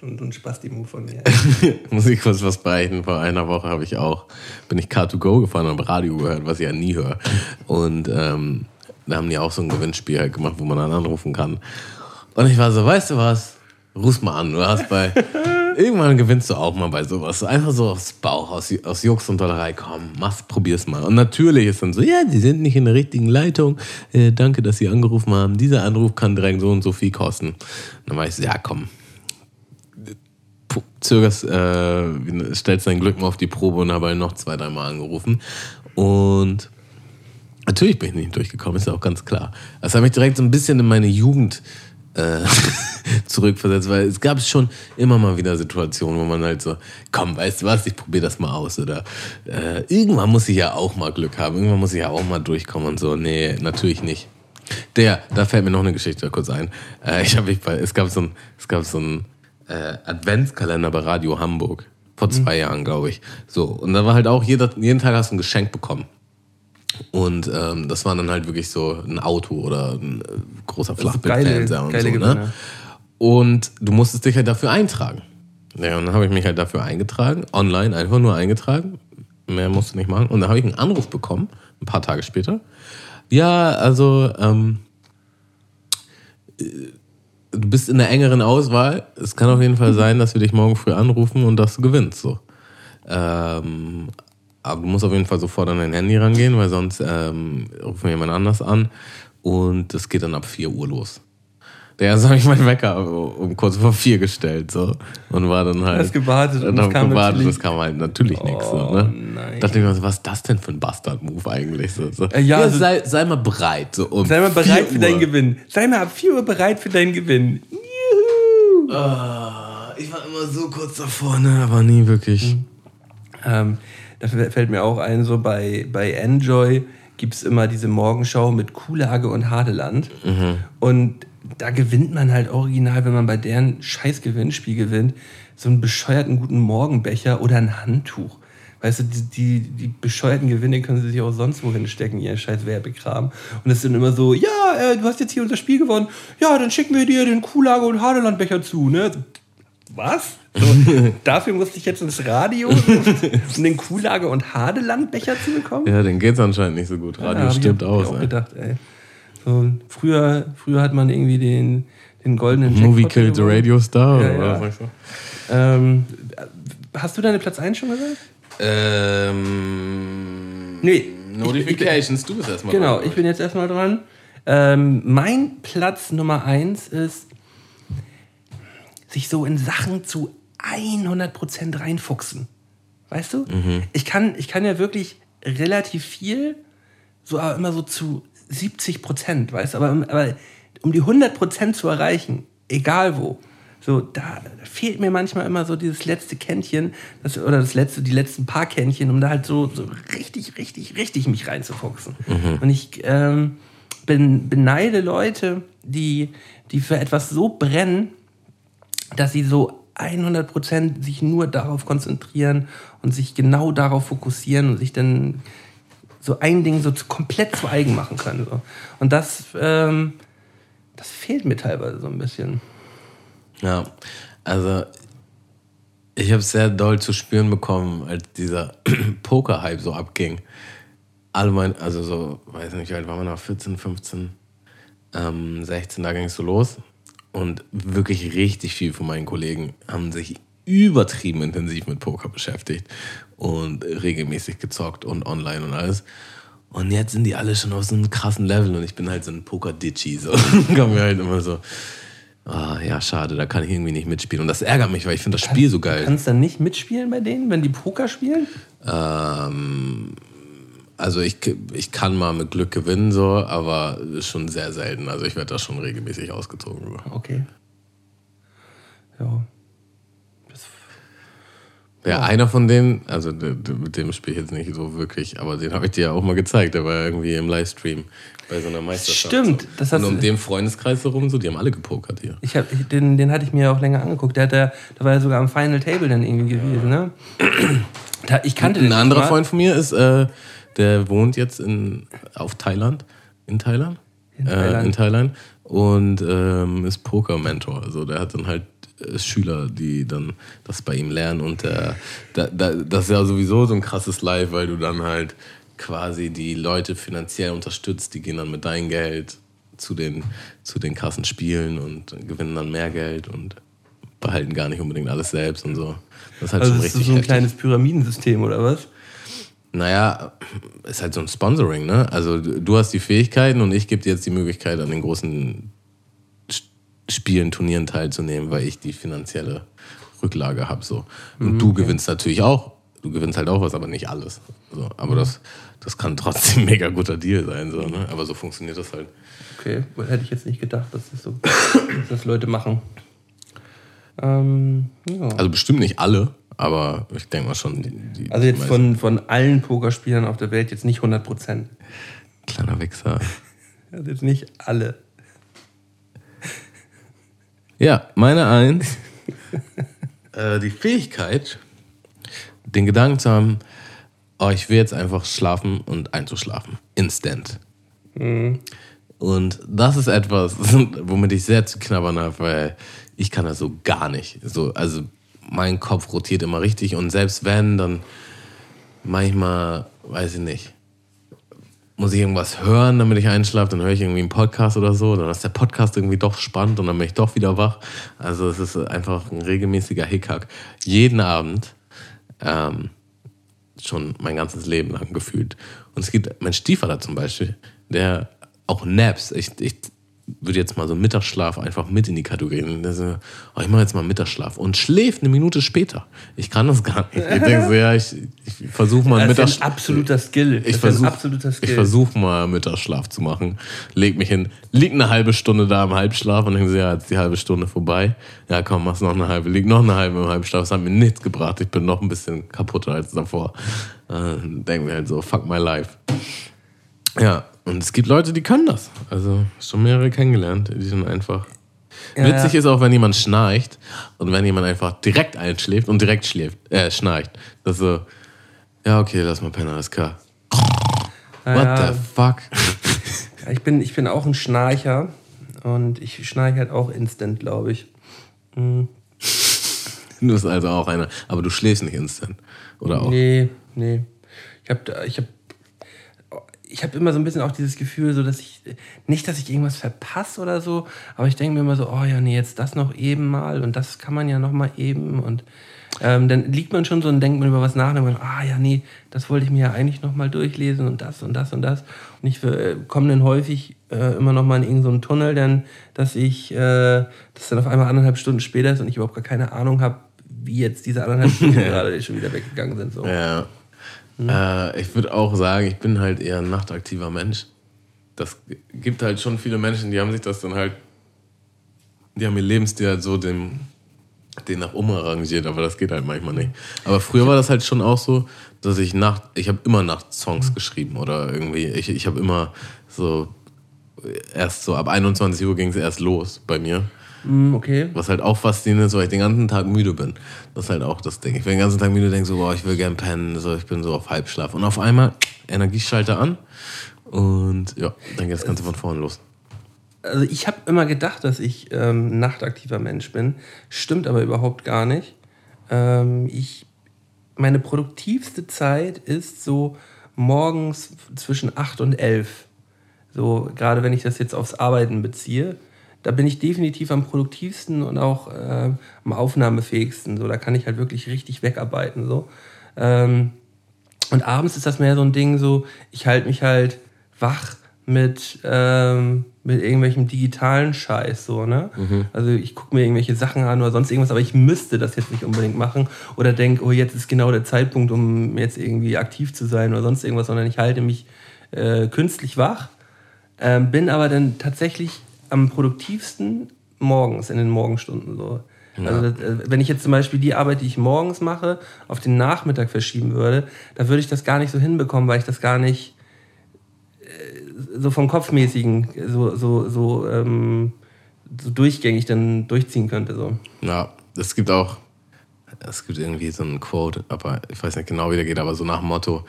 So ein, so ein Spasti-Move von mir. <laughs> muss ich kurz was beichten. Vor einer Woche habe ich auch, bin ich Car2Go gefahren und habe Radio gehört, was ich ja nie höre. Und ähm, da haben die auch so ein Gewinnspiel halt gemacht, wo man dann anrufen kann. Und ich war so, weißt du was? Ruf's mal an. Du hast bei. Irgendwann gewinnst du auch mal bei sowas. Einfach so aus Bauch, aus, aus Jux und Dollerei. Komm, mach's, probier's mal. Und natürlich ist dann so, ja, die sind nicht in der richtigen Leitung. Äh, danke, dass Sie angerufen haben. Dieser Anruf kann direkt so und so viel kosten. Dann war ich ja, komm. Zögerst, äh, stellst dein Glück mal auf die Probe und habe noch zwei, dreimal angerufen. Und Natürlich bin ich nicht durchgekommen, ist ja auch ganz klar. Das hat mich direkt so ein bisschen in meine Jugend äh, <laughs> zurückversetzt, weil es gab schon immer mal wieder Situationen, wo man halt so, komm, weißt du was, ich probiere das mal aus. Oder äh, irgendwann muss ich ja auch mal Glück haben, irgendwann muss ich ja auch mal durchkommen und so. Nee, natürlich nicht. Der, da fällt mir noch eine Geschichte kurz ein. Äh, ich hab mich bei, es gab so ein, es gab so ein äh, Adventskalender bei Radio Hamburg. Vor zwei Jahren, glaube ich. So, und da war halt auch, jeder, jeden Tag hast du ein Geschenk bekommen. Und ähm, das war dann halt wirklich so ein Auto oder ein äh, großer Flachbildfernseher und geile so. Ne? Gewinne. Und du musstest dich halt dafür eintragen. Ja, und dann habe ich mich halt dafür eingetragen, online einfach nur eingetragen. Mehr musst du nicht machen. Und dann habe ich einen Anruf bekommen, ein paar Tage später. Ja, also ähm, äh, du bist in der engeren Auswahl. Es kann auf jeden Fall <laughs> sein, dass wir dich morgen früh anrufen und dass du gewinnst. So. Ähm, aber du musst auf jeden Fall sofort an dein Handy rangehen, weil sonst ähm, rufen wir jemand anders an. Und das geht dann ab 4 Uhr los. Der <laughs> habe ich meinen Wecker um kurz vor vier gestellt so und war dann halt. Hast gewartet und und kam gewartet, es kam halt natürlich nichts. So, Oh, ne? nein. Dachte ich mir, so, was ist das denn für ein Bastard-Move eigentlich? So, so. Äh, ja, also- sei, sei mal bereit. So, um Sei mal 4 bereit für Uhr. deinen Gewinn. Sei mal ab 4 Uhr bereit für deinen Gewinn. Juhu! Ah, ich war immer so kurz davor, ne? aber nie wirklich. Ähm, da fällt mir auch ein, so bei, bei Enjoy gibt es immer diese Morgenschau mit Kuhlage und Hadeland. Und da gewinnt man halt original, wenn man bei deren scheiß Gewinnspiel gewinnt, so einen bescheuerten guten Morgenbecher oder ein Handtuch. Weißt du, die, die, die bescheuerten Gewinne können sie sich auch sonst wohin stecken, ihr scheiß Werbekram. Und es sind immer so, ja, äh, du hast jetzt hier unser Spiel gewonnen, ja, dann schicken wir dir den Kuhlage- und Hadelandbecher zu, ne? Was? So, <laughs> dafür musste ich jetzt ins Radio, um den Kuhlage- und Hadelandbecher zu bekommen? Ja, den geht's anscheinend nicht so gut. Radio ich- stirbt hab ich aus. auch ey. gedacht, ey. So, früher, früher hat man irgendwie den, den goldenen Movie Jackpot Killed the. Radio Star? Ja, oder ja. was? Ähm, hast du deine Platz 1 schon gesagt? Ähm, Nee. Notifications, du bist erstmal Genau, dran, ich bin jetzt erstmal dran. Ähm, mein Platz Nummer 1 ist, sich so in Sachen zu 100% reinfuchsen. Weißt du? Ich, kann, ich kann ja wirklich relativ viel, so aber immer so zu 70 Prozent, weißt du? Aber, aber um die 100 Prozent zu erreichen, egal wo, so, da fehlt mir manchmal immer so dieses letzte Kännchen, das, oder das letzte, die letzten paar Kännchen, um da halt so, so richtig, richtig, richtig mich reinzufuchsen. Und ich ähm, ben, beneide Leute, die, die für etwas so brennen, dass sie so 100% sich nur darauf konzentrieren und sich genau darauf fokussieren und sich dann so ein Ding so komplett zu eigen machen können. So. Und das, ähm, das fehlt mir teilweise so ein bisschen. Ja, also ich habe sehr doll zu spüren bekommen, als dieser <clears throat> Poker-Hype so abging. Alle mein, also so, weiß nicht, wie alt war man noch, 14, 15, ähm, 16, da ging es so los. Und wirklich richtig viel von meinen Kollegen haben sich übertrieben intensiv mit Poker beschäftigt und regelmäßig gezockt und online und alles. Und jetzt sind die alle schon auf so einem krassen Level und ich bin halt so ein Poker-Ditchy. So. <laughs> Kommt mir halt immer so, ah, ja, schade, da kann ich irgendwie nicht mitspielen. Und das ärgert mich, weil ich finde das Spiel so geil. Kannst du dann nicht mitspielen bei denen, wenn die Poker spielen? Ähm, also ich, ich kann mal mit Glück gewinnen, so, aber ist schon sehr selten. Also ich werde da schon regelmäßig ausgezogen. So. Okay. Ja. Ja, einer von denen, also mit dem spiele ich jetzt nicht so wirklich, aber den habe ich dir ja auch mal gezeigt. Der war ja irgendwie im Livestream bei so einer Meisterschaft. Stimmt, So. das Und um den Freundeskreis herum, so, die haben alle gepokert hier. Ich hab, den, den hatte ich mir auch länger angeguckt. Der, da, da war er sogar am Final Table dann irgendwie gewesen. Ne? Da, ich kannte den Ein anderer mal. Freund von mir ist, äh, der wohnt jetzt in, auf Thailand. In Thailand? In Äh, Thailand. in Thailand. Und ähm, ist Poker-Mentor. Also der hat dann halt äh, Schüler, die dann das bei ihm lernen. Und äh, da, da, das ist ja sowieso so ein krasses Live, weil du dann halt quasi die Leute finanziell unterstützt, die gehen dann mit deinem Geld zu den, zu den krassen Spielen und gewinnen dann mehr Geld und behalten gar nicht unbedingt alles selbst und so. Das ist halt Also schon das ist richtig so ein heftig. kleines Pyramidensystem, oder was? Naja, ist halt so ein Sponsoring, ne? Also du hast die Fähigkeiten und ich gebe dir jetzt die Möglichkeit, an den großen Spielen, Turnieren teilzunehmen, weil ich die finanzielle Rücklage habe. So. Und du gewinnst natürlich auch. Du gewinnst halt auch was, aber nicht alles. So. Aber das, das kann trotzdem ein <laughs> mega guter Deal sein. So, ne? Aber so funktioniert das halt. Okay, hätte ich jetzt nicht gedacht, dass das so <coughs> dass das Leute machen. Ähm, ja. Also bestimmt nicht alle, aber ich denke mal schon. Die, die Also jetzt von, von allen Pokerspielern auf der Welt jetzt nicht 100 Prozent. Kleiner Wichser. <laughs> Also jetzt nicht alle. Ja, meine Eins. <laughs> äh, die Fähigkeit, den Gedanken zu haben, oh, ich will jetzt einfach schlafen und einzuschlafen. Instant. Und das ist etwas, <laughs> womit ich sehr zu knabbern habe, weil ich kann das so gar nicht. So, also mein Kopf rotiert immer richtig und selbst wenn, dann manchmal, weiß ich nicht, muss ich irgendwas hören, damit ich einschlafe, dann höre ich irgendwie einen Podcast oder so, dann ist der Podcast irgendwie doch spannend und dann bin ich doch wieder wach. Also es ist einfach ein regelmäßiger Hickhack. Jeden Abend, ähm, schon mein ganzes Leben lang gefühlt. Und es gibt mein Stiefvater zum Beispiel, der auch Naps, ich, ich würde jetzt mal so Mittagsschlaf einfach mit in die Kategorie nehmen. Der so, oh, ich mache jetzt mal Mittagsschlaf und schläft eine Minute später. Ich kann das gar nicht. Ich denke so, ja, ich, ich versuche mal einen Das ist Mittagsschlaf. ein absoluter Skill. Ich das ein versuche versuch mal Mittagsschlaf zu machen. Leg mich hin, lieg eine halbe Stunde da im Halbschlaf und denke so, ja, jetzt ist die halbe Stunde vorbei. Ja, komm, mach's noch eine halbe. Lieg noch eine halbe im Halbschlaf. Das hat mir nichts gebracht. Ich bin noch ein bisschen kaputter als davor. Äh, denken wir halt so, fuck my life. Ja, und es gibt Leute, die können das. Also schon mehrere kennengelernt, die sind einfach. Ja, Witzig ja. ist auch, wenn jemand schnarcht und wenn jemand einfach direkt einschläft und direkt schläft, äh, schnarcht. Das ist so, ja, okay, lass mal pennen, alles klar. What Ja. the fuck? Ich bin, ich bin auch ein Schnarcher und ich schnarche halt auch instant, glaube ich. Du bist also auch einer. Aber du schläfst nicht instant. Oder auch? Nee, nee. Ich habe ich hab, ich hab immer so ein bisschen auch dieses Gefühl, so dass ich, nicht, dass ich irgendwas verpasse oder so, aber ich denke mir immer so, oh ja, nee, jetzt das noch eben mal und das kann man ja noch mal eben und ähm, dann liegt man schon so und denkt man über was nach und man, ah ja, nee, das wollte ich mir ja eigentlich noch mal durchlesen und das und das und das. Und ich äh, komme dann häufig äh, immer noch mal in irgendeinen so Tunnel, dann, dass ich, äh, dass dann auf einmal anderthalb Stunden später ist und ich überhaupt gar keine Ahnung habe, wie jetzt diese anderthalb Stunden <laughs> gerade schon wieder weggegangen sind. So. Ja. Äh, ich würde auch sagen, ich bin halt eher ein nachtaktiver Mensch. Das gibt halt schon viele Menschen, die haben sich das dann halt, die haben ihr Lebensstil halt so dem, den nach oben arrangiert, aber das geht halt manchmal nicht. Aber früher war das halt schon auch so, dass ich nach, ich habe immer nachts Songs geschrieben oder irgendwie, ich, ich habe immer so, erst so ab 21 Uhr ging es erst los bei mir. Mm, okay. Was halt auch faszinierend ist, weil ich den ganzen Tag müde bin. Das ist halt auch das Ding. Ich bin den ganzen Tag müde, denke so, boah, ich will gern pennen, so, ich bin so auf Halbschlaf. Und auf einmal Energieschalter an und ja, dann geht das Ganze von vorne los. Also ich habe immer gedacht, dass ich ähm, ein nachtaktiver Mensch bin. Stimmt aber überhaupt gar nicht. Ähm, ich, meine produktivste Zeit ist so morgens zwischen 8 und 11. So, gerade wenn ich das jetzt aufs Arbeiten beziehe. Da bin ich definitiv am produktivsten und auch äh, am aufnahmefähigsten. So, da kann ich halt wirklich richtig wegarbeiten. So. Ähm, und abends ist das mehr so ein Ding, so, ich halte mich halt wach mit, ähm, mit irgendwelchem digitalen Scheiß, so, ne? Also ich gucke mir irgendwelche Sachen an oder sonst irgendwas, aber ich müsste das jetzt nicht unbedingt machen oder denke, oh, jetzt ist genau der Zeitpunkt, um jetzt irgendwie aktiv zu sein oder sonst irgendwas, sondern ich halte mich äh, künstlich wach, ähm, bin aber dann tatsächlich am produktivsten morgens, in den Morgenstunden, so. Also, das, äh, wenn ich jetzt zum Beispiel die Arbeit, die ich morgens mache, auf den Nachmittag verschieben würde, da würde ich das gar nicht so hinbekommen, weil ich das gar nicht äh, so vom Kopfmäßigen so, so, so, ähm, so durchgängig dann durchziehen könnte. So. Ja, es gibt auch, es gibt irgendwie so einen Quote, aber ich weiß nicht genau, wie der geht, aber so nach dem Motto,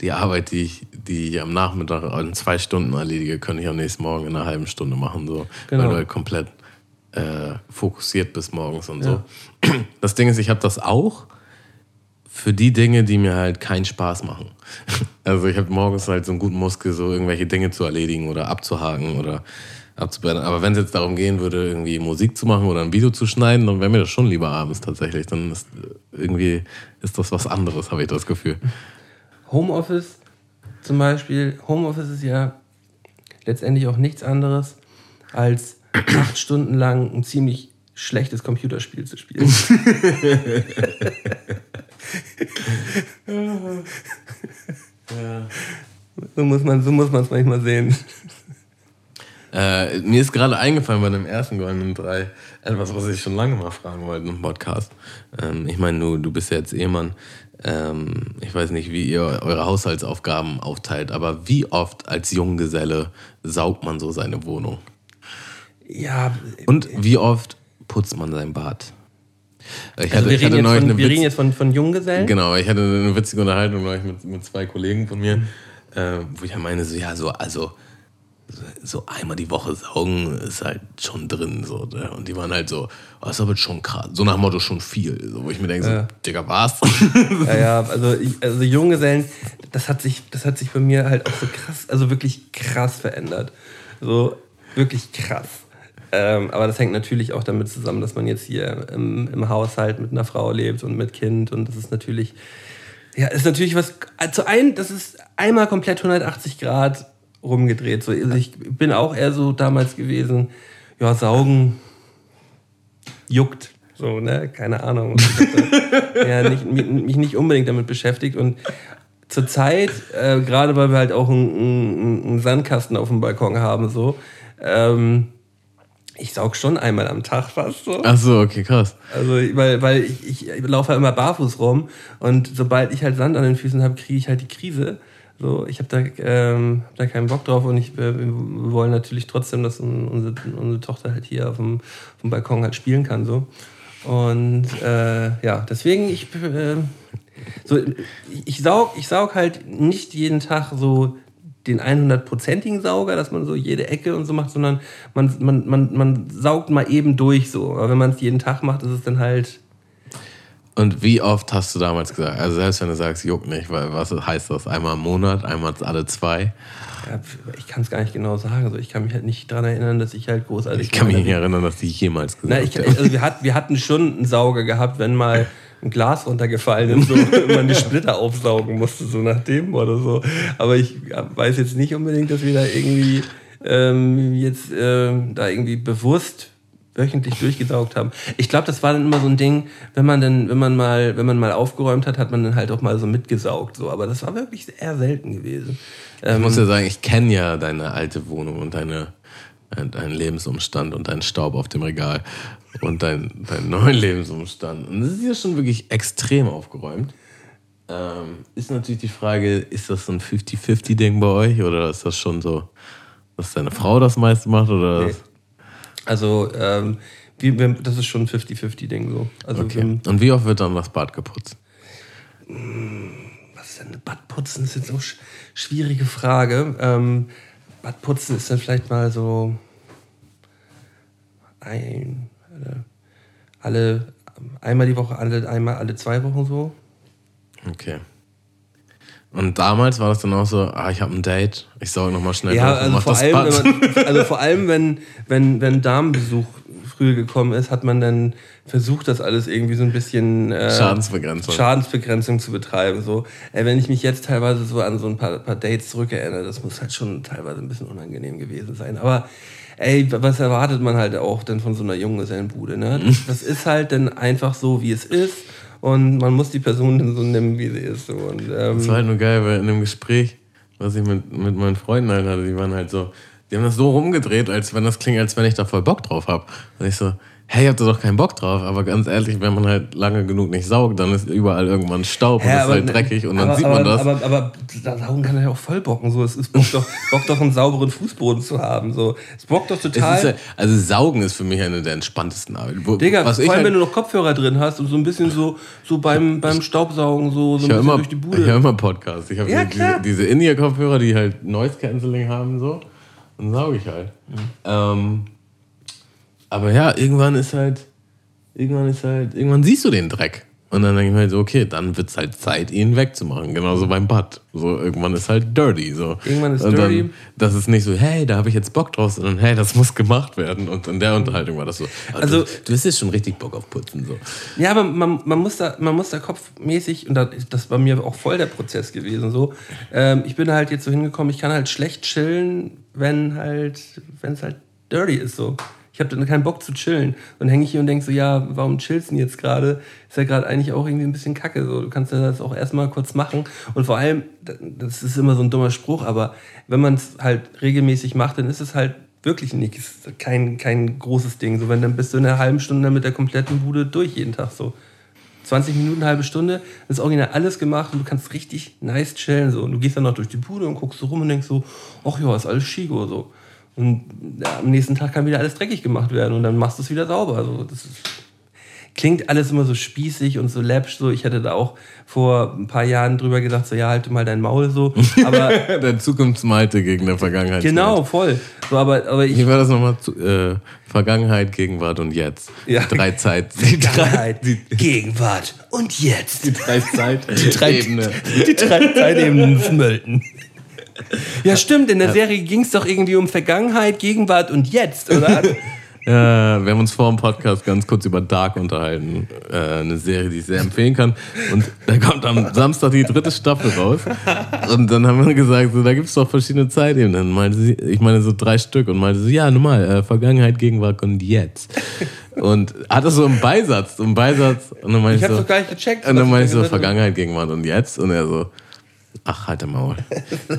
die Arbeit, die ich, die ich am Nachmittag in zwei Stunden erledige, könnte ich am nächsten Morgen in einer halben Stunde machen, so, Genau. weil du halt komplett äh, fokussiert bist morgens und so. <clears throat> Das Ding ist, ich habe das auch, für die Dinge, die mir halt keinen Spaß machen. <laughs> Also ich habe morgens halt so einen guten Muskel, so irgendwelche Dinge zu erledigen oder abzuhaken oder abzubrennen. Aber wenn es jetzt darum gehen würde, irgendwie Musik zu machen oder ein Video zu schneiden, dann wäre mir das schon lieber abends tatsächlich. Dann ist irgendwie ist das was anderes, habe ich das Gefühl. Homeoffice zum Beispiel, Homeoffice ist ja letztendlich auch nichts anderes, als acht Stunden lang ein ziemlich schlechtes Computerspiel zu spielen. <laughs> So muss man so es manchmal sehen. Äh, mir ist gerade eingefallen bei dem ersten Goldenen Drei etwas, was ich schon lange mal fragen wollte im Podcast. Ähm, ich meine, du, du bist ja jetzt Ehemann. Ähm, ich weiß nicht, wie ihr eure Haushaltsaufgaben aufteilt, aber wie oft als Junggeselle saugt man so seine Wohnung? Ja. Und wie oft putzt man sein Bad? Ich also hatte, wir, reden, jetzt von, wir reden jetzt von, von Junggesellen? Genau, ich hatte eine witzige Unterhaltung mit, mit zwei Kollegen von mir, äh, wo ich ja meine, so, ja, so, also so einmal die Woche saugen ist halt schon drin. So, ne? Und die waren halt so, oh, das ist aber schon krass. So nach dem Motto schon viel. So, wo ich mir denke, ja. so, Digga, was? <laughs> Ja, ja, also, ich, also Junggesellen, das hat, sich, das hat sich bei mir halt auch so krass, also wirklich krass verändert. So, wirklich krass. Ähm, aber das hängt natürlich auch damit zusammen, dass man jetzt hier im, im Haushalt mit einer Frau lebt und mit Kind. Und das ist natürlich, ja, ist natürlich was, also ein, das ist einmal komplett 180 Grad rumgedreht. So, also ich bin auch eher so damals gewesen, ja, saugen juckt. So, ne? Keine Ahnung. ja, nicht, mich nicht unbedingt damit beschäftigt. Und zur Zeit, äh, gerade weil wir halt auch einen, einen, Sandkasten auf dem Balkon haben, so, ähm, ich saug schon einmal am Tag fast so. Ach so, okay, krass. Also, weil, weil ich, ich laufe halt immer barfuß rum und sobald ich halt Sand an den Füßen habe, kriege ich halt die Krise. So, ich habe da, ähm, da keinen Bock drauf und ich, äh, wir wollen natürlich trotzdem, dass unsere, unsere Tochter halt hier auf dem, auf dem Balkon halt spielen kann. So. Und äh, ja, deswegen, ich, äh, so, ich, saug, ich saug halt nicht jeden Tag so den 100%igen Sauger, dass man so jede Ecke und so macht, sondern man, man, man, man saugt mal eben durch so. Aber wenn man es jeden Tag macht, ist es dann halt und wie oft hast du damals gesagt, also selbst wenn du sagst, juckt nicht, weil was heißt das? Einmal im Monat, einmal alle zwei? Ja, ich kann es gar nicht genau sagen. Also ich kann mich halt nicht daran erinnern, dass ich halt großartig. Ich kann mich nicht erinnern, dass ich jemals gesagt ich, also wir, hat, wir hatten schon einen Sauger gehabt, wenn mal ein Glas runtergefallen ist, so, und man die Splitter aufsaugen musste, so nach dem oder so. Aber ich weiß jetzt nicht unbedingt, dass wir da irgendwie ähm, jetzt ähm, da irgendwie bewusst wöchentlich durchgesaugt haben. Ich glaube, das war dann immer so ein Ding, wenn man dann, wenn man mal, wenn man mal aufgeräumt hat, hat man dann halt auch mal so mitgesaugt. So, aber das war wirklich eher selten gewesen. Ich ähm, muss ja sagen, ich kenne ja deine alte Wohnung und deine, äh, deinen Lebensumstand und deinen Staub auf dem Regal und deinen dein neuen <laughs> Lebensumstand. Und das ist ja schon wirklich extrem aufgeräumt. Ähm, ist natürlich die Frage, ist das so ein 50-50-Ding bei euch oder ist das schon so, dass deine Frau das meiste macht oder? Nee. Also, ähm, wie, das ist schon ein 50-50-Ding so. Also okay. Und wie oft wird dann das Bad geputzt? Was ist denn Badputzen? Das ist jetzt auch eine schwierige Frage. Ähm, Badputzen ist dann vielleicht mal so ein, alle, einmal die Woche, alle, einmal alle zwei Wochen so. Okay. Und damals war das dann auch so, ah, ich habe ein Date, ich sauge nochmal schnell ja, also vor, allem, man, <laughs> also vor allem, wenn, wenn, wenn Damenbesuch früher gekommen ist, hat man dann versucht, das alles irgendwie so ein bisschen äh, Schadensbegrenzung. Schadensbegrenzung zu betreiben. So, äh, wenn ich mich jetzt teilweise so an so ein paar, paar Dates zurückerinnere, das muss halt schon teilweise ein bisschen unangenehm gewesen sein. Aber ey, was erwartet man halt auch denn von so einer Junggesellenbude? Ne? <laughs> Das ist halt dann einfach so, wie es ist und man muss die Person so nehmen, wie sie ist. So. Und, ähm, das war halt nur geil, weil in einem Gespräch, was ich mit, mit meinen Freunden halt hatte, die waren halt so, die haben das so rumgedreht, als wenn das klingt, als wenn ich da voll Bock drauf habe. Und ich so, hey, ihr habt da doch keinen Bock drauf. Aber ganz ehrlich, wenn man halt lange genug nicht saugt, dann ist überall irgendwann Staub ja, und ist halt ne, dreckig und dann aber, sieht man aber, das. Aber, aber, aber saugen kann ja auch voll bocken. So. Es ist Bock doch, <laughs> Bock doch einen sauberen Fußboden zu haben. So. Es bockt doch total. Ja, also saugen ist für mich eine der entspanntesten Arbeiten. Digga, was vor allem, halt, wenn du noch Kopfhörer drin hast und so ein bisschen so, so beim, beim Staubsaugen so, so ein bisschen immer, durch die Bude. Ich höre immer Podcasts. Ich habe ja, diese, diese In-Ear-Kopfhörer, die halt Noise Cancelling haben so. Dann sauge ich halt. Mhm. Ähm, aber ja, irgendwann ist halt irgendwann ist halt, irgendwann siehst du den Dreck. Und dann denke ich mir halt so, okay, dann wird es halt Zeit, ihn wegzumachen. Genauso beim Bad. So, irgendwann ist halt dirty. So. Irgendwann ist und dirty. Dann, das ist nicht so, hey, da habe ich jetzt Bock drauf, sondern hey, das muss gemacht werden. Und in der Unterhaltung war das so. Aber Also- du, du hast jetzt schon richtig Bock auf Putzen. So. Ja, aber man, man, muss da, man muss da kopfmäßig, und das, das war mir auch voll der Prozess gewesen, so. Ähm, ich bin halt jetzt so hingekommen, ich kann halt schlecht chillen, wenn halt, wenn es halt dirty ist, so. Ich habe dann keinen Bock zu chillen. Dann hänge ich hier und denke so, ja, warum chillst du denn jetzt gerade? Ist ja gerade eigentlich auch irgendwie ein bisschen kacke. So. Du kannst ja das auch erstmal kurz machen. Und vor allem, das ist immer so ein dummer Spruch, aber wenn man es halt regelmäßig macht, dann ist es halt wirklich nichts, kein, kein großes Ding. So, wenn dann bist du in einer halben Stunde mit der kompletten Bude durch jeden Tag so. 20 Minuten, eine halbe Stunde, ist original alles gemacht und du kannst richtig nice chillen. So. Und du gehst dann noch durch die Bude und guckst so rum und denkst so, ach ja, ist alles Chigo. So. Und am nächsten Tag kann wieder alles dreckig gemacht werden und dann machst du es wieder sauber. So. Das ist, klingt alles immer so spießig und so läppsch. So. Ich hätte da auch vor ein paar Jahren drüber gedacht, so ja, halt mal dein Maul so. Aber der Zukunftsmalte gegen der Vergangenheit. genau, voll. So, aber, aber ich, Wie war das nochmal? Zu- Äh, Vergangenheit, Gegenwart und jetzt. Ja. Drei Zeit. Die Vergangenheit, Gegenwart und jetzt. Die drei Zeit. drei- Ebene. Die drei Zeitebenen smölten. Ja, stimmt. In der Serie ging es doch irgendwie um Vergangenheit, Gegenwart und jetzt, oder? <laughs> Ja, wir haben uns vor dem Podcast ganz kurz über Dark unterhalten. Äh, eine Serie, die ich sehr empfehlen kann. Und da kommt am Samstag die dritte Staffel raus. Und dann haben wir gesagt, so, da gibt es doch verschiedene Zeitebenen. Dann meinte sie, ich meine so drei Stück und meinte so, ja, normal, äh, Vergangenheit, Gegenwart und jetzt. Und hatte so einen Beisatz, so einen Beisatz. Und dann meinte Ich ich, hab's so, doch gar nicht gecheckt. Und dann meinte ich so. Vergangenheit, Gegenwart und jetzt. Und er so, ach, halt der Maul.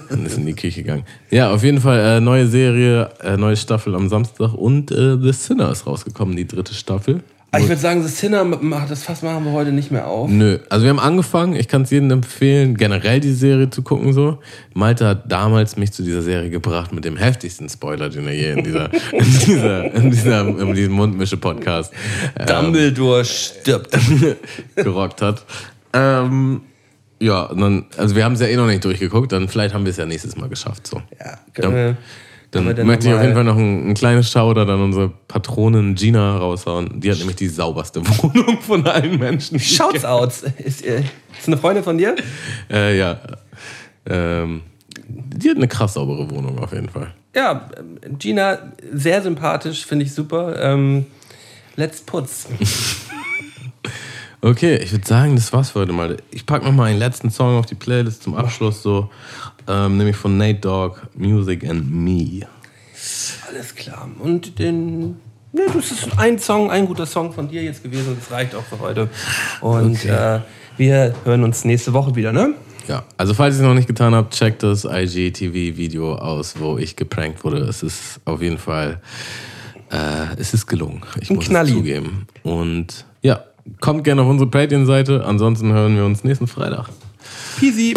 Dann ist in die Küche gegangen. Ja, auf jeden Fall äh, neue Serie, äh, neue Staffel am Samstag und äh, The Sinner ist rausgekommen, die dritte Staffel. Ah, Ich würde sagen, das Sinner, macht- das Fass machen wir heute nicht mehr auf. Nö, also wir haben angefangen, ich kann es jedem empfehlen, generell die Serie zu gucken so. Malte hat damals mich zu dieser Serie gebracht mit dem heftigsten Spoiler, den er je in dieser, <laughs> in dieser, in dieser, in diesem Mundmische-Podcast äh, Dumbledore stirbt. <laughs> gerockt hat. Ähm, ja, dann, also wir haben es ja eh noch nicht durchgeguckt, dann vielleicht haben wir es ja nächstes Mal geschafft. So. Ja, können wir, Dann können wir möchte ich auf jeden Fall noch ein, ein kleines Shoutout an unsere Patronin Gina raushauen. Die hat nämlich die sauberste <laughs> Wohnung von allen Menschen. Shoutouts. Ist, äh, ist eine Freundin von dir? Äh, ja. Ähm, die hat eine krass saubere Wohnung auf jeden Fall. Ja, ähm, Gina, sehr sympathisch, finde ich super. Ähm, let's putz. <laughs> Okay, ich würde sagen, das war's für heute mal. Ich packe noch mal einen letzten Song auf die Playlist zum Abschluss, so, ähm, nämlich von Nate Dogg, Music and Me. Alles klar. Und den. Ne, das ist ein Song, ein guter Song von dir jetzt gewesen. Das reicht auch für heute. Und Okay. äh, wir hören uns nächste Woche wieder, ne? Ja, also falls ihr es noch nicht getan habt, checkt das IGTV-Video aus, wo ich geprankt wurde. Es ist auf jeden Fall, äh, es ist gelungen. Ich muss Knalli. es zugeben. Und ja, kommt gerne auf unsere Patreon-Seite. Ansonsten hören wir uns nächsten Freitag. Peasy.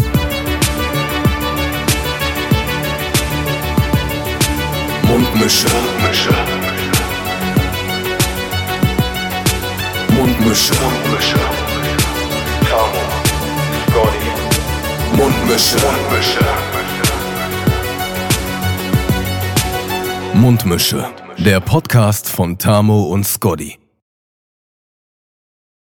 Mundmische. Mundmische. Mundmische. Mundmische. Tamo. Scotty. Mundmische. Mundmische. Mundmische. Der Podcast von Tamo und Scotty.